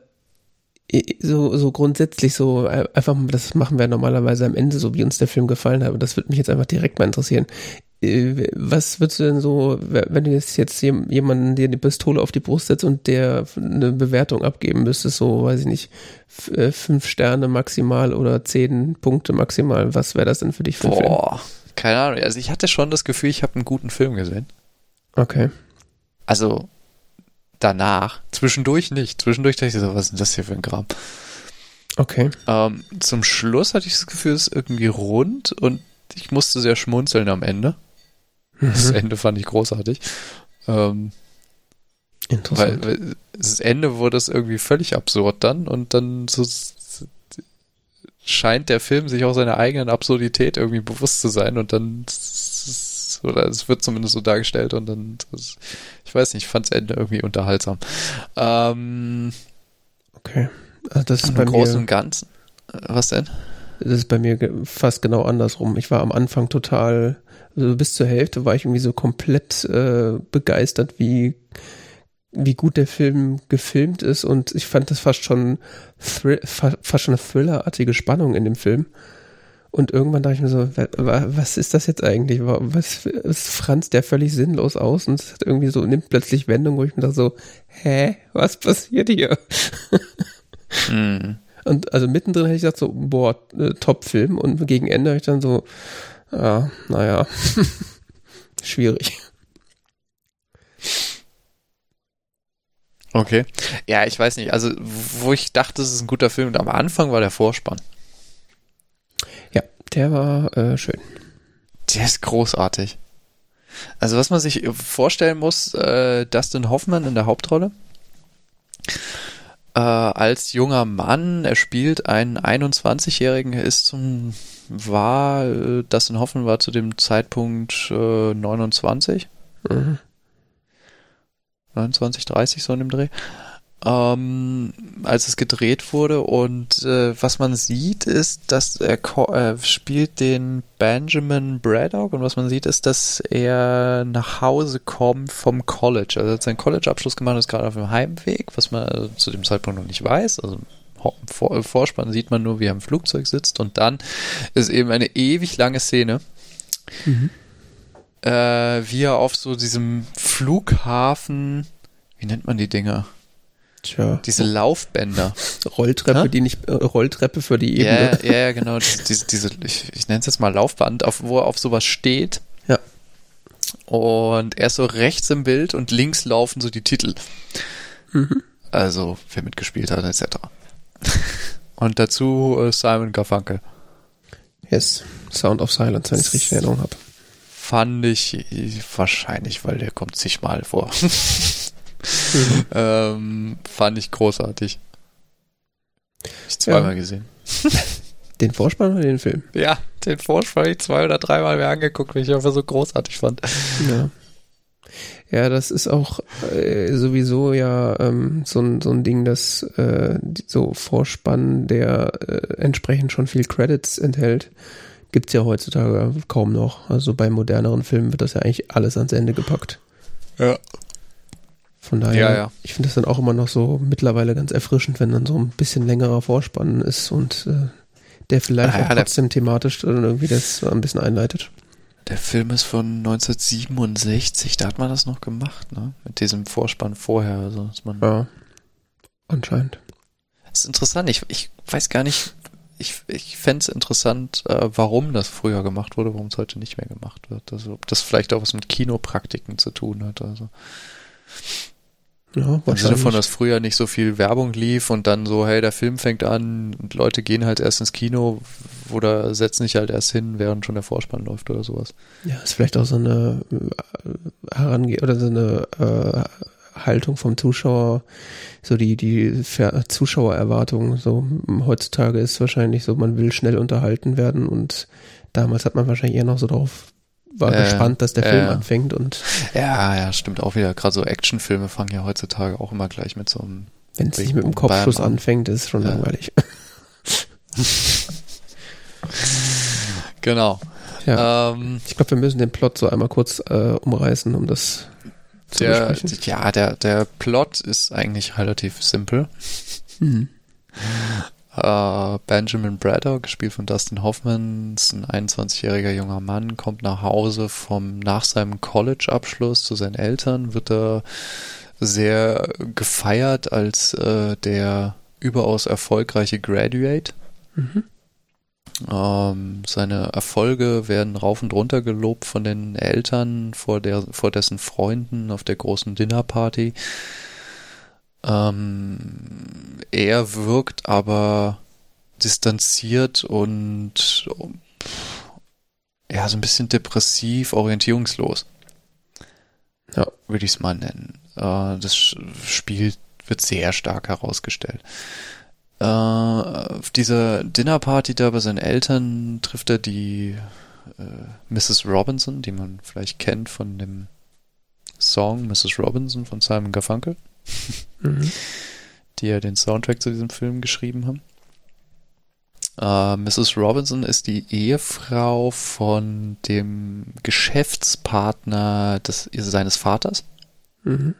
so, so grundsätzlich so äh, einfach, das machen wir normalerweise am Ende, so wie uns der Film gefallen hat. Das würde mich jetzt einfach direkt mal interessieren. Äh, was würdest du denn so, wenn du jetzt, jetzt jemanden dir die Pistole auf die Brust setzt und der eine Bewertung abgeben müsstest, so, weiß ich nicht, fünf Sterne maximal oder zehn Punkte maximal, was wäre das denn für dich für Boah. Keine Ahnung. Also ich hatte schon das Gefühl, ich habe einen guten Film gesehen. Okay. Also danach, zwischendurch nicht. Zwischendurch dachte ich so, was ist denn das hier für ein Kram? Okay. Ähm, zum Schluss hatte ich das Gefühl, es ist irgendwie rund und ich musste sehr schmunzeln am Ende. Mhm. Das Ende fand ich großartig. Ähm, Interessant. Weil, weil das Ende wurde es irgendwie völlig absurd dann und dann so scheint der Film sich auch seiner eigenen Absurdität irgendwie bewusst zu sein und dann oder es wird zumindest so dargestellt und dann ich weiß nicht, ich fand das Ende irgendwie unterhaltsam. Ähm, okay. Also das ist bei im Großen und Ganzen. Was denn? Das ist bei mir fast genau andersrum. Ich war am Anfang total, also bis zur Hälfte war ich irgendwie so komplett äh, begeistert, wie wie gut der Film gefilmt ist und ich fand das fast schon fast schon eine thrillerartige Spannung in dem Film. Und irgendwann dachte ich mir so, was ist das jetzt eigentlich? Was ist Franz der völlig sinnlos aus und es hat irgendwie so nimmt plötzlich Wendung, wo ich mir dachte so, hä, was passiert hier? Mm. Und also mittendrin hätte ich gesagt so, boah, äh, Top-Film und gegen Ende habe ich dann so, ja, naja, schwierig. Okay. Ja, ich weiß nicht. Also, wo ich dachte, es ist ein guter Film, und am Anfang war der Vorspann. Ja, der war äh, schön. Der ist großartig. Also, was man sich vorstellen muss, äh, Dustin Hoffman in der Hauptrolle. Äh, als junger Mann, er spielt einen 21-Jährigen, er ist zum, war, äh, Dustin Hoffman war zu dem Zeitpunkt äh, 29. Mhm. 29, 30 so in dem Dreh, ähm, als es gedreht wurde. Und äh, was man sieht, ist, dass er äh, spielt den Benjamin Braddock und was man sieht, ist, dass er nach Hause kommt vom College. Also er hat seinen College-Abschluss gemacht, ist gerade auf dem Heimweg, was man also zu dem Zeitpunkt noch nicht weiß. Also im Vorspann sieht man nur, wie er im Flugzeug sitzt und dann ist eben eine ewig lange Szene. Mhm äh, wie er auf so diesem Flughafen, wie nennt man die Dinger? Tja. Diese Laufbänder. Rolltreppe, ha? die nicht, äh, Rolltreppe für die Ebene. Ja, ja, genau. Diese, diese, ich, ich nenne es jetzt mal Laufband, auf, wo er auf sowas steht. Ja. Und er ist so rechts im Bild und links laufen so die Titel. Mhm. Also, wer mitgespielt hat, etc. Und dazu äh, Simon Garfunkel. Yes, Sound of Silence, wenn ich es richtig in Erinnerung habe. Fand ich wahrscheinlich, weil der kommt zigmal vor. mhm. ähm, fand ich großartig. Ich zweimal ja. gesehen. Den Vorspann oder den Film? Ja, den Vorspann habe ich zwei oder dreimal mir angeguckt, weil ich einfach so großartig fand. Ja. Ja, das ist auch äh, sowieso ja ähm, so, ein, so ein Ding, dass äh, so Vorspann, der äh, entsprechend schon viel Credits enthält, gibt's ja heutzutage kaum noch. Also bei moderneren Filmen wird das ja eigentlich alles ans Ende gepackt. Ja. Von daher, ja, ja. ich finde das dann auch immer noch so mittlerweile ganz erfrischend, wenn dann so ein bisschen längerer Vorspann ist und äh, der vielleicht ah, ja, trotzdem thematisch dann irgendwie das ein bisschen einleitet. Der Film ist von 1967, da hat man das noch gemacht, ne? Mit diesem Vorspann vorher. Also, dass man ja, anscheinend. Das ist interessant, ich, ich weiß gar nicht, ich, ich fände es interessant, äh, warum das früher gemacht wurde, warum es heute nicht mehr gemacht wird. Also ob das vielleicht auch was mit Kinopraktiken zu tun hat. Also. Ja, Im Sinne von, dass früher nicht so viel Werbung lief und dann so, hey, der Film fängt an und Leute gehen halt erst ins Kino oder setzen sich halt erst hin, während schon der Vorspann läuft oder sowas. Ja, ist vielleicht auch so eine äh, Herange oder so eine äh, Haltung vom Zuschauer, so die, die Zuschauererwartung. So heutzutage ist wahrscheinlich so, man will schnell unterhalten werden und damals hat man wahrscheinlich eher noch so darauf war äh, gespannt, dass der äh, Film anfängt und. Ja, ja, stimmt auch wieder. Gerade so Actionfilme fangen ja heutzutage auch immer gleich mit so einem. Wenn es nicht mit dem Kopfschuss an. anfängt, ist schon ja. langweilig. genau. Ja. Ähm, ich glaube, wir müssen den Plot so einmal kurz äh, umreißen, um das zu der, besprechen. Ja, der, der Plot ist eigentlich relativ simpel. Mhm. Äh, Benjamin Braddock, gespielt von Dustin Hoffman, ist ein 21-jähriger junger Mann, kommt nach Hause vom, nach seinem College-Abschluss zu seinen Eltern, wird er sehr gefeiert als äh, der überaus erfolgreiche Graduate. Mhm. Ähm, seine Erfolge werden rauf und runter gelobt von den Eltern vor, der, vor dessen Freunden auf der großen Dinnerparty. Ähm, er wirkt aber distanziert und ja, so ein bisschen depressiv, orientierungslos. Ja, würde ich es mal nennen. Äh, das Spiel wird sehr stark herausgestellt. Äh, auf dieser Dinnerparty da bei seinen Eltern trifft er die äh, Mrs. Robinson, die man vielleicht kennt von dem Song Mrs. Robinson von Simon Garfunkel mhm. die ja den Soundtrack zu diesem Film geschrieben haben. Äh, Mrs. Robinson ist die Ehefrau von dem Geschäftspartner des, seines Vaters. Mhm.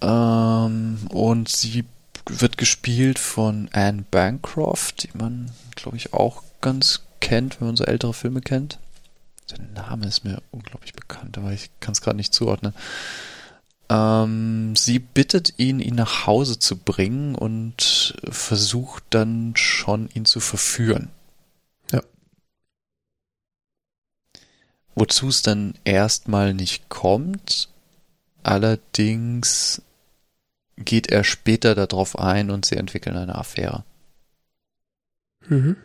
Ähm, und sie wird gespielt von Anne Bancroft, die man, glaube ich, auch ganz kennt, wenn man so ältere Filme kennt. Der Name ist mir unglaublich bekannt, aber ich kann es gerade nicht zuordnen. Ähm, sie bittet ihn, ihn nach Hause zu bringen und versucht dann schon, ihn zu verführen. Ja. Wozu es dann erstmal nicht kommt. Allerdings geht er später darauf ein und sie entwickeln eine Affäre. Mhm.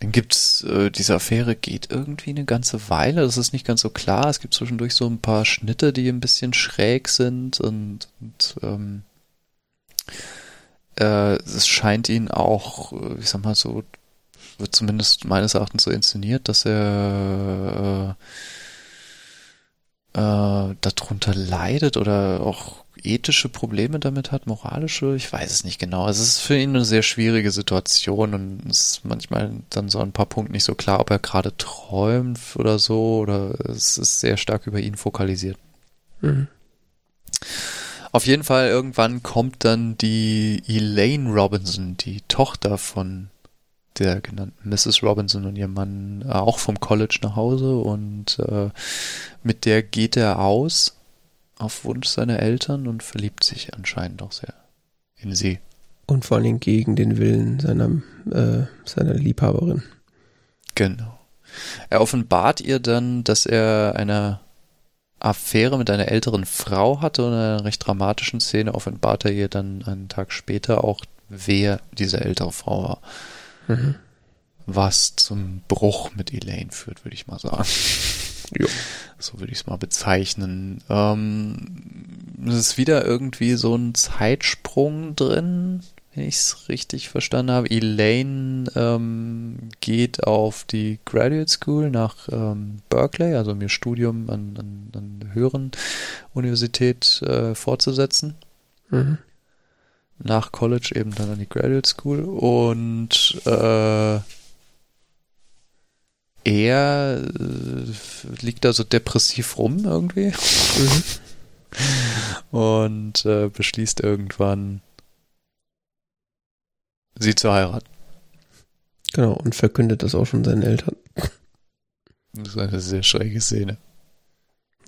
Dann gibt's, äh, diese Affäre geht irgendwie eine ganze Weile, das ist nicht ganz so klar. Es gibt zwischendurch so ein paar Schnitte, die ein bisschen schräg sind und, und ähm, äh, es scheint ihn auch, äh, ich sag mal so, wird zumindest meines Erachtens so inszeniert, dass er äh, äh, darunter leidet oder auch ethische Probleme damit hat, moralische, ich weiß es nicht genau. Es ist für ihn eine sehr schwierige Situation und es ist manchmal dann so ein paar Punkte nicht so klar, ob er gerade träumt oder so oder es ist sehr stark über ihn fokalisiert. Mhm. Auf jeden Fall irgendwann kommt dann die Elaine Robinson, die Tochter von der genannten Mrs. Robinson und ihrem Mann auch vom College nach Hause und äh, mit der geht er aus auf Wunsch seiner Eltern und verliebt sich anscheinend auch sehr in sie. Und vor allem gegen den Willen seiner, äh, seiner Liebhaberin. Genau. Er offenbart ihr dann, dass er einer Affäre mit einer älteren Frau hatte und in einer recht dramatischen Szene offenbart er ihr dann einen Tag später auch, wer diese ältere Frau war. Mhm. Was zum Bruch mit Elaine führt, würde ich mal sagen. Jo. So würde ich es mal bezeichnen. Ähm, es ist wieder irgendwie so ein Zeitsprung drin, wenn ich es richtig verstanden habe. Elaine ähm, geht auf die Graduate School nach ähm, Berkeley, also um ihr Studium an, an, an der höheren Universität äh, fortzusetzen. Mhm. Nach College eben dann an die Graduate School und äh, er äh, liegt da so depressiv rum irgendwie Mhm. und äh, beschließt irgendwann, sie zu heiraten. Genau, und verkündet das auch schon seinen Eltern. Das ist eine sehr schräge Szene.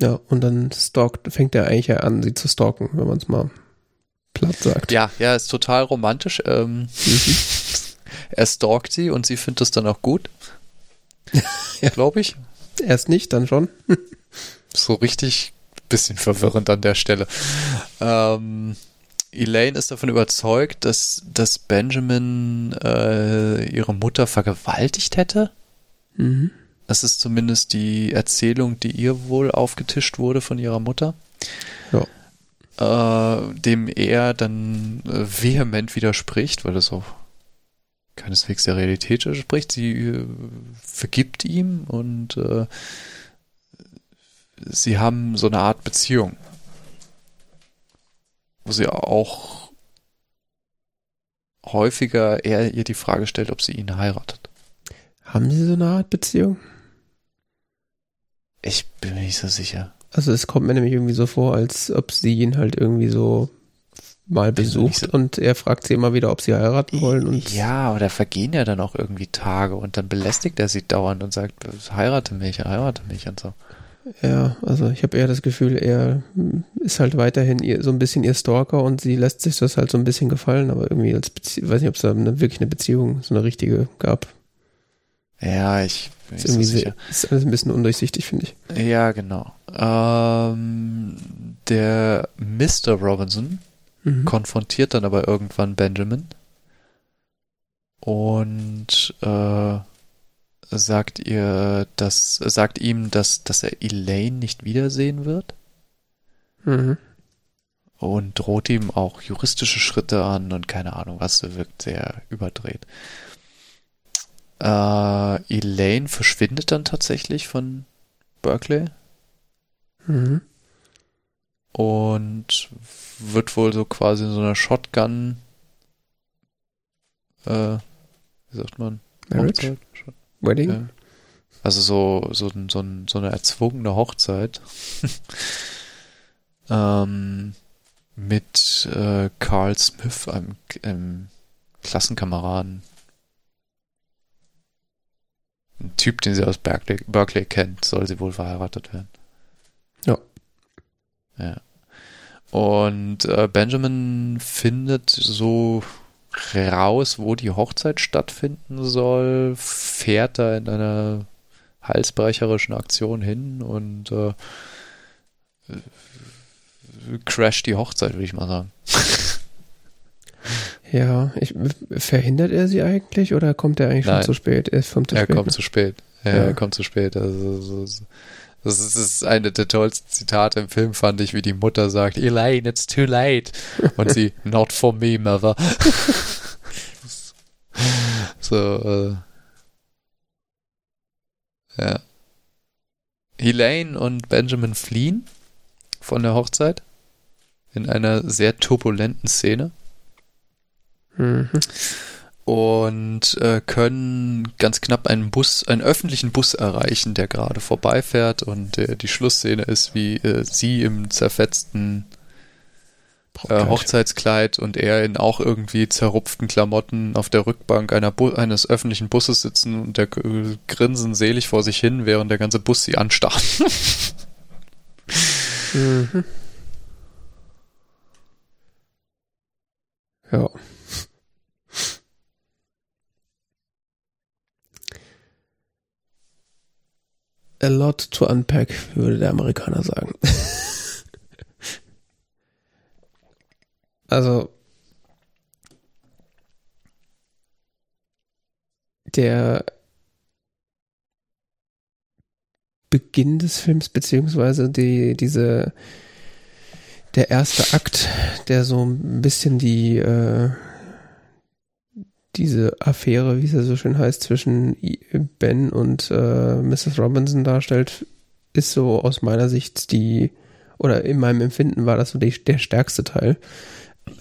Ja, und dann stalkt, fängt er eigentlich ja an, sie zu stalken, wenn man es mal platt sagt. Ja, ja, ist total romantisch. Ähm, Mhm. er stalkt sie und sie findet es dann auch gut. Ja. Glaube ich. Erst nicht, dann schon. So richtig bisschen verwirrend an der Stelle. Ähm, Elaine ist davon überzeugt, dass, dass Benjamin äh, ihre Mutter vergewaltigt hätte. Mhm. Das ist zumindest die Erzählung, die ihr wohl aufgetischt wurde von ihrer Mutter. Äh, dem er dann äh, vehement widerspricht, weil das auch keineswegs der Realität entspricht. Sie äh, vergibt ihm und äh, sie haben so eine Art Beziehung, wo sie auch häufiger er ihr die Frage stellt, ob sie ihn heiratet. Haben sie so eine Art Beziehung? Ich bin mir nicht so sicher. Also es kommt mir nämlich irgendwie so vor, als ob sie ihn halt irgendwie so mal nicht besucht so- und er fragt sie immer wieder, ob sie heiraten wollen und ja, aber da vergehen ja dann auch irgendwie Tage und dann belästigt er sie dauernd und sagt, heirate mich, heirate mich und so. ja, also ich habe eher das Gefühl, er ist halt weiterhin ihr, so ein bisschen ihr Stalker und sie lässt sich das halt so ein bisschen gefallen, aber irgendwie als Bezie weiß nicht, ob es da eine, wirklich eine Beziehung, so eine richtige gab. Ja, ich bin Ist nicht so irgendwie sicher. ist alles ein bisschen undurchsichtig, finde ich. Ja, genau. Ähm, der Mr. Robinson Mhm. konfrontiert dann aber irgendwann Benjamin und äh, sagt ihr, dass sagt ihm, dass dass er Elaine nicht wiedersehen wird Mhm. und droht ihm auch juristische Schritte an und keine Ahnung was, wirkt sehr überdreht. Äh, Elaine verschwindet dann tatsächlich von Berkeley Mhm. und wird wohl so quasi in so einer Shotgun, äh, wie sagt man? Marriage? Hochzeit? Wedding? Ja. Also so, so, so, so eine erzwungene Hochzeit. ähm, mit äh, Carl Smith, einem, einem Klassenkameraden. Ein Typ, den sie aus Berkeley, Berkeley kennt, soll sie wohl verheiratet werden. Ja. Ja. Und äh, Benjamin findet so raus, wo die Hochzeit stattfinden soll, fährt da in einer halsbrecherischen Aktion hin und äh, crasht die Hochzeit, würde ich mal sagen. Ja, ich, verhindert er sie eigentlich oder kommt er eigentlich schon Nein. zu spät? Er kommt zu er spät. kommt ne? zu spät. Ja, Ja. Er kommt zu spät. Also, so, so. Das ist, ist eine der tollsten Zitate im Film, fand ich, wie die Mutter sagt, Elaine, it's too late. Und sie, not for me, mother. so, äh, ja. Elaine und Benjamin fliehen von der Hochzeit in einer sehr turbulenten Szene Mhm. Und äh, können ganz knapp einen Bus, einen öffentlichen Bus erreichen, der gerade vorbeifährt und äh, die Schlussszene ist, wie äh, sie im zerfetzten äh. Hochzeitskleid und er in auch irgendwie zerrupften Klamotten auf der Rückbank einer Bu eines öffentlichen Busses sitzen und der äh, grinsen selig vor sich hin, während der ganze Bus sie anstarrt. Mhm. Ja. A lot to unpack, würde der Amerikaner sagen. also, der Beginn des Films, beziehungsweise die, diese, der erste Akt, der so ein bisschen die, äh, diese Affäre, wie es ja so schön heißt, zwischen Ben und äh, Mrs. Robinson darstellt, ist so aus meiner Sicht die, oder in meinem Empfinden war das so die, der stärkste Teil.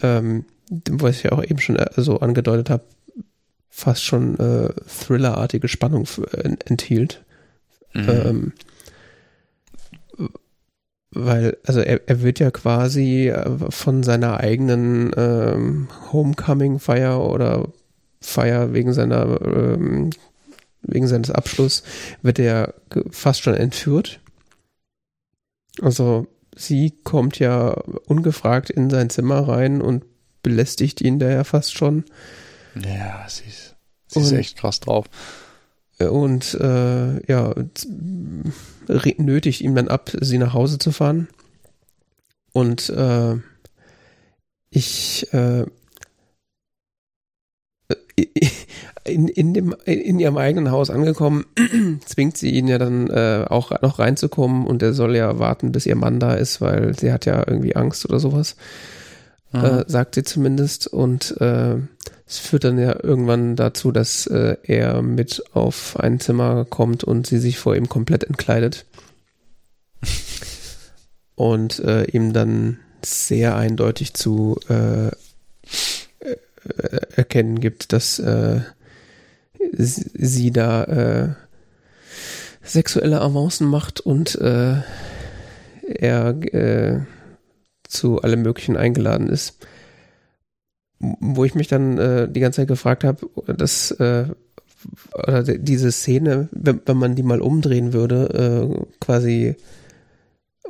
Ähm, was ich ja auch eben schon äh, so angedeutet habe, fast schon äh, thrillerartige Spannung äh, enthielt. Mhm. Ähm, weil, also er, er wird ja quasi äh, von seiner eigenen ähm, Homecoming-Feier oder Feier wegen seiner ähm, wegen seines Abschlusses wird er fast schon entführt. Also sie kommt ja ungefragt in sein Zimmer rein und belästigt ihn da ja fast schon. Ja, sie ist, sie ist echt krass drauf. Und äh, ja, nötigt ihm dann ab, sie nach Hause zu fahren. Und äh, ich äh, in, in, dem, in ihrem eigenen Haus angekommen, zwingt sie ihn ja dann äh, auch noch reinzukommen und er soll ja warten, bis ihr Mann da ist, weil sie hat ja irgendwie Angst oder sowas. Mhm. Äh, sagt sie zumindest. Und äh, es führt dann ja irgendwann dazu, dass äh, er mit auf ein Zimmer kommt und sie sich vor ihm komplett entkleidet. und äh, ihm dann sehr eindeutig zu äh, äh, erkennen gibt, dass äh, sie da äh, sexuelle Avancen macht und äh, er äh, zu allem Möglichen eingeladen ist. Wo ich mich dann äh, die ganze Zeit gefragt habe, dass äh, oder diese Szene, wenn, wenn man die mal umdrehen würde, äh, quasi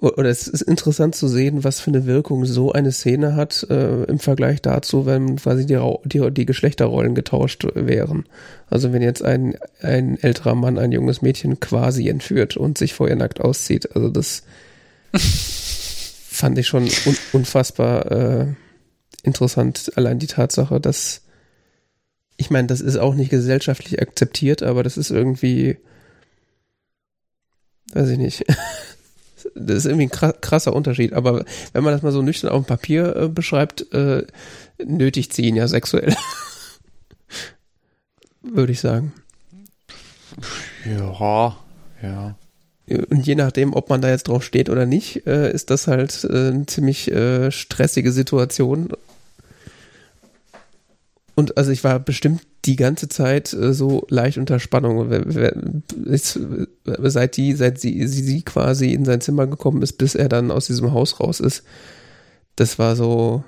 oder es ist interessant zu sehen, was für eine Wirkung so eine Szene hat äh, im Vergleich dazu, wenn quasi die, die, die Geschlechterrollen getauscht wären. Also wenn jetzt ein, ein älterer Mann ein junges Mädchen quasi entführt und sich vorher nackt auszieht. Also das fand ich schon un unfassbar äh, interessant. Allein die Tatsache, dass ich meine, das ist auch nicht gesellschaftlich akzeptiert, aber das ist irgendwie, weiß ich nicht. das ist irgendwie ein krasser Unterschied. Aber wenn man das mal so nüchtern auf dem Papier äh, beschreibt, äh, nötigt sie ihn ja sexuell. Würde ich sagen. Ja, ja. Und je nachdem, ob man da jetzt drauf steht oder nicht, äh, ist das halt äh, eine ziemlich äh, stressige Situation. Und also ich war bestimmt die ganze Zeit äh, so leicht unter Spannung. Seit die, seit sie, sie, sie quasi in sein Zimmer gekommen ist, bis er dann aus diesem Haus raus ist. Das war so.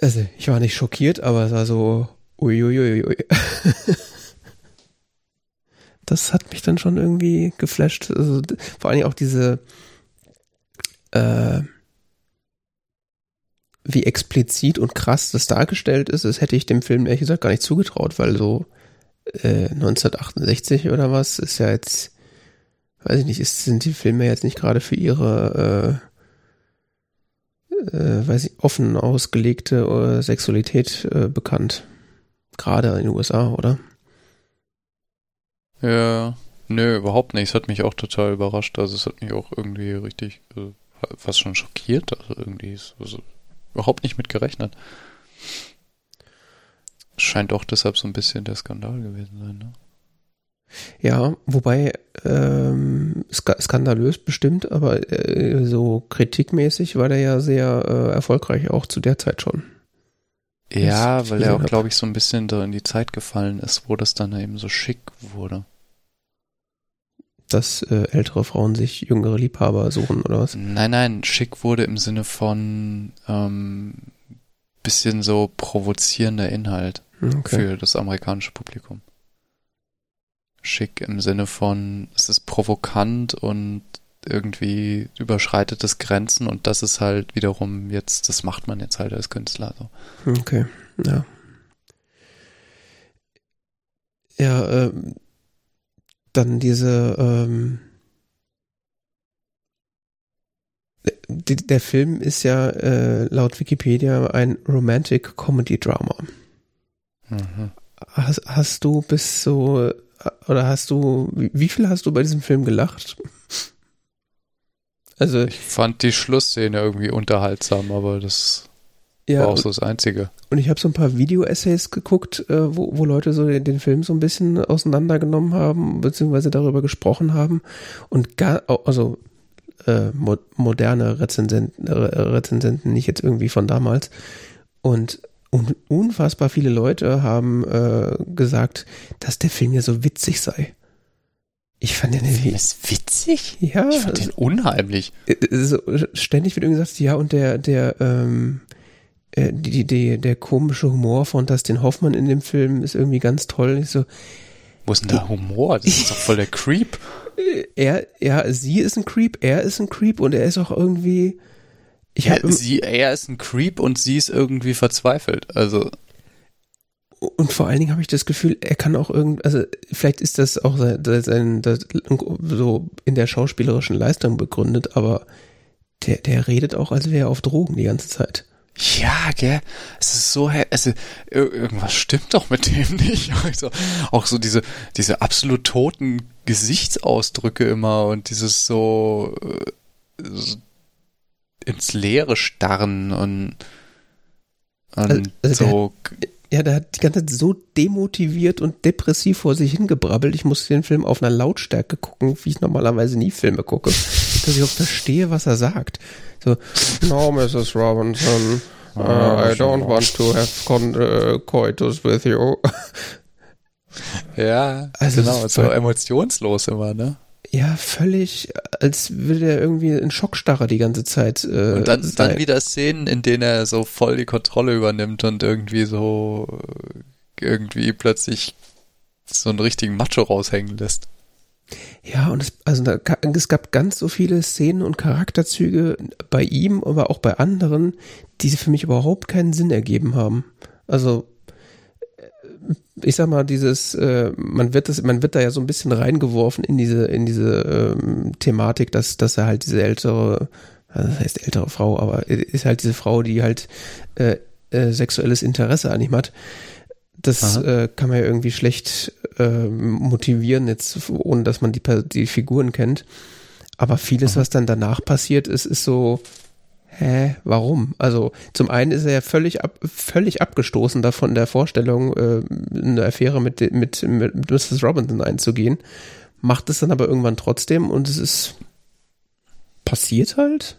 Also, ich war nicht schockiert, aber es war so. Uiuiui. das hat mich dann schon irgendwie geflasht. Also, vor allem auch diese. Äh, wie explizit und krass das dargestellt ist, das hätte ich dem Film ehrlich gesagt gar nicht zugetraut, weil so äh, 1968 oder was ist ja jetzt, weiß ich nicht, ist, sind die Filme jetzt nicht gerade für ihre, äh, äh, weiß ich, offen ausgelegte äh, Sexualität äh, bekannt. Gerade in den USA, oder? Ja, nö, überhaupt nicht. Es hat mich auch total überrascht. Also es hat mich auch irgendwie richtig, äh, fast schon schockiert. Also irgendwie ist, also überhaupt nicht mit gerechnet. Scheint auch deshalb so ein bisschen der Skandal gewesen sein, ne? Ja, wobei ähm, skandalös bestimmt, aber äh, so kritikmäßig war der ja sehr äh, erfolgreich auch zu der Zeit schon. Ja, weil er auch, glaube ich, so ein bisschen da in die Zeit gefallen ist, wo das dann eben so schick wurde. Dass äh, ältere Frauen sich jüngere Liebhaber suchen, oder was? Nein, nein, schick wurde im Sinne von ähm, bisschen so provozierender Inhalt okay. für das amerikanische Publikum. Schick im Sinne von, es ist provokant und irgendwie überschreitet es Grenzen und das ist halt wiederum jetzt, das macht man jetzt halt als Künstler. So. Okay, ja. Ja, äh, dann diese, ähm, die, der Film ist ja äh, laut Wikipedia ein Romantic Comedy Drama. Mhm. Hast, hast du bis so, oder hast du, wie, wie viel hast du bei diesem Film gelacht? Also ich fand die Schlussszene irgendwie unterhaltsam, aber das ja, war auch so das Einzige. Und ich habe so ein paar Video-Essays geguckt, äh, wo, wo Leute so den, den, Film so ein bisschen auseinandergenommen haben, beziehungsweise darüber gesprochen haben. Und gar, also äh, mo moderne Rezensenten, äh, Rezensenten, nicht jetzt irgendwie von damals. Und un unfassbar viele Leute haben äh, gesagt, dass der Film ja so witzig sei. Ich fand den irgendwie. Ist witzig? Ja. Ich fand den unheimlich. Äh, so, ständig wird irgendwie gesagt, ja, und der, der, ähm, äh, die, die, der komische Humor von Dustin Hoffmann in dem Film ist irgendwie ganz toll. Ich so, Wo ist denn der Humor? Das ist doch voll der Creep. Er, ja, sie ist ein Creep, er ist ein Creep und er ist auch irgendwie. Ich ja, sie, er ist ein Creep und sie ist irgendwie verzweifelt. Also. Und vor allen Dingen habe ich das Gefühl, er kann auch irgendwie, also vielleicht ist das auch sein, sein, sein, so in der schauspielerischen Leistung begründet, aber der, der redet auch, als wäre er auf Drogen die ganze Zeit. Ja, gell, es ist so, also irgendwas stimmt doch mit dem nicht. Also, auch so diese, diese absolut toten Gesichtsausdrücke immer und dieses so, so äh, ins Leere starren und, und also, also so. Der, ja, der hat die ganze Zeit so demotiviert und depressiv vor sich hingebrabbelt. Ich musste den Film auf einer Lautstärke gucken, wie ich normalerweise nie Filme gucke, dass ich auch verstehe, was er sagt. So, no, Mrs. Robinson, uh, I don't want to have con uh, coitus with you. Ja, also genau, so emotionslos immer, ne? Ja, völlig, als würde er irgendwie in Schockstarre die ganze Zeit. Äh, und dann, dann wieder Szenen, in denen er so voll die Kontrolle übernimmt und irgendwie so irgendwie plötzlich so einen richtigen Macho raushängen lässt. Ja, und es, also da, es gab ganz so viele Szenen und Charakterzüge bei ihm, aber auch bei anderen, die für mich überhaupt keinen Sinn ergeben haben. Also ich sag mal, dieses, äh, man wird das, man wird da ja so ein bisschen reingeworfen in diese, in diese ähm, Thematik, dass, dass er halt diese ältere, also das heißt ältere Frau, aber ist halt diese Frau, die halt äh, äh, sexuelles Interesse an ihm hat. Das äh, kann man ja irgendwie schlecht äh, motivieren, jetzt ohne dass man die, die Figuren kennt. Aber vieles, Aha. was dann danach passiert ist, ist so, hä, warum? Also zum einen ist er ja völlig, ab, völlig abgestoßen davon der Vorstellung, äh, eine Affäre mit, mit, mit Mrs. Robinson einzugehen, macht es dann aber irgendwann trotzdem und es ist passiert halt.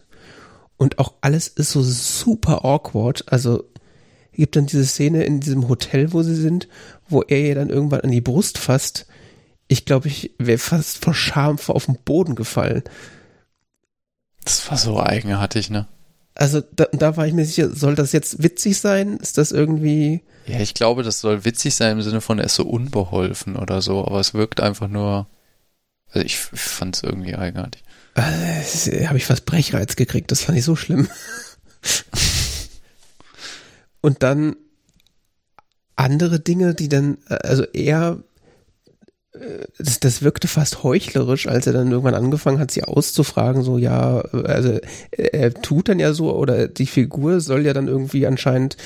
Und auch alles ist so super awkward. Also gibt dann diese Szene in diesem Hotel, wo sie sind, wo er ihr dann irgendwann an die Brust fasst. Ich glaube, ich wäre fast vor Scham auf den Boden gefallen. Das war so eigenartig, ne? Also da, da war ich mir sicher, soll das jetzt witzig sein? Ist das irgendwie. Ja, ich glaube, das soll witzig sein im Sinne von, er ist so unbeholfen oder so, aber es wirkt einfach nur. Also ich, fand es irgendwie eigenartig. Äh, Habe ich fast Brechreiz gekriegt, das fand ich so schlimm. Und dann andere Dinge, die dann, also er das, das wirkte fast heuchlerisch, als er dann irgendwann angefangen hat, sie auszufragen, so ja, also er tut dann ja so, oder die Figur soll ja dann irgendwie anscheinend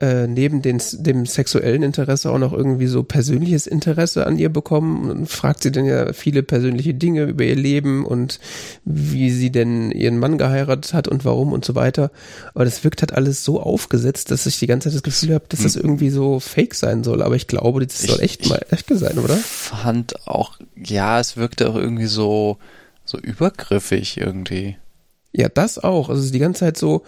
äh, neben den, dem sexuellen Interesse auch noch irgendwie so persönliches Interesse an ihr bekommen und fragt sie dann ja viele persönliche Dinge über ihr Leben und wie sie denn ihren Mann geheiratet hat und warum und so weiter. Aber das wirkt halt alles so aufgesetzt, dass ich die ganze Zeit das Gefühl habe, dass das hm. irgendwie so fake sein soll. Aber ich glaube, das soll echt ich, mal echt sein, oder? Fand auch, ja, es wirkte auch irgendwie so, so übergriffig irgendwie. Ja, das auch. Also die ganze Zeit so,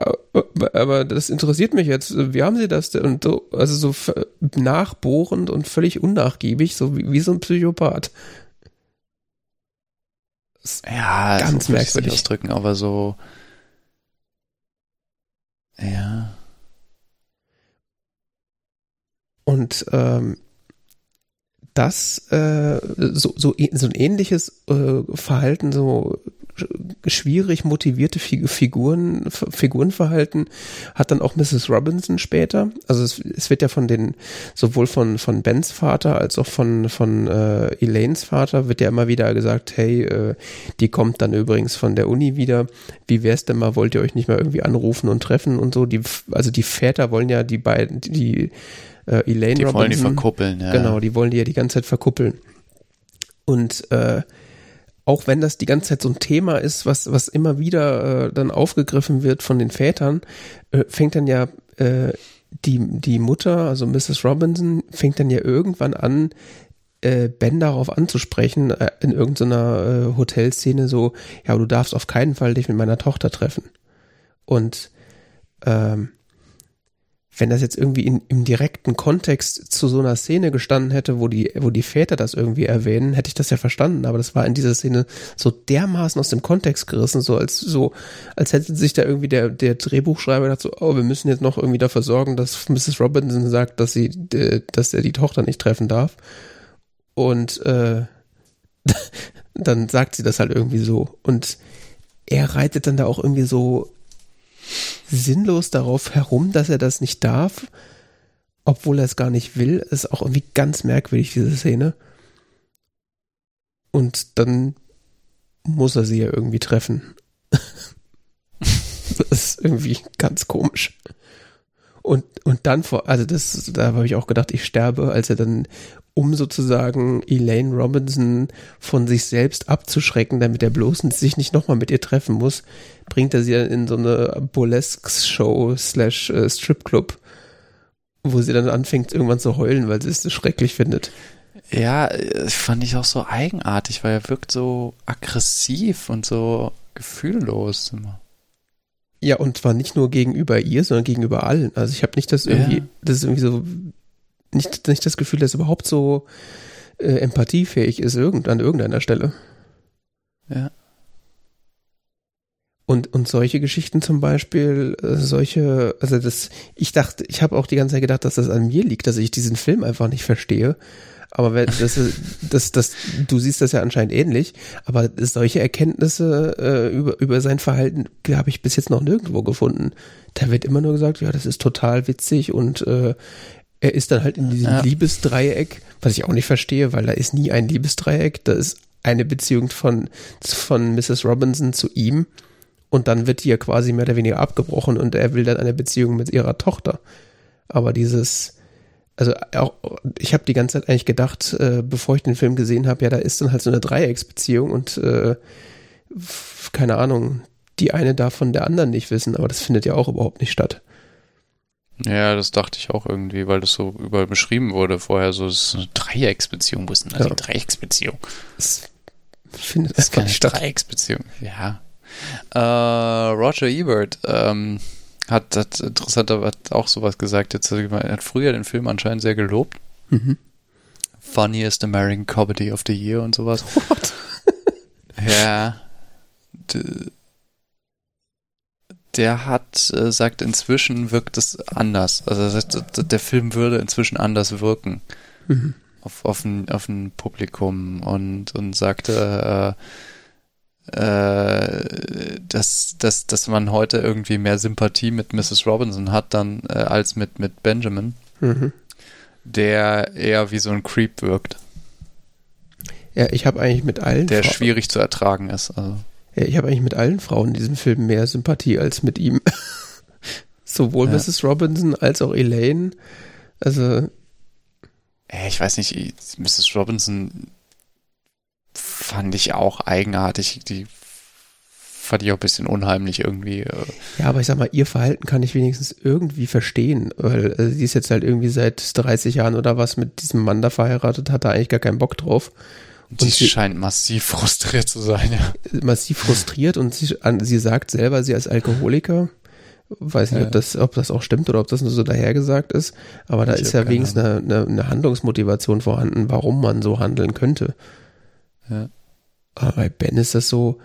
äh, aber das interessiert mich jetzt. Wie haben Sie das denn? Und so, also so nachbohrend und völlig unnachgiebig, so wie, wie so ein Psychopath. Ja, ganz so merkwürdig ausdrücken, aber so. Ja. Und ähm, das äh, so, so, so ein ähnliches äh, Verhalten so schwierig motivierte Figuren, Figurenverhalten hat dann auch Mrs. Robinson später. Also es, es wird ja von den, sowohl von, von Bens Vater als auch von, von äh, Elaines Vater wird ja immer wieder gesagt, hey, äh, die kommt dann übrigens von der Uni wieder. Wie wär's denn mal, wollt ihr euch nicht mal irgendwie anrufen und treffen und so? Die, also die Väter wollen ja die beiden, die äh, Elaine die Robinson. wollen die verkuppeln, ja. Genau, die wollen die ja die ganze Zeit verkuppeln. Und äh, auch wenn das die ganze Zeit so ein Thema ist, was, was immer wieder äh, dann aufgegriffen wird von den Vätern, äh, fängt dann ja äh, die, die Mutter, also Mrs. Robinson, fängt dann ja irgendwann an, äh, Ben darauf anzusprechen, äh, in irgendeiner äh, Hotelszene so, ja, du darfst auf keinen Fall dich mit meiner Tochter treffen. Und ähm, wenn das jetzt irgendwie in, im direkten Kontext zu so einer Szene gestanden hätte, wo die, wo die Väter das irgendwie erwähnen, hätte ich das ja verstanden. Aber das war in dieser Szene so dermaßen aus dem Kontext gerissen, so als so, als hätte sich da irgendwie der, der Drehbuchschreiber gedacht, so, oh, wir müssen jetzt noch irgendwie dafür sorgen, dass Mrs. Robinson sagt, dass sie, dass er die Tochter nicht treffen darf. Und äh, dann sagt sie das halt irgendwie so. Und er reitet dann da auch irgendwie so sinnlos darauf herum, dass er das nicht darf, obwohl er es gar nicht will. Ist auch irgendwie ganz merkwürdig, diese Szene. Und dann muss er sie ja irgendwie treffen. das ist irgendwie ganz komisch. Und, und dann vor, also das, da habe ich auch gedacht, ich sterbe, als er dann, um sozusagen Elaine Robinson von sich selbst abzuschrecken, damit er bloß sich nicht nochmal mit ihr treffen muss, bringt er sie dann in so eine Burlesque-Show slash äh, Stripclub, wo sie dann anfängt irgendwann zu heulen, weil sie es schrecklich findet. Ja, fand ich auch so eigenartig, weil er wirkt so aggressiv und so gefühllos immer. Ja, und zwar nicht nur gegenüber ihr, sondern gegenüber allen. Also ich habe nicht das irgendwie, ja. das ist irgendwie so, nicht, nicht das Gefühl, dass er überhaupt so äh, empathiefähig ist irgend, an irgendeiner Stelle. Ja. Und, und solche Geschichten zum Beispiel, äh, solche, also das, ich dachte, ich habe auch die ganze Zeit gedacht, dass das an mir liegt, dass ich diesen Film einfach nicht verstehe. Aber wenn, das, das, das, du siehst das ja anscheinend ähnlich, aber solche Erkenntnisse äh, über, über sein Verhalten habe ich bis jetzt noch nirgendwo gefunden. Da wird immer nur gesagt, ja, das ist total witzig und äh, er ist dann halt in diesem ja. Liebesdreieck, was ich auch nicht verstehe, weil da ist nie ein Liebesdreieck, da ist eine Beziehung von, von Mrs. Robinson zu ihm und dann wird die ja quasi mehr oder weniger abgebrochen und er will dann eine Beziehung mit ihrer Tochter. Aber dieses, also auch, ich habe die ganze Zeit eigentlich gedacht, äh, bevor ich den Film gesehen habe, ja, da ist dann halt so eine Dreiecksbeziehung und äh, keine Ahnung, die eine darf von der anderen nicht wissen, aber das findet ja auch überhaupt nicht statt. Ja, das dachte ich auch irgendwie, weil das so überall beschrieben wurde vorher, so das ist eine Dreiecksbeziehung. Wo ist denn da ja. die Dreiecksbeziehung? Das findet das ist keine Dreiecksbeziehung. Ja. Äh, Roger Ebert, ähm, hat, hat interessanter hat auch sowas gesagt. Jetzt, er hat früher den Film anscheinend sehr gelobt. Mhm. Funniest American Comedy of the Year und sowas. What? ja. Der hat, äh, sagt, inzwischen wirkt es anders. Also sagt, der Film würde inzwischen anders wirken. Mhm. Auf, auf, ein, auf ein Publikum und, und sagte, äh, äh, dass, dass, dass man heute irgendwie mehr Sympathie mit Mrs. Robinson hat dann äh, als mit, mit Benjamin, mhm. der eher wie so ein Creep wirkt. Ja, ich habe eigentlich mit allen. Der schwierig zu ertragen ist. Also. Ja, ich habe eigentlich mit allen Frauen in diesem Film mehr Sympathie als mit ihm. Sowohl ja. Mrs. Robinson als auch Elaine. Also. Ich weiß nicht, Mrs. Robinson fand ich auch eigenartig. Die fand ich auch ein bisschen unheimlich irgendwie. Äh. Ja, aber ich sag mal, ihr Verhalten kann ich wenigstens irgendwie verstehen, weil also sie ist jetzt halt irgendwie seit 30 Jahren oder was mit diesem Mann da verheiratet, hat da eigentlich gar keinen Bock drauf. Und sie, sie scheint massiv frustriert zu sein, ja. Massiv frustriert und sie, sie sagt selber, sie als Alkoholiker. Weiß nicht, ja. ob, das, ob das auch stimmt oder ob das nur so dahergesagt ist. Aber da ich ist ja wenigstens eine, eine, eine Handlungsmotivation vorhanden, warum man so handeln könnte. Ja. Aber bei Ben ist das so,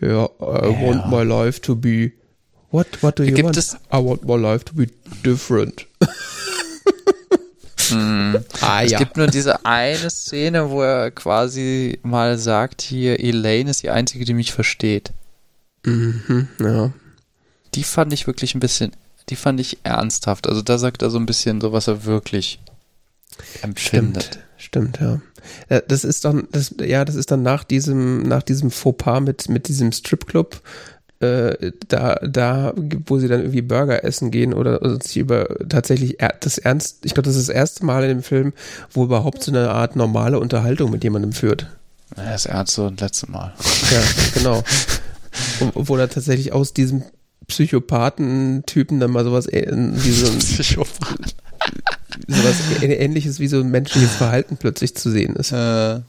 ja, I ja. want my life to be, what, what do you Gibt want? Es, I want my life to be different. Mhm. Ah, es ja. gibt nur diese eine Szene, wo er quasi mal sagt, hier, Elaine ist die Einzige, die mich versteht. Mhm, ja. Die fand ich wirklich ein bisschen, die fand ich ernsthaft. Also da sagt er so ein bisschen so, was er wirklich empfindet. Stimmt, stimmt ja. Das ist dann, das, ja, das ist dann nach diesem, nach diesem Fauxpas mit, mit diesem Stripclub, äh, da, da, wo sie dann irgendwie Burger essen gehen oder, sich über tatsächlich das ernst, ich glaube, das ist das erste Mal in dem Film, wo überhaupt so eine Art normale Unterhaltung mit jemandem führt. Ja, das erste und letzte Mal. Ja, genau. wo, er tatsächlich aus diesem Psychopathen-Typen dann mal sowas äh, wie so ein Psychopath. sowas ähnliches wie so ein menschliches Verhalten plötzlich zu sehen ist. Äh.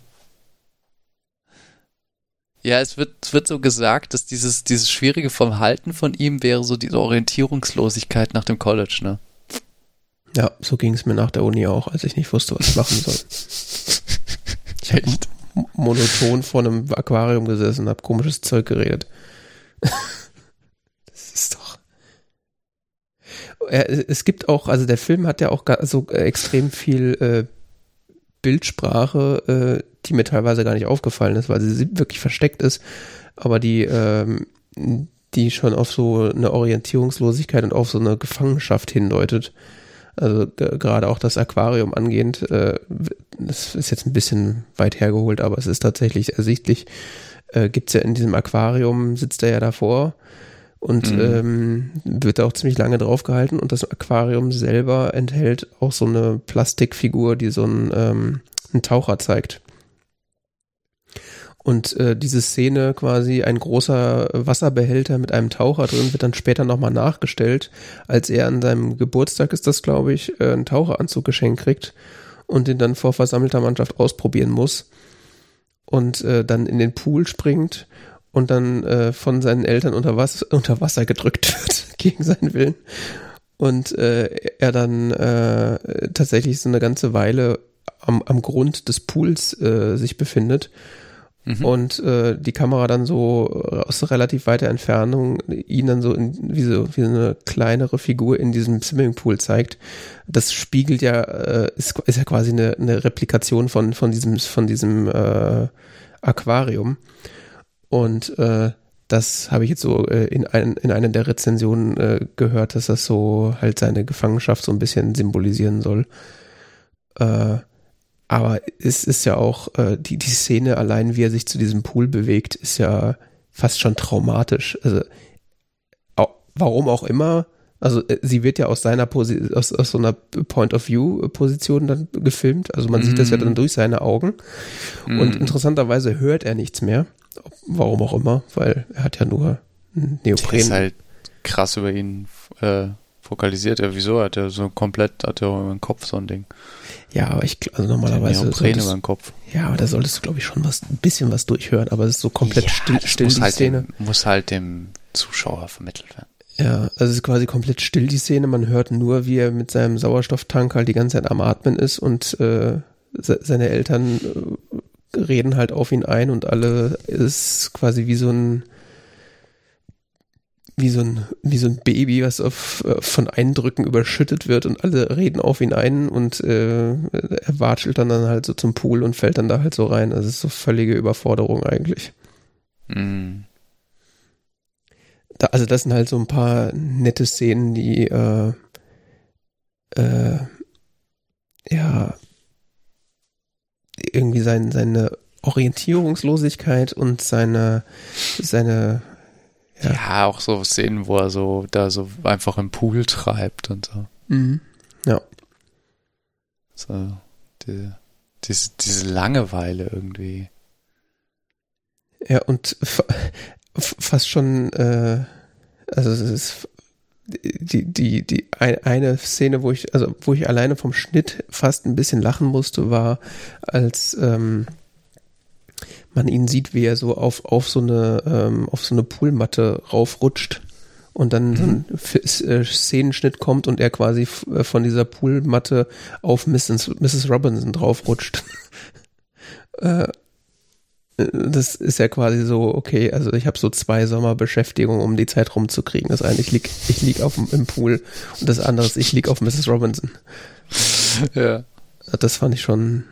Ja, es wird, es wird so gesagt, dass dieses, dieses schwierige Verhalten von ihm wäre so diese Orientierungslosigkeit nach dem College, ne? Ja, so ging es mir nach der Uni auch, als ich nicht wusste, was ich machen soll. Ich habe monoton vor einem Aquarium gesessen und habe komisches Zeug geredet. das ist doch. Es gibt auch, also der Film hat ja auch so extrem viel äh, Bildsprache, äh, die mir teilweise gar nicht aufgefallen ist, weil sie wirklich versteckt ist, aber die, ähm, die schon auf so eine Orientierungslosigkeit und auf so eine Gefangenschaft hindeutet. Also gerade auch das Aquarium angehend, äh, das ist jetzt ein bisschen weit hergeholt, aber es ist tatsächlich ersichtlich, äh, gibt es ja in diesem Aquarium, sitzt er ja davor und mhm. ähm, wird da auch ziemlich lange draufgehalten und das Aquarium selber enthält auch so eine Plastikfigur, die so einen, ähm, einen Taucher zeigt. Und äh, diese Szene quasi ein großer Wasserbehälter mit einem Taucher drin wird dann später nochmal nachgestellt, als er an seinem Geburtstag ist das, glaube ich, äh, einen Taucheranzug geschenkt kriegt und den dann vor versammelter Mannschaft ausprobieren muss und äh, dann in den Pool springt und dann äh, von seinen Eltern unter, Was unter Wasser gedrückt wird gegen seinen Willen und äh, er dann äh, tatsächlich so eine ganze Weile am, am Grund des Pools äh, sich befindet mhm. und äh, die Kamera dann so aus relativ weiter Entfernung ihn dann so in, wie so wie so eine kleinere Figur in diesem Swimmingpool zeigt. Das spiegelt ja äh, ist, ist ja quasi eine, eine Replikation von von diesem von diesem äh, Aquarium. Und äh, das habe ich jetzt so äh, in, ein, in einer der Rezensionen äh, gehört, dass das so halt seine Gefangenschaft so ein bisschen symbolisieren soll. Äh, aber es ist ja auch, äh, die, die Szene allein, wie er sich zu diesem Pool bewegt, ist ja fast schon traumatisch. Also, auch, warum auch immer, also äh, sie wird ja aus seiner Position, aus, aus so einer Point-of-View-Position dann gefilmt. Also man mm. sieht das ja dann mhm. durch seine Augen. Mm. Und interessanterweise hört er nichts mehr. Warum auch immer, weil er hat ja nur Neopren. Der ist halt krass über ihn äh, fokalisiert. Ja, wieso hat er so komplett, hat er über den Kopf so ein Ding. Ja, aber ich, also normalerweise. Neopren über den Kopf. Ja, aber da solltest du, glaube ich, schon was, ein bisschen was durchhören, aber es ist so komplett ja, still, still muss die halt Szene. Dem, muss halt dem Zuschauer vermittelt werden. Ja, also es ist quasi komplett still die Szene. Man hört nur, wie er mit seinem Sauerstofftank halt die ganze Zeit am Atmen ist und äh, seine Eltern äh, reden halt auf ihn ein und alle ist quasi wie so ein wie so ein wie so ein Baby, was auf, äh, von Eindrücken überschüttet wird und alle reden auf ihn ein und äh, er watschelt dann, dann halt so zum Pool und fällt dann da halt so rein. Also es ist so völlige Überforderung eigentlich. Mhm da, also das sind halt so ein paar nette Szenen, die äh, äh, ja irgendwie sein, seine Orientierungslosigkeit und seine seine ja. ja. auch so Szenen, wo er so da so einfach im Pool treibt und so. Mhm. Ja. So, die, diese, diese Langeweile irgendwie. Ja, und fast schon, äh, also es ist die, die, die eine Szene, wo ich, also wo ich alleine vom Schnitt fast ein bisschen lachen musste, war, als ähm, man ihn sieht, wie er so auf, auf so eine, ähm, auf so eine Poolmatte raufrutscht und dann mhm. so ein äh, Szenenschnitt kommt und er quasi äh, von dieser Poolmatte auf Mrs. Mrs. Robinson draufrutscht. äh, das ist ja quasi so, okay, also ich habe so zwei Sommerbeschäftigungen, um die Zeit rumzukriegen. Das eine, ich lieg, ich lieg auf dem, im Pool und das andere ist, ich lieg auf Mrs. Robinson. Ja. Das fand ich schon.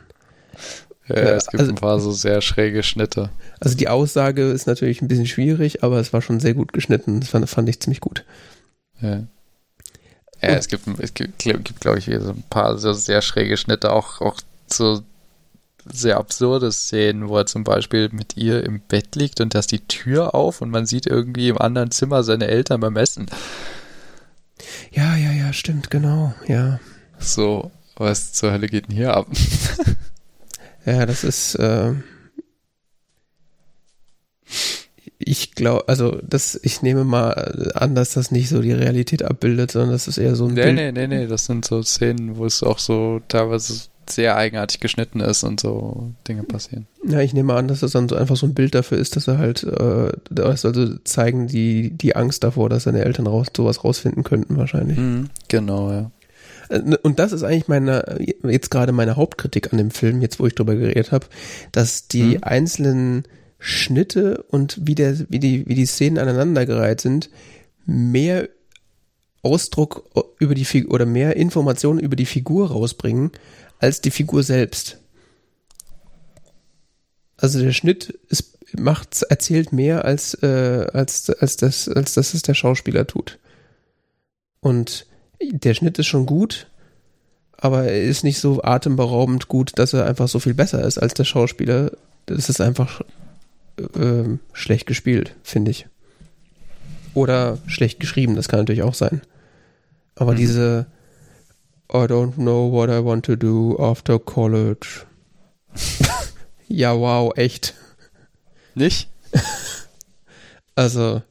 Ja, Ja, es gibt also- ein paar so sehr schräge Schnitte. Also die Aussage ist natürlich ein bisschen schwierig, aber es war schon sehr gut geschnitten. Das fand, fand ich ziemlich gut. Ja. Ja, Und- es gibt, es gibt, gibt glaube ich, so ein paar so sehr schräge Schnitte, auch, auch so sehr absurde Szenen, wo er zum Beispiel mit ihr im Bett liegt und da ist die Tür auf und man sieht irgendwie im anderen Zimmer seine Eltern beim Essen. Ja, ja, ja, stimmt, genau. Ja. So, was zur Hölle geht denn hier ab? Ja, das ist. Äh, ich glaube, also das, ich nehme mal an, dass das nicht so die Realität abbildet, sondern das ist eher so ein Nee, Bild. nee, nee, nee, das sind so Szenen, wo es auch so teilweise sehr eigenartig geschnitten ist und so Dinge passieren. Ja, ich nehme an, dass das dann so einfach so ein Bild dafür ist, dass er halt, äh, das also zeigen die, die Angst davor, dass seine Eltern raus, sowas rausfinden könnten wahrscheinlich. Mhm, genau, ja. Äh, Und das ist eigentlich meine, jetzt gerade meine Hauptkritik an dem Film, jetzt wo ich drüber geredet habe, dass die Mhm. einzelnen Schnitte und wie, der, wie, die, wie die Szenen aneinandergereiht sind, mehr Ausdruck über die Figur oder mehr Informationen über die Figur rausbringen, als die Figur selbst. Also der Schnitt ist, macht, erzählt mehr als, äh, als, als, das, als dass es der Schauspieler tut. Und der Schnitt ist schon gut, aber er ist nicht so atemberaubend gut, dass er einfach so viel besser ist als der Schauspieler. Das ist einfach ähm, schlecht gespielt, finde ich. Oder schlecht geschrieben, das kann natürlich auch sein. Aber Mhm. diese I don't know what I want to do after college. ja, wow, echt. Nicht? Also.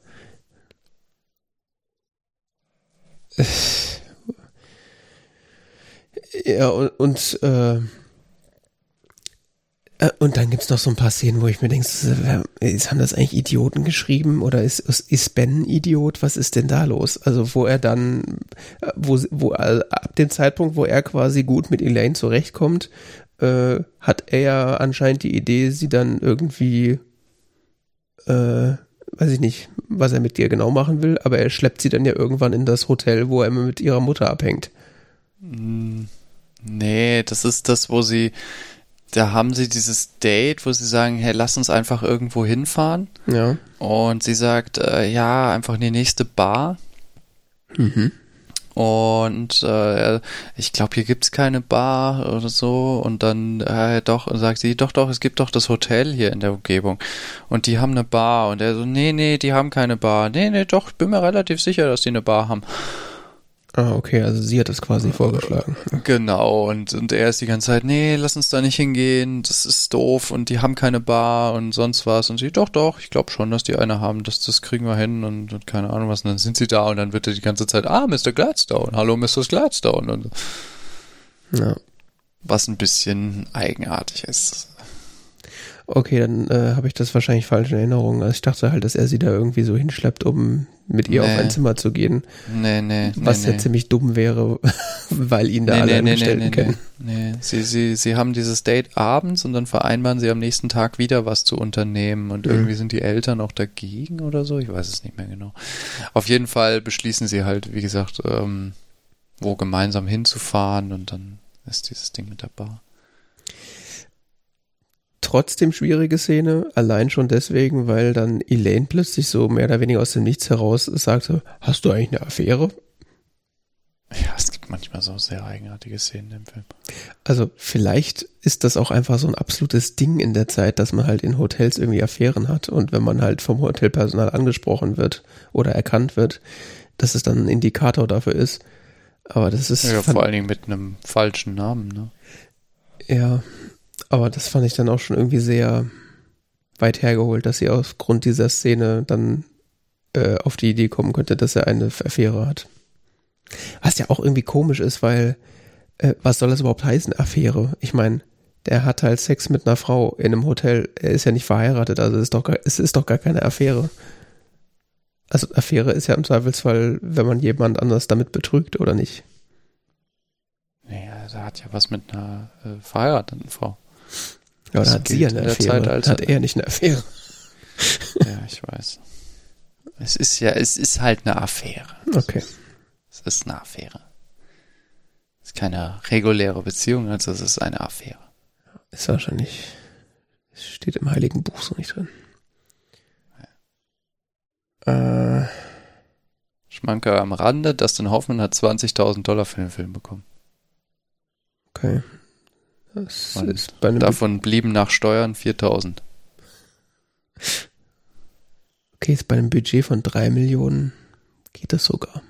Ja, und, und, äh, und dann gibt's noch so ein paar Szenen, wo ich mir denke, ist, haben das eigentlich Idioten geschrieben oder ist, ist, Ben ein Idiot? Was ist denn da los? Also, wo er dann, äh, wo, wo äh, ab dem Zeitpunkt, wo er quasi gut mit Elaine zurechtkommt, äh, hat er ja anscheinend die Idee, sie dann irgendwie äh, weiß ich nicht, was er mit ihr genau machen will, aber er schleppt sie dann ja irgendwann in das Hotel, wo er immer mit ihrer Mutter abhängt. Mm, Nee, das ist das, wo sie, da haben sie dieses Date, wo sie sagen, hey, lass uns einfach irgendwo hinfahren. Ja. Und sie sagt, äh, ja, einfach in die nächste Bar. Mhm. Und äh, ich glaube, hier gibt's keine Bar oder so. Und dann äh, doch, und sagt sie, doch, doch, es gibt doch das Hotel hier in der Umgebung. Und die haben eine Bar. Und er so, nee, nee, die haben keine Bar. Nee, nee, doch, ich bin mir relativ sicher, dass die eine Bar haben. Ah, okay, also sie hat das quasi vorgeschlagen. Genau, und, und er ist die ganze Zeit, nee, lass uns da nicht hingehen, das ist doof und die haben keine Bar und sonst was. Und sie, doch, doch, ich glaube schon, dass die eine haben, das, das kriegen wir hin und, und keine Ahnung was. Und dann sind sie da und dann wird er die ganze Zeit, ah, Mr. Gladstone, hallo, Mr. Gladstone. Und Ja. was ein bisschen eigenartig ist. Okay, dann äh, habe ich das wahrscheinlich falsch in Erinnerung. Also ich dachte halt, dass er sie da irgendwie so hinschleppt, um mit ihr Nee. auf ein Zimmer zu gehen. Nee, nee, Was nee, ja ziemlich dumm wäre, weil ihn da nee, alle nee, nee, nee, Angestellten nee, kennen. nee, nee. Sie, sie, sie haben dieses Date abends und dann vereinbaren sie am nächsten Tag wieder was zu unternehmen und Mhm. irgendwie sind die Eltern auch dagegen oder so. Ich weiß es nicht mehr genau. Auf jeden Fall beschließen sie halt, wie gesagt, ähm, wo gemeinsam hinzufahren und dann ist dieses Ding mit der Bar. Trotzdem schwierige Szene, allein schon deswegen, weil dann Elaine plötzlich so mehr oder weniger aus dem Nichts heraus sagte, hast du eigentlich eine Affäre? Ja, es gibt manchmal so sehr eigenartige Szenen im Film. Also vielleicht ist das auch einfach so ein absolutes Ding in der Zeit, dass man halt in Hotels irgendwie Affären hat und wenn man halt vom Hotelpersonal angesprochen wird oder erkannt wird, dass es dann ein Indikator dafür ist. Aber das ist Ja, vor allen Dingen mit einem falschen Namen, ne? ja, aber das fand ich dann auch schon irgendwie sehr weit hergeholt, dass sie aufgrund dieser Szene dann äh, auf die Idee kommen könnte, dass er eine Affäre hat. Was ja auch irgendwie komisch ist, weil äh, was soll das überhaupt heißen, Affäre? Ich meine, der hat halt Sex mit einer Frau in einem Hotel. Er ist ja nicht verheiratet, also es ist doch gar, es ist doch gar keine Affäre. Also Affäre ist ja im Zweifelsfall, wenn man jemand anders damit betrügt oder nicht. Naja, da hat ja was mit einer äh, verheirateten Frau. Ja, Das da hat sie ja in eine der Affäre, hat er nicht eine Affäre. Ja, ich weiß. Es ist ja, es ist halt eine Affäre. Okay. Es ist eine Affäre. Es keine reguläre Beziehung, also es ist eine Affäre. Ist wahrscheinlich, steht im Heiligen Buch so nicht drin. Äh, Schmanker am Rande, Dustin Hoffman hat 20.000 Dollar für den Film bekommen. Okay. Das Und ist bei einem Davon blieben nach Steuern 4.000. okay, ist bei einem Budget von drei Millionen geht das sogar.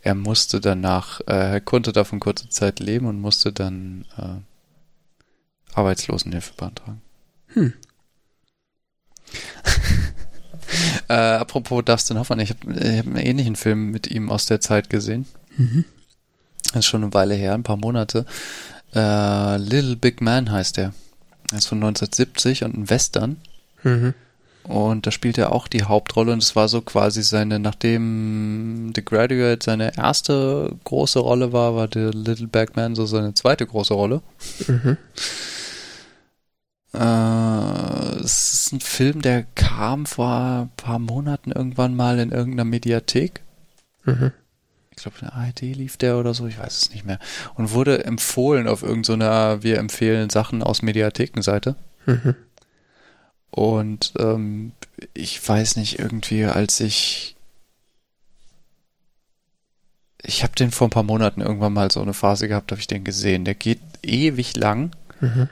Er musste danach, äh, er konnte davon kurze Zeit leben und musste dann äh, Arbeitslosenhilfe beantragen. Hm. äh, apropos Dustin Hoffmann, ich habe hab einen ähnlichen Film mit ihm aus der Zeit gesehen. Mhm. Das ist schon eine Weile her, ein paar Monate. Äh, Little Big Man heißt er. Er ist von 1970 und ein Western. Mhm. Und da spielt er auch die Hauptrolle und es war so quasi seine, nachdem The Graduate seine erste große Rolle war, war The Little Big Man so seine zweite große Rolle. Mhm. Äh, es ist ein Film, der kam vor ein paar Monaten irgendwann mal in irgendeiner Mediathek. Mhm. Ich glaube, in der ARD lief der oder so, ich weiß es nicht mehr. Und wurde empfohlen auf irgendeiner Wir empfehlen Sachen aus Mediathekenseite. Mhm. Und ähm, ich weiß nicht, irgendwie, als ich. Ich habe den vor ein paar Monaten irgendwann mal so eine Phase gehabt, habe ich den gesehen. Der geht ewig lang. Mhm.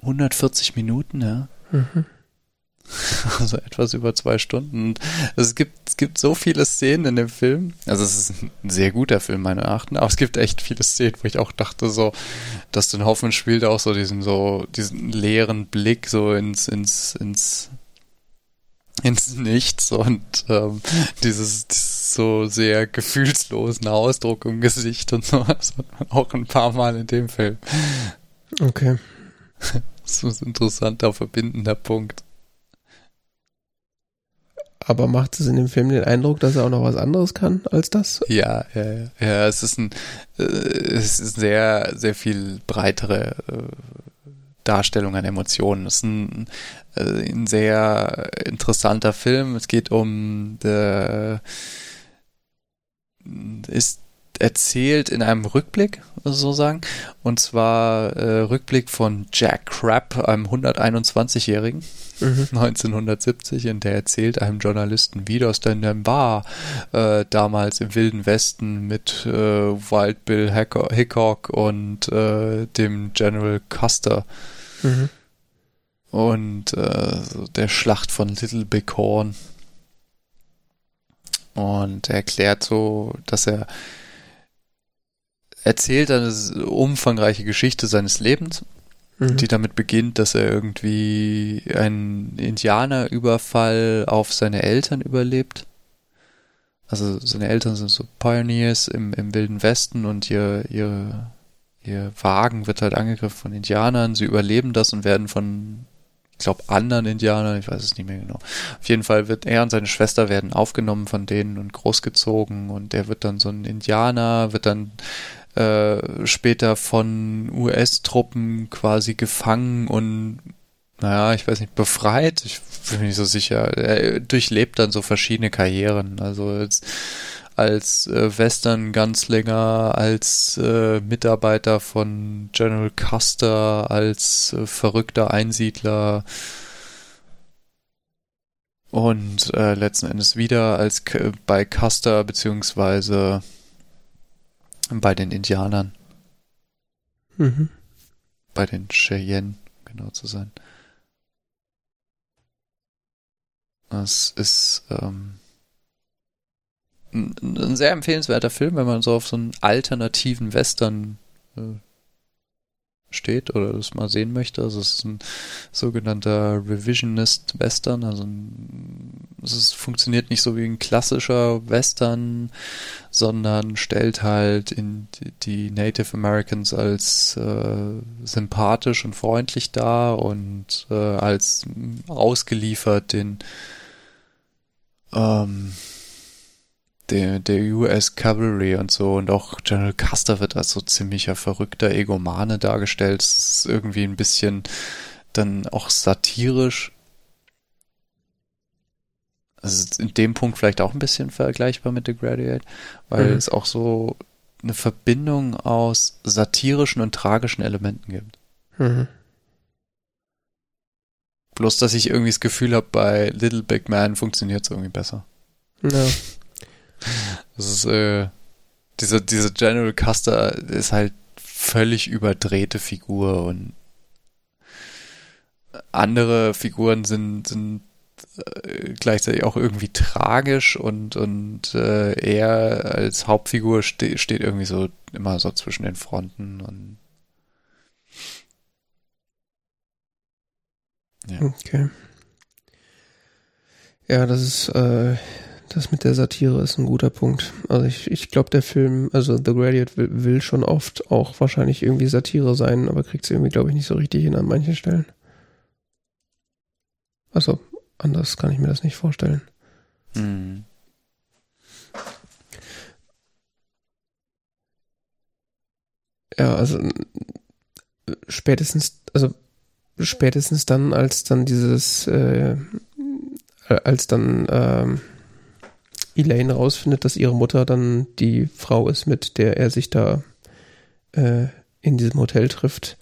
140 Minuten, ja. Mhm. Also etwas über zwei Stunden. Und es gibt, es gibt so viele Szenen in dem Film. Also es ist ein sehr guter Film, meiner Erachtens. Aber es gibt echt viele Szenen, wo ich auch dachte, so, dass den Hoffmann spielt auch so diesen, so, diesen leeren Blick so ins, ins, ins, ins Nichts und ähm, dieses, dieses so sehr gefühlslosen Ausdruck im Gesicht und so. Das hat man auch ein paar Mal in dem Film. Okay. Das ist ein interessanter, verbindender Punkt. Aber macht es in dem Film den Eindruck, dass er auch noch was anderes kann als das? Ja, ja, ja. ja es ist ein, äh, es ist sehr, sehr viel breitere äh, Darstellung an Emotionen. Es ist ein, äh, ein sehr interessanter Film. Es geht um, der, ist erzählt in einem Rückblick, so sagen. Und zwar äh, Rückblick von Jack Crabb, einem 121-Jährigen. Mhm. 1970 und der erzählt einem Journalisten, wie das denn denn war, äh, damals im Wilden Westen mit äh, Wild Bill Hickok, Hickok und äh, dem General Custer Mhm. und äh, der Schlacht von Little Big Horn. Und er erklärt so, dass er erzählt eine umfangreiche Geschichte seines Lebens Mhm. die damit beginnt, dass er irgendwie einen Indianerüberfall auf seine Eltern überlebt. Also seine Eltern sind so Pioneers im, im Wilden Westen und ihr, ihr, ihr Wagen wird halt angegriffen von Indianern. Sie überleben das und werden von, ich glaube, anderen Indianern, ich weiß es nicht mehr genau. Auf jeden Fall wird er und seine Schwester werden aufgenommen von denen und großgezogen und er wird dann so ein Indianer, wird dann äh, später von US-Truppen quasi gefangen und naja, ich weiß nicht, befreit. Ich bin mir nicht so sicher. Er durchlebt dann so verschiedene Karrieren. Also als, als äh, Western-Gunslinger, als äh, Mitarbeiter von General Custer, als äh, verrückter Einsiedler und äh, letzten Endes wieder als K bei Custer beziehungsweise bei den Indianern, Mhm. bei den Cheyenne, genau zu sein. Das ist ähm, ein, ein sehr empfehlenswerter Film, wenn man so auf so einen alternativen Western äh, steht oder das mal sehen möchte. Also es ist ein sogenannter Revisionist Western. Also es ist, funktioniert nicht so wie ein klassischer Western, sondern stellt halt in die, die Native Americans als äh, sympathisch und freundlich dar und äh, als ausgeliefert den ähm, der, der US Cavalry und so und auch General Custer wird als so ziemlicher verrückter Egomane dargestellt. Es ist irgendwie ein bisschen dann auch satirisch. also in dem Punkt vielleicht auch ein bisschen vergleichbar mit The Graduate, weil mhm. es auch so eine Verbindung aus satirischen und tragischen Elementen gibt. Mhm. Bloß, dass ich irgendwie das Gefühl habe, bei Little Big Man funktioniert es irgendwie besser. Ja. Das ist, äh, dieser, dieser General Custer ist halt völlig überdrehte Figur und andere Figuren sind, sind äh, gleichzeitig auch irgendwie tragisch und, und äh, er als Hauptfigur ste steht irgendwie so immer so zwischen den Fronten und ja. Okay. Ja, das ist äh, das mit der Satire ist ein guter Punkt. Also ich, ich glaube, der Film, also The Graduate will, will, schon oft auch wahrscheinlich irgendwie Satire sein, aber kriegt es irgendwie, glaube ich, nicht so richtig hin an manchen Stellen. Also, anders kann ich mir das nicht vorstellen. Hm. Ja, also spätestens, also spätestens dann, als dann dieses, äh, als dann ähm, Elaine rausfindet, dass ihre Mutter dann die Frau ist, mit der er sich da äh, in diesem Hotel trifft,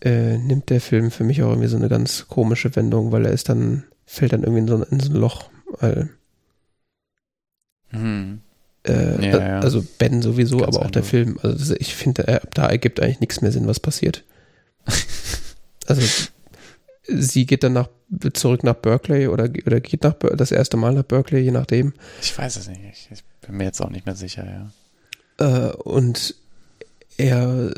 äh, nimmt der Film für mich auch irgendwie so eine ganz komische Wendung, weil er ist dann, fällt dann irgendwie in so, in so ein Loch. Weil, hm. äh, ja, ja. Also Ben sowieso, ganz aber auch der Film. Also ich finde, da ergibt eigentlich nichts mehr Sinn, was passiert. also sie geht dann nach, zurück nach Berkeley oder, oder geht nach das erste Mal nach Berkeley, je nachdem. Ich weiß es nicht. Ich bin mir jetzt auch nicht mehr sicher, ja. Äh, und er,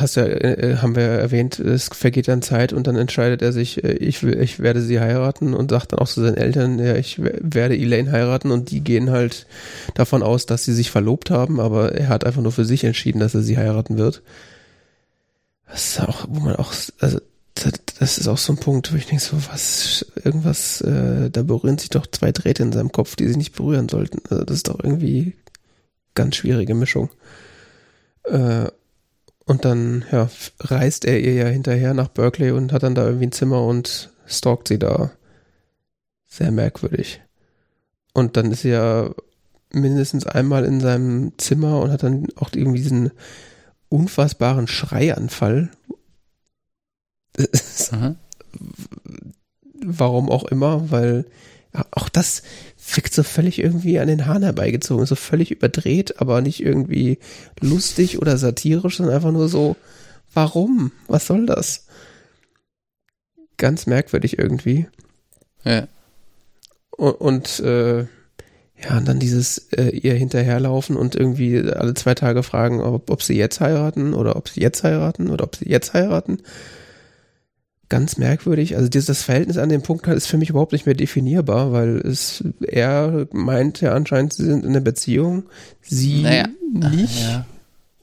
hast ja, äh, haben wir erwähnt, es vergeht dann Zeit und dann entscheidet er sich, äh, ich, ich werde sie heiraten und sagt dann auch zu seinen Eltern, ja, ich werde Elaine heiraten und die gehen halt davon aus, dass sie sich verlobt haben, aber er hat einfach nur für sich entschieden, dass er sie heiraten wird. Das ist auch, wo man auch, also das ist auch so ein Punkt, wo ich denke so, was, irgendwas, äh, da berühren sich doch zwei Drähte in seinem Kopf, die sich nicht berühren sollten. Also das ist doch irgendwie ganz schwierige Mischung. Äh, und dann, ja, reist er ihr ja hinterher nach Berkeley und hat dann da irgendwie ein Zimmer und stalkt sie da. Sehr merkwürdig. Und dann ist sie ja mindestens einmal in seinem Zimmer und hat dann auch irgendwie diesen unfassbaren Schreianfall, Mhm. Warum auch immer, weil auch das wirkt so völlig irgendwie an den Haaren herbeigezogen, so völlig überdreht, aber nicht irgendwie lustig oder satirisch, sondern einfach nur so, warum? Was soll das? Ganz merkwürdig irgendwie. Ja. Und, und äh, ja, und dann dieses äh, ihr hinterherlaufen und irgendwie alle zwei Tage fragen, ob, ob sie jetzt heiraten oder ob sie jetzt heiraten oder ob sie jetzt heiraten ganz merkwürdig. Also dieses, das Verhältnis an dem Punkt ist für mich überhaupt nicht mehr definierbar, weil es er meint ja anscheinend, sie sind in einer Beziehung, sie naja. nicht ja.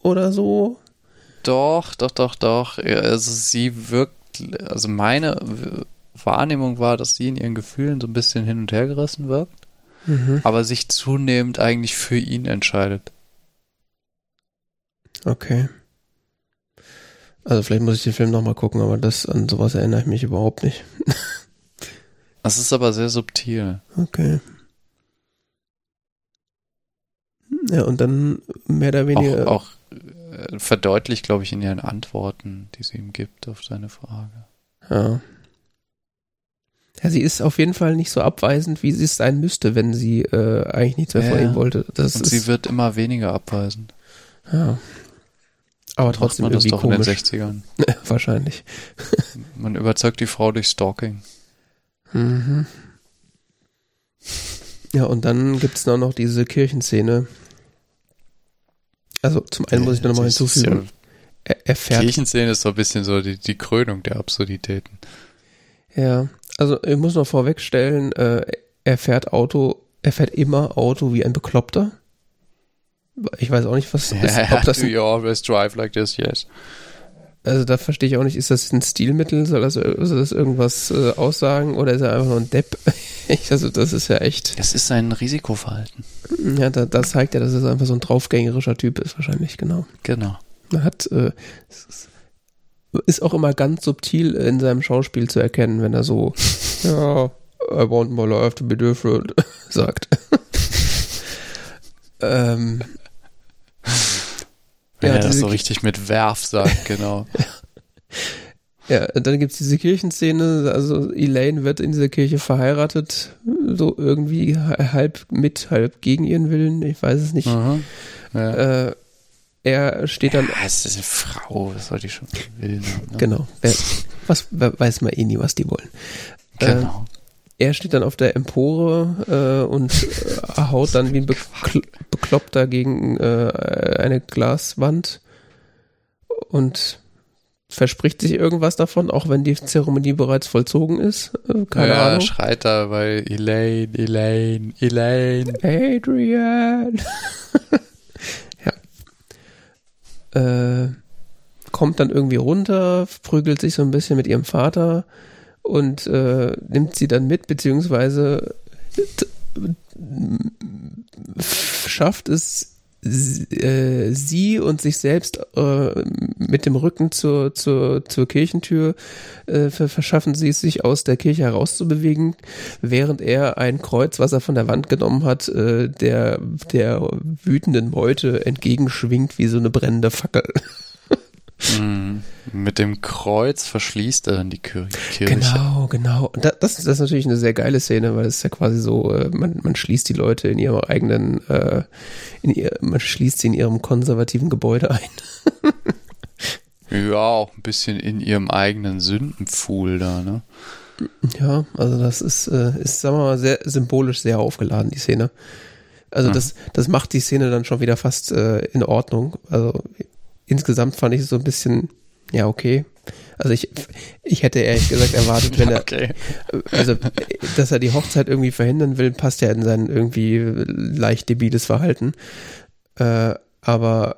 oder so. Doch, doch, doch, doch. Also sie wirkt, also meine Wahrnehmung war, dass sie in ihren Gefühlen so ein bisschen hin und her gerissen wirkt, mhm. aber sich zunehmend eigentlich für ihn entscheidet. Okay. Also vielleicht muss ich den Film nochmal gucken, aber das an sowas erinnere ich mich überhaupt nicht. Das ist aber sehr subtil. Okay. Ja, und dann mehr oder weniger. Auch, auch äh, verdeutlicht, glaube ich, in ihren Antworten, die sie ihm gibt auf seine Frage. Ja. Ja, sie ist auf jeden Fall nicht so abweisend, wie sie es sein müsste, wenn sie äh, eigentlich nichts mehr ja, von ihm wollte. Das und sie wird immer weniger abweisend. Ja. Aber trotzdem Macht man das doch komisch. in den 60ern. Wahrscheinlich. Man überzeugt die Frau durch Stalking. Mhm. Ja, und dann gibt es noch diese Kirchenszene. Also zum einen muss ich da nochmal hinzufügen. Ja, er, fährt. Kirchenszene ist so ein bisschen so die, die Krönung der Absurditäten. Ja, also ich muss noch vorwegstellen, äh, er fährt Auto, er fährt immer Auto wie ein Bekloppter. Ich weiß auch nicht, was ist. Ob das Do you always drive like this? Yes. Also da verstehe ich auch nicht, ist das ein Stilmittel? Soll das, soll das irgendwas äh, aussagen oder ist er einfach nur ein Depp? also das ist ja echt. Das ist sein Risikoverhalten. Ja, da, das zeigt ja, dass er einfach so ein draufgängerischer Typ ist wahrscheinlich, genau. Genau. Man hat, äh, ist auch immer ganz subtil in seinem Schauspiel zu erkennen, wenn er so, ja, I want my life to be different sagt. Ähm, Wenn Ja, er das so richtig mit Werf sagt, genau. ja, dann gibt's diese Kirchenszene, also Elaine wird in dieser Kirche verheiratet, so irgendwie halb mit, halb gegen ihren Willen, ich weiß es nicht. Mhm. Ja. Äh, er steht dann ja, es ist eine Frau, was soll die schon Willen? Ne? Genau. Wer, was wer, weiß man eh nie, was die wollen. Genau. Er steht dann auf der Empore äh, und äh, haut dann wie ein Bekl Bekloppter gegen äh, eine Glaswand und verspricht sich irgendwas davon, auch wenn die Zeremonie bereits vollzogen ist. Äh, keine ja, Ahnung. schreit da, weil Elaine, Elaine, Elaine. Adrian. ja. Äh, kommt dann irgendwie runter, prügelt sich so ein bisschen mit ihrem Vater und äh, nimmt sie dann mit, beziehungsweise schafft es äh, sie und sich selbst äh, mit dem Rücken zur, zur, zur Kirchentür äh, ver- verschaffen sie es sich aus der Kirche herauszubewegen, während er ein Kreuz, was er von der Wand genommen hat, äh, der, der wütenden Meute entgegenschwingt wie so eine brennende Fackel. Mit dem Kreuz verschließt er dann die Kir Kirche. Genau, genau. Das, das ist natürlich eine sehr geile Szene, weil es ist ja quasi so, äh, man, man schließt die Leute in ihrem eigenen, äh, in ihr, man schließt sie in ihrem konservativen Gebäude ein. Ja, auch ein bisschen in ihrem eigenen Sündenpfuhl da, ne? Ja, also das ist, äh, ist, sagen wir mal, sehr symbolisch sehr aufgeladen, die Szene. Also Mhm. das, das macht die Szene dann schon wieder fast äh, in Ordnung. Also insgesamt fand ich es so ein bisschen, ja, okay. Also ich, ich hätte ehrlich gesagt erwartet, wenn er, okay. also dass er die Hochzeit irgendwie verhindern will, passt ja in sein irgendwie leicht debiles Verhalten. Äh, aber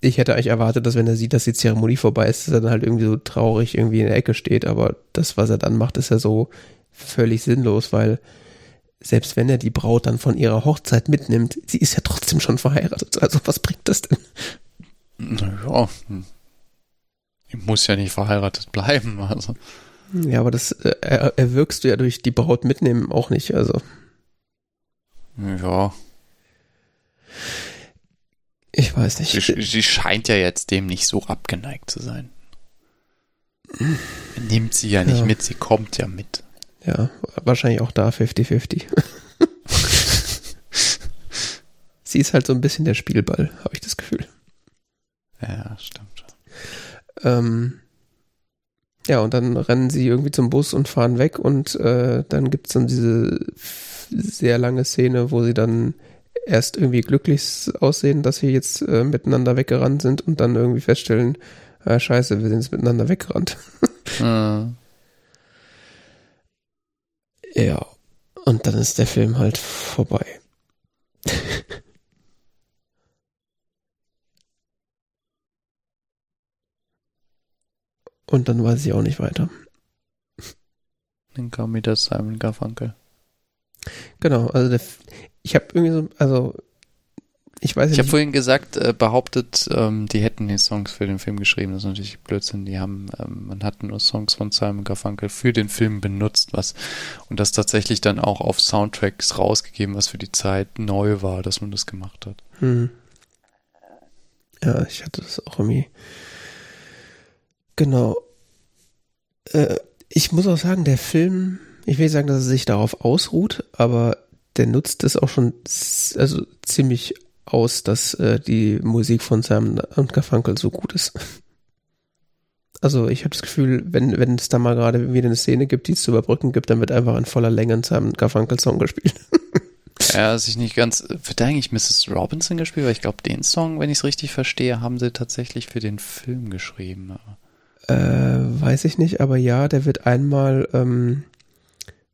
ich hätte eigentlich erwartet, dass wenn er sieht, dass die Zeremonie vorbei ist, dass er dann halt irgendwie so traurig irgendwie in der Ecke steht. Aber das, was er dann macht, ist ja so völlig sinnlos, weil selbst wenn er die Braut dann von ihrer Hochzeit mitnimmt, sie ist ja trotzdem schon verheiratet. Also was bringt das denn? Ja, ich muss ja nicht verheiratet bleiben, also. Ja, aber das äh, er, erwirkst du ja durch die Braut mitnehmen auch nicht. Also Ja, ich weiß nicht. sie, sie scheint ja jetzt dem nicht so abgeneigt zu sein. Nimmt sie ja nicht Ja. mit, sie kommt ja mit. Ja, wahrscheinlich auch da 50-50. Sie ist halt so ein bisschen der Spielball, habe ich das Gefühl. Ja, stimmt. Ähm, ja, und dann rennen sie irgendwie zum Bus und fahren weg und äh, dann gibt's dann diese sehr lange Szene, wo sie dann erst irgendwie glücklich aussehen, dass sie jetzt äh, miteinander weggerannt sind und dann irgendwie feststellen, ah, scheiße, wir sind jetzt miteinander weggerannt. Hm. Ja, und dann ist der Film halt vorbei. und dann weiß ich auch nicht weiter. Dann kam wieder Simon Garfunkel. Genau, also der, ich habe irgendwie so, also ich weiß Ich habe vorhin gesagt, äh, behauptet, ähm, die hätten die Songs für den Film geschrieben. Das ist natürlich Blödsinn. Die haben, ähm, man hat nur Songs von Simon Garfunkel für den Film benutzt, was und das tatsächlich dann auch auf Soundtracks rausgegeben, was für die Zeit neu war, dass man das gemacht hat. hm. ja, ich hatte das auch irgendwie. Genau. Äh, ich muss auch sagen, der Film, ich will sagen, dass er sich darauf ausruht, aber der nutzt es auch schon also ziemlich aus, dass äh, die Musik von Sam und Garfunkel so gut ist. Also ich habe das Gefühl, wenn, wenn es da mal gerade wieder eine Szene gibt, die es zu überbrücken gibt, dann wird einfach in voller Länge ein Sam Garfunkel Song gespielt. Ja, sich nicht ganz. Wird da eigentlich Mrs. Robinson gespielt? Weil ich glaube, den Song, wenn ich es richtig verstehe, haben sie tatsächlich für den Film geschrieben. Aber Äh, weiß ich nicht, aber ja, der wird einmal, ähm,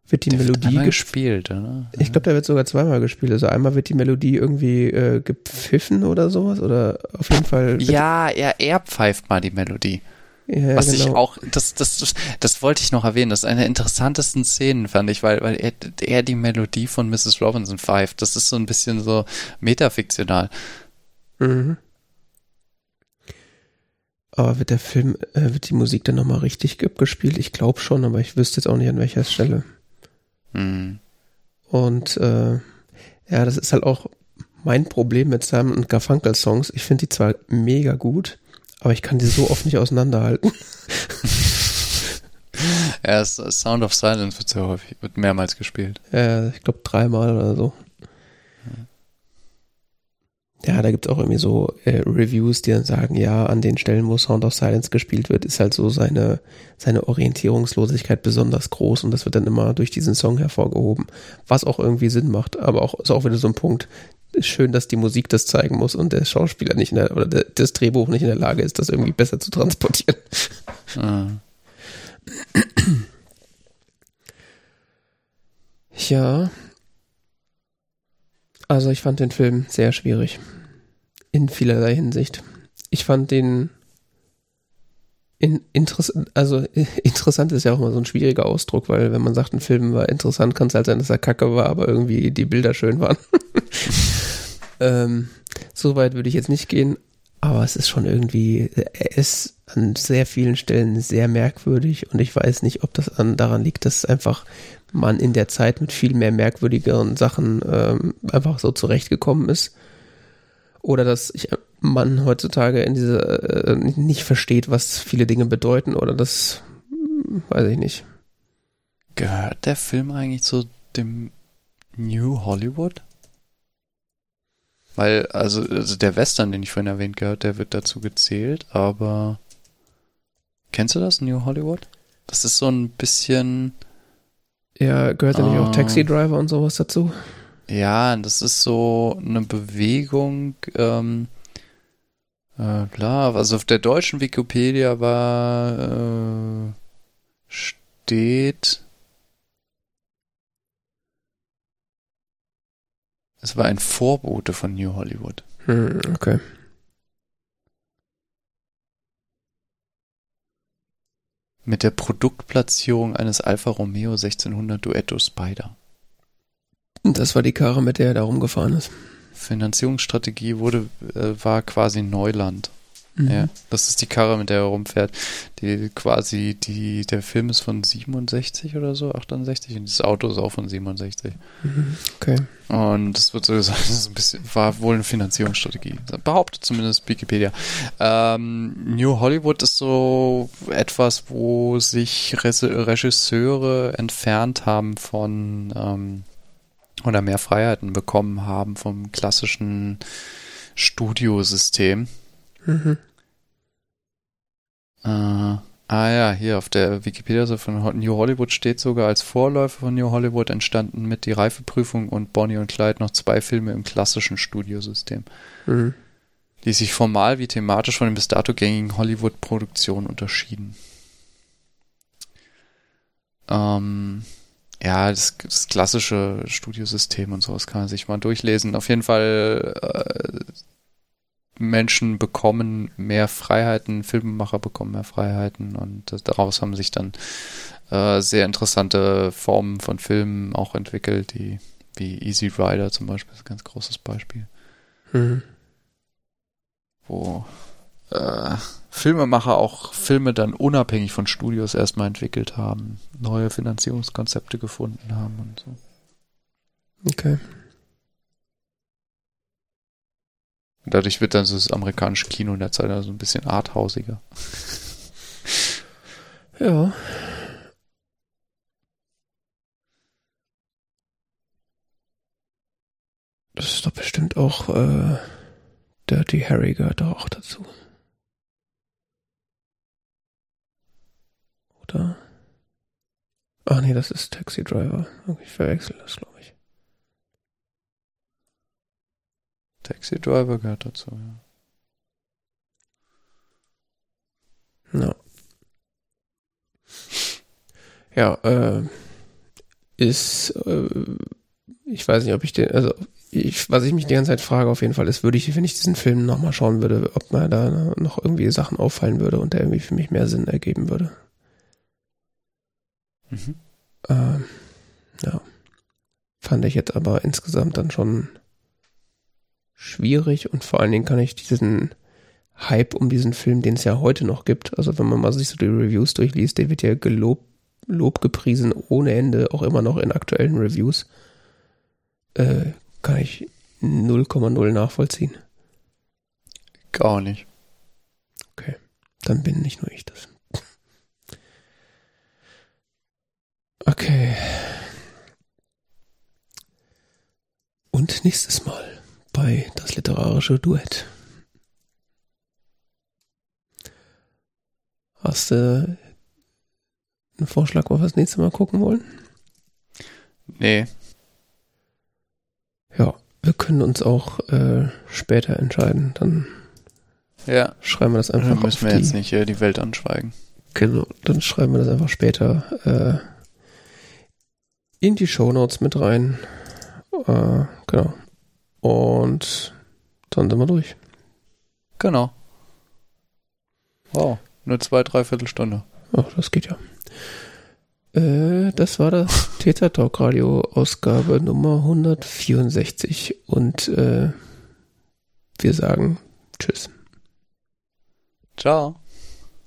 wird die der wird Melodie einmal gespielt. oder? Ich glaube, der wird sogar zweimal gespielt. Also einmal wird die Melodie irgendwie äh, gepfiffen oder sowas. Oder auf jeden Fall. Wird, Ja, er, er pfeift mal die Melodie. ja Was genau. ich auch, das, das, das, das wollte ich noch erwähnen, das ist eine der interessantesten Szenen, fand ich, weil, weil er, er die Melodie von Mrs. Robinson pfeift. Das ist so ein bisschen so metafiktional. Mhm. Aber wird der Film, äh, wird die Musik dann nochmal richtig abgespielt? Ich glaube schon, aber ich wüsste jetzt auch nicht an welcher Stelle. Mhm. Und äh, ja, das ist halt auch mein Problem mit Simon und Garfunkel Songs. Ich finde die zwar mega gut, aber ich kann die so oft nicht auseinanderhalten. Ja, Sound of Silence wird sehr häufig, wird mehrmals gespielt. Ja, ich glaube dreimal oder so. Ja, da gibt es auch irgendwie so äh, Reviews, die dann sagen, ja, an den Stellen, wo Sound of Silence gespielt wird, ist halt so seine, seine Orientierungslosigkeit besonders groß und das wird dann immer durch diesen Song hervorgehoben, was auch irgendwie Sinn macht, aber auch ist auch wieder so ein Punkt. Ist schön, dass die Musik das zeigen muss und der Schauspieler nicht in der, oder der, das Drehbuch nicht in der Lage ist, das irgendwie besser zu transportieren. Mhm. Ja. Also ich fand den Film sehr schwierig. In vielerlei Hinsicht. Ich fand den in, interessant, also interessant ist ja auch mal so ein schwieriger Ausdruck, weil wenn man sagt, ein Film war interessant, kann es halt sein, dass er kacke war, aber irgendwie die Bilder schön waren. ähm, so weit würde ich jetzt nicht gehen, aber es ist schon irgendwie, er ist an sehr vielen Stellen sehr merkwürdig und ich weiß nicht, ob das an, daran liegt, dass einfach man in der Zeit mit viel mehr merkwürdigeren Sachen ähm, einfach so zurechtgekommen ist. Oder dass ich, man heutzutage in dieser äh, nicht versteht, was viele Dinge bedeuten oder das hm, weiß ich nicht. Gehört der Film eigentlich zu dem New Hollywood? Weil, also, also der Western, den ich vorhin erwähnt gehört, der wird dazu gezählt, aber kennst du das, New Hollywood? Das ist so ein bisschen. Ja, gehört da nicht auch Ah. Taxi Driver und sowas dazu? Ja, das ist so eine Bewegung, ähm, äh, klar, also auf der deutschen Wikipedia war, äh, steht, es war ein Vorbote von New Hollywood. Hm, okay. Mit der Produktplatzierung eines Alfa Romeo 1600 Duetto Spider. Das war die Karre, mit der er da rumgefahren ist. Finanzierungsstrategie wurde, äh, war quasi Neuland. Mhm. Ja, das ist die Karre, mit der er rumfährt. Die quasi, die, der Film ist von 67 oder so, 68 und dieses Auto ist auch von 67. Mhm. Okay. Und es wird so gesagt, das ist ein bisschen, war wohl eine Finanzierungsstrategie. Behauptet zumindest Wikipedia. Ähm, New Hollywood ist so etwas, wo sich Rese- Regisseure entfernt haben von ähm, oder mehr Freiheiten bekommen haben vom klassischen Studiosystem. Mhm. Äh, ah ja, hier auf der Wikipedia von New Hollywood steht sogar als Vorläufer von New Hollywood entstanden mit die Reifeprüfung und Bonnie und Clyde noch zwei Filme im klassischen Studiosystem, Mhm. die sich formal wie thematisch von den bis dato gängigen Hollywood-Produktionen unterschieden. Ähm, ja, das, das klassische Studiosystem und sowas kann man sich mal durchlesen. Auf jeden Fall äh, Menschen bekommen mehr Freiheiten, Filmemacher bekommen mehr Freiheiten und das- daraus haben sich dann äh, sehr interessante Formen von Filmen auch entwickelt, die wie Easy Rider zum Beispiel ist ein ganz großes Beispiel, Mhm. wo äh, Filmemacher auch Filme dann unabhängig von Studios erstmal entwickelt haben, neue Finanzierungskonzepte gefunden haben und so. Okay. Und dadurch wird dann so das amerikanische Kino in der Zeit also ein bisschen arthausiger. Ja. Das ist doch bestimmt auch äh, Dirty Harry gehört auch dazu. Oder? Ach nee, das ist Taxi Driver. Ich verwechsel das, glaube ich. Taxi Driver gehört dazu, ja. Ja. Ja, äh, ist, äh, ich weiß nicht, ob ich den, also, ich, was ich mich die ganze Zeit frage, auf jeden Fall ist, würde ich, wenn ich diesen Film nochmal schauen würde, ob mir da noch irgendwie Sachen auffallen würde und der irgendwie für mich mehr Sinn ergeben würde. Mhm. Ähm, ja. Fand ich jetzt aber insgesamt dann schon schwierig und vor allen Dingen kann ich diesen Hype um diesen Film, den es ja heute noch gibt, also wenn man mal sich so die Reviews durchliest, der wird ja gelobt Lob gepriesen ohne Ende, auch immer noch in aktuellen Reviews. Äh, kann ich 0,0 nachvollziehen. Gar nicht. Okay, dann bin nicht nur ich das. Okay. Und nächstes Mal bei das literarische Duett. Hast du einen Vorschlag, wo wir das nächste Mal gucken wollen? Nee. Ja, wir können uns auch äh, später entscheiden. Dann Ja. schreiben wir das einfach Dann müssen wir die, jetzt nicht hier die Welt anschweigen. Genau, dann schreiben wir das einfach später äh, in die Shownotes mit rein. Äh, genau. Und dann sind wir durch. Genau. Wow. Nur zwei, dreiviertel Stunde. Ach, das geht ja. Äh, das war das Theta Talk Radio Ausgabe Nummer 164 und äh, wir sagen Tschüss. Ciao.